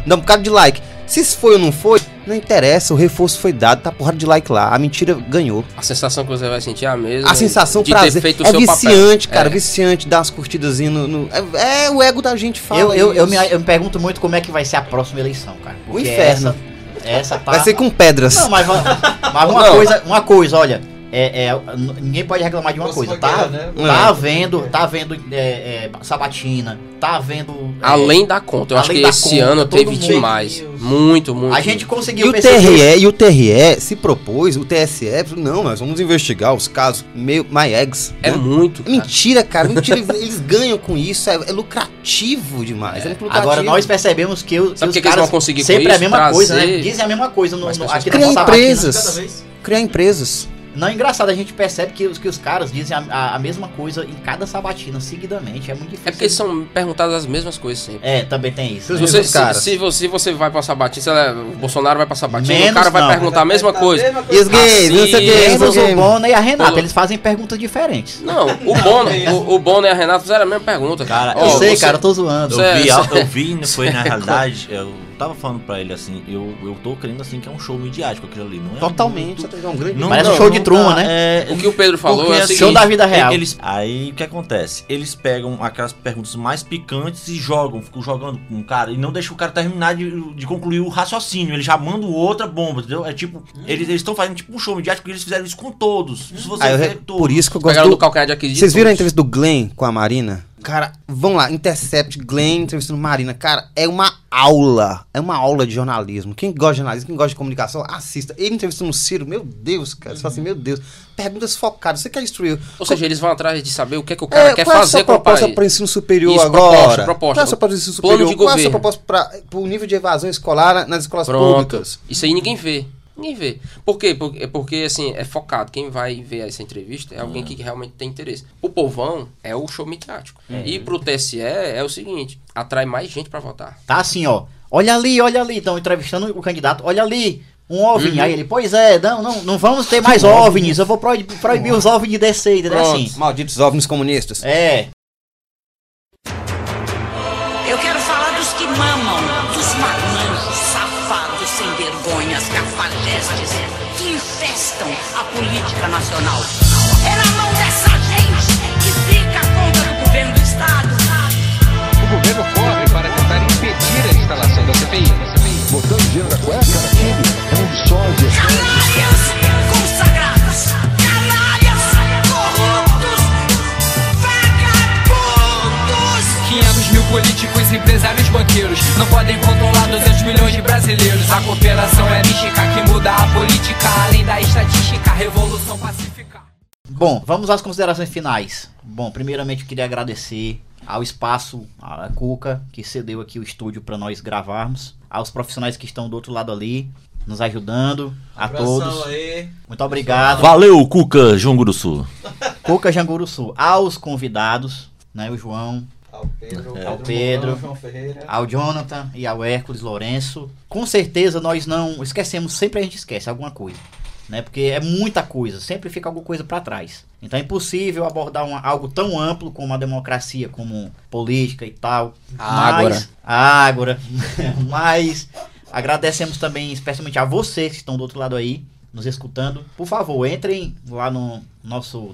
Speaker 5: Dá um bocado de like. Se isso foi ou não foi, não interessa, o reforço foi dado, tá porrada de like lá, a mentira ganhou.
Speaker 6: A sensação que você vai sentir é a mesma.
Speaker 5: A sensação,
Speaker 6: de
Speaker 5: prazer.
Speaker 6: Ter feito
Speaker 5: é o
Speaker 6: seu
Speaker 5: viciante,
Speaker 6: papel.
Speaker 5: cara,
Speaker 6: é.
Speaker 5: viciante dar umas curtidas no. no é, é, o ego da gente fala.
Speaker 3: Eu, eu, eu, me, eu me pergunto muito como é que vai ser a próxima eleição, cara.
Speaker 5: O inferno.
Speaker 3: Essa, essa tá...
Speaker 5: Vai ser com pedras.
Speaker 3: Não, mas, mas uma,
Speaker 6: não.
Speaker 3: coisa, uma coisa, olha. É, é, ninguém pode reclamar de uma coisa. Tá, tá havendo, tá havendo é, é, sabatina, tá havendo. é,
Speaker 6: Além da conta. Eu acho que esse
Speaker 3: conta,
Speaker 6: ano teve demais. Muito, muito.
Speaker 3: a gente
Speaker 5: E
Speaker 3: conseguiu
Speaker 5: o
Speaker 3: perceber-
Speaker 5: TRE, e o TRE se propôs, o TSE, não, nós vamos investigar os casos meio my eggs.
Speaker 6: É
Speaker 5: né?
Speaker 6: muito. cara.
Speaker 5: Mentira, cara, mentira, eles, eles ganham com isso, é, é lucrativo demais. É, lucrativo.
Speaker 3: Agora nós percebemos que, o- que
Speaker 6: Sabe
Speaker 3: os
Speaker 6: o que que eles vão conseguir com
Speaker 3: sempre é a mesma coisa, né? Dizem a mesma coisa no, no, aqui na
Speaker 5: empresas. Criar empresas.
Speaker 3: Não, é engraçado, a gente percebe que os, que os caras dizem a, a- a mesma coisa em cada sabatina, seguidamente. É muito difícil.
Speaker 6: É porque são perguntadas as mesmas coisas sempre.
Speaker 3: É, também tem isso.
Speaker 5: Os
Speaker 3: né?
Speaker 6: Você, se,
Speaker 5: caras.
Speaker 6: se você, se você vai pra Sabatina, o Bolsonaro vai pra Sabatina, o
Speaker 3: Menos
Speaker 6: cara vai
Speaker 3: não.
Speaker 6: perguntar a mesma coisa.
Speaker 5: E os gays, não sei o não o
Speaker 3: o. Bona e a Renata,
Speaker 6: Pô.
Speaker 3: eles fazem perguntas diferentes.
Speaker 6: Não, o [LAUGHS] Bono, o, o Bono e a Renata fizeram a mesma pergunta.
Speaker 4: Cara,
Speaker 3: Eu
Speaker 6: Ó,
Speaker 3: sei,
Speaker 6: você-
Speaker 3: cara, eu tô zoando.
Speaker 4: Eu vi,
Speaker 6: cê-
Speaker 4: eu vi, foi na realidade, [LAUGHS] eu tava falando pra ele assim, eu, eu tô crendo assim que é um show midiático aquilo ali, não é?
Speaker 5: Totalmente.
Speaker 4: muito-
Speaker 5: é um grande
Speaker 4: Não,
Speaker 3: Parece um
Speaker 4: não,
Speaker 3: show de
Speaker 4: não
Speaker 3: Truman,
Speaker 4: tá,
Speaker 3: né?
Speaker 4: é,
Speaker 6: O que o Pedro falou
Speaker 4: Porque,
Speaker 6: é
Speaker 4: assim.
Speaker 3: Show da vida real.
Speaker 4: Eles, aí o que acontece? Eles pegam aquelas perguntas mais picantes e jogam, ficam jogando com o cara e não deixam o cara terminar de, de concluir o raciocínio. Eles já mandam outra bomba, entendeu? É tipo, eles eles estão fazendo tipo um show midiático e eles fizeram isso com todos. Se você
Speaker 5: Ah, eu
Speaker 4: todos.
Speaker 5: por isso que eu gosto do...
Speaker 6: do calcanhar de
Speaker 5: Vocês viram a entrevista do Glenn com a Marina? Cara, vão lá, Intercept, Glenn entrevistando Marina. Cara, é uma aula. É uma aula de jornalismo. Quem gosta de jornalismo, quem gosta de comunicação, assista. Ele entrevistando o Ciro, meu Deus, cara. Você fala assim, meu Deus. Perguntas focadas. Você quer destruir.
Speaker 6: Ou seja, eles vão atrás de saber o que, é que o cara quer
Speaker 5: qual é a
Speaker 6: fazer com o
Speaker 5: proposta
Speaker 6: país.
Speaker 5: para o ensino superior
Speaker 6: Isso,
Speaker 5: agora?
Speaker 6: proposta, proposta.
Speaker 5: Qual é a sua proposta para o ensino
Speaker 6: Plano
Speaker 5: superior?
Speaker 6: de
Speaker 5: Qual é a sua
Speaker 6: governo.
Speaker 5: proposta para o nível de evasão escolar na- nas escolas
Speaker 6: Pronto.
Speaker 5: públicas?
Speaker 6: Isso aí ninguém vê. Ninguém vê. Por quê? Porque, é porque, assim, é focado. Quem vai ver essa entrevista é alguém que realmente tem interesse. O povão é o show midiático. E pro TSE é o seguinte, atrai mais gente pra votar.
Speaker 3: Tá assim, ó. Olha ali, olha ali. Estão entrevistando o candidato. Olha ali. Um OVNI.
Speaker 6: Uhum.
Speaker 3: Aí ele, pois é, não, não, não vamos ter mais OVNIs. Eu vou proibir, proibir os OVNIs de descer, entendeu?
Speaker 6: Pronto.
Speaker 3: Assim.
Speaker 5: Malditos ovnis comunistas.
Speaker 3: É.
Speaker 10: política nacional. É na mão dessa gente que fica a conta do governo do Estado.
Speaker 11: O governo corre para tentar impedir a instalação da CPI. Botando dinheiro na cueca, naquele é um sósia.
Speaker 10: Canalhas
Speaker 11: políticos, empresários, banqueiros não podem controlar 200 milhões de brasileiros. A cooperação é mística que muda a política, além da estatística, revolução pacífica.
Speaker 3: Bom, vamos às considerações finais. Bom, primeiramente eu queria agradecer ao espaço, a Cuca, que cedeu aqui o estúdio para nós gravarmos, aos profissionais que estão do outro lado ali, nos ajudando, a todos. Muito obrigado.
Speaker 4: Valeu, Cuca, João Guruçu.
Speaker 3: Cuca Janguru Sul, aos convidados, né, o João,
Speaker 2: Ao Pedro,
Speaker 3: ao Pedro,
Speaker 2: João Ferreira.
Speaker 3: ao Jonathan e ao Hércules Lourenço. Com certeza nós não esquecemos, sempre a gente esquece alguma coisa, né? Porque é muita coisa, sempre fica alguma coisa para trás. Então é impossível abordar uma- algo tão amplo como a democracia, como política e tal.
Speaker 6: A
Speaker 3: Mas- Ágora. [LAUGHS] Mas agradecemos também especialmente a vocês que estão do outro lado aí, nos escutando. Por favor, entrem lá no nosso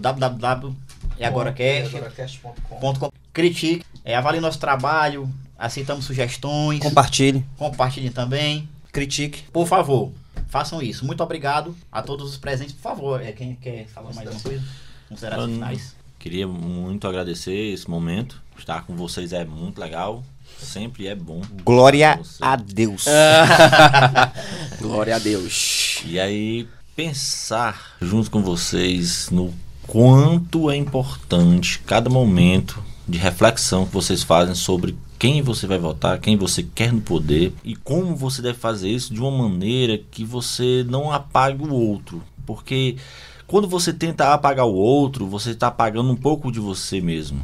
Speaker 3: www.eagoracast.com
Speaker 2: Agoracast.com.
Speaker 3: critique, é, avalie nosso trabalho, aceitamos sugestões,
Speaker 5: Compartilhe,
Speaker 3: compartilhem também.
Speaker 5: critique.
Speaker 3: Por favor, façam isso. Muito obrigado a todos os presentes. Por favor, é, quem quer falar mais uma coisa? Considerações finais.
Speaker 4: Queria muito agradecer esse momento. Estar com vocês é muito legal. Sempre é bom.
Speaker 5: Glória a Deus. [LAUGHS]
Speaker 6: Glória a Deus.
Speaker 4: E aí, pensar junto com vocês no quanto é importante cada momento de reflexão que vocês fazem sobre quem você vai votar, quem você quer no poder e como você deve fazer isso de uma maneira que você não apague o outro. Porque quando você tenta apagar o outro, você está apagando um pouco de você mesmo.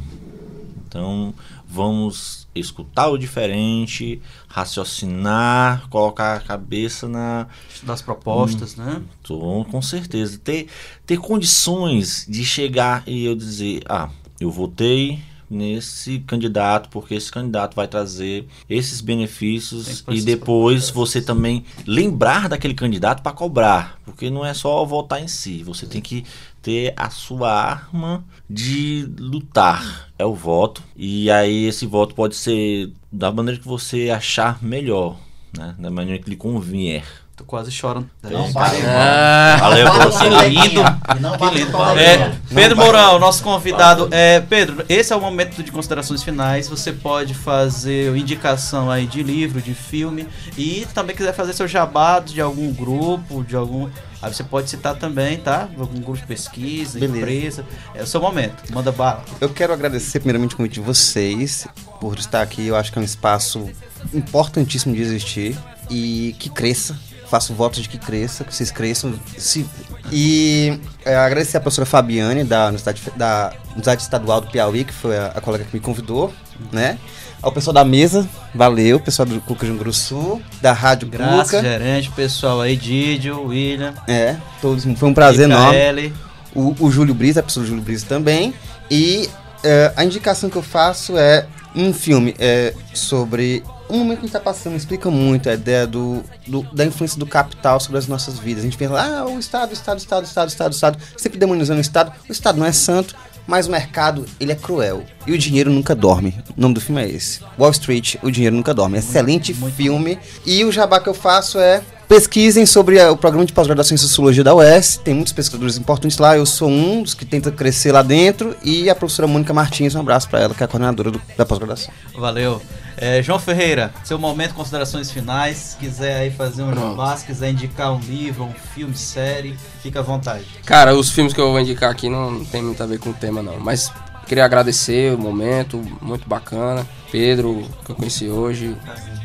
Speaker 4: Então, vamos escutar o diferente, raciocinar, colocar a cabeça na
Speaker 2: Das propostas, né?
Speaker 4: Tô, com certeza. Ter, ter condições de chegar e eu dizer, ah, eu votei nesse candidato porque esse candidato vai trazer esses benefícios e depois você também lembrar daquele candidato para cobrar, porque não é só votar em si, você tem que ter a sua arma de lutar, é o voto. E aí esse voto pode ser da maneira que você achar melhor, né? Da maneira que lhe convier.
Speaker 2: Tô quase chorando.
Speaker 3: Não bate
Speaker 2: Ah,
Speaker 4: Valeu,
Speaker 3: Não coleguinha.
Speaker 2: lindo.
Speaker 3: Não
Speaker 2: Que lindo. É, Pedro Mourão, nosso convidado. É, Pedro, esse é o momento de considerações finais. Você pode fazer indicação aí de livro, de filme e também quiser fazer seu jabá de algum grupo, de algum. Aí você pode citar também, tá? Algum grupo de pesquisa,
Speaker 5: Beleza.
Speaker 2: empresa. É o seu momento. Manda bala.
Speaker 5: Eu quero agradecer primeiramente o convite de vocês por estar aqui. Eu acho que é um espaço importantíssimo de existir e que cresça. Faço votos de que cresça, que vocês cresçam. Se... E é, agradecer a professora Fabiane, da Universidade, da Universidade Estadual do Piauí, que foi a, a colega que me convidou, né? Ao pessoal da mesa, valeu, pessoal do Cuca Junguru Sul, da Rádio
Speaker 2: Graças,
Speaker 5: Cuca.
Speaker 2: gerente, pessoal aí, Didio, William,
Speaker 5: É, todos, foi um prazer enorme. O, o Júlio Brisa, a pessoa do Júlio Brisa também. E é, a indicação que eu faço é um filme é, sobre um momento que a gente está passando, explica muito a ideia do, do- da influência do capital sobre as nossas vidas. A gente pensa, ah, o Estado, o Estado, o Estado, o Estado, o Estado, o Estado, sempre demonizando o Estado. O Estado não é santo, mas o mercado, ele é cruel. E o dinheiro nunca dorme. O nome do filme é esse. Wall Street, o dinheiro nunca dorme. Excelente filme. E o jabá que eu faço é Pesquisem sobre eh, o programa de pós-graduação em Sociologia da UES. Tem muitos pesquisadores importantes lá. Eu sou um dos que tenta crescer lá dentro. E a professora Mônica Martins, um abraço para ela, que é a coordenadora do- da pós-graduação.
Speaker 2: Valeu. É, João Ferreira, seu momento, considerações finais. Se quiser aí fazer um jabá, se quiser indicar um livro, um filme, série, fica à vontade.
Speaker 6: Cara, os filmes que eu vou indicar aqui não tem muito a ver com o tema, não. Mas queria agradecer o momento, muito bacana. Pedro, que eu conheci hoje,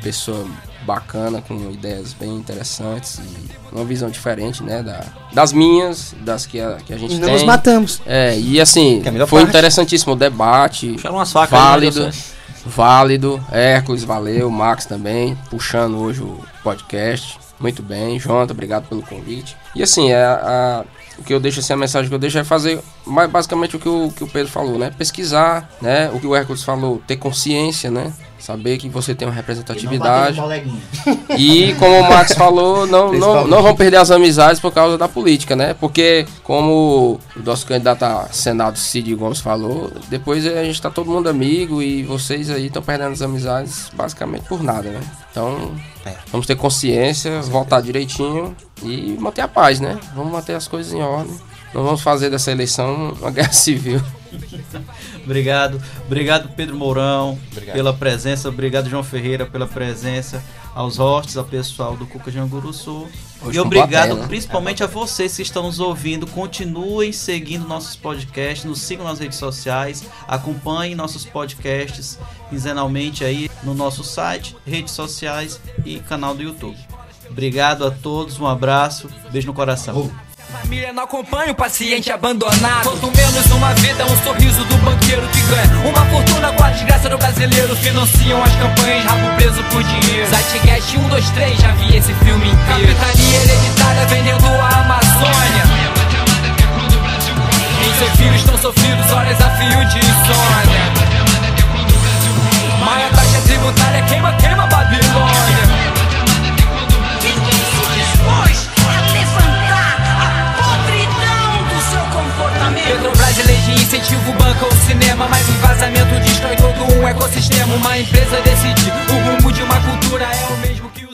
Speaker 6: pessoa bacana, com ideias bem interessantes e uma visão diferente, né? Da, das minhas, das que a, que a gente
Speaker 5: E não
Speaker 6: tem.
Speaker 5: nos matamos.
Speaker 6: É, e assim,
Speaker 5: Que é
Speaker 6: foi
Speaker 5: parte.
Speaker 6: interessantíssimo o debate.
Speaker 4: Umas facas aí,
Speaker 6: válido.
Speaker 4: deu certo.
Speaker 6: Válido. Hércules, valeu. Max também, puxando hoje o podcast. Muito bem. Jonathan, obrigado pelo convite. E assim, é a, o que eu deixo, assim, a mensagem que eu deixo é fazer basicamente o que o, que o Pedro falou, né? Pesquisar, né? O que o Hércules falou, ter consciência, né? Saber que você tem uma
Speaker 3: E
Speaker 6: representatividade. [LAUGHS] E como o Max falou, não, não, não vão perder as amizades por causa da política, né? Porque, como o nosso candidato a Senado Cid Gomes falou, depois a gente tá todo mundo amigo e vocês aí estão perdendo as amizades basicamente por nada, né? Então,
Speaker 5: É.
Speaker 6: vamos ter consciência, votar direitinho e manter a paz, né? Vamos manter as coisas em ordem. Não vamos fazer dessa eleição uma guerra [LAUGHS] civil.
Speaker 2: Obrigado. Obrigado, Pedro Mourão, pela presença. Obrigado, João Ferreira, pela presença. Aos hosts, ao pessoal do Cuca Janguru Sul.
Speaker 6: Hoje
Speaker 2: e obrigado
Speaker 6: né?
Speaker 2: principalmente a vocês que estão nos ouvindo. Continuem seguindo nossos podcasts, nos sigam nas redes sociais, acompanhem nossos podcasts quinzenalmente aí no nosso site, redes sociais e canal do YouTube. Obrigado a todos, um abraço, beijo no coração.
Speaker 11: Família não acompanha o paciente abandonado. Quanto menos uma vida, um sorriso do banqueiro que ganha uma fortuna com a desgraça do brasileiro. Financiam as campanhas, rabo preso por dinheiro. Zeitgeist 1, 2, 3, já vi esse filme inteiro. Capitania hereditária vendendo a Amazônia. E seus filhos estão sofridos, horas a fio de insônia. Maior taxa tributária, queima, queima Babilônia.
Speaker 10: Petrobras é
Speaker 11: lei de incentivo, banca o cinema Mas um vazamento destrói todo um ecossistema. Uma empresa decide o rumo de uma cultura É o mesmo que o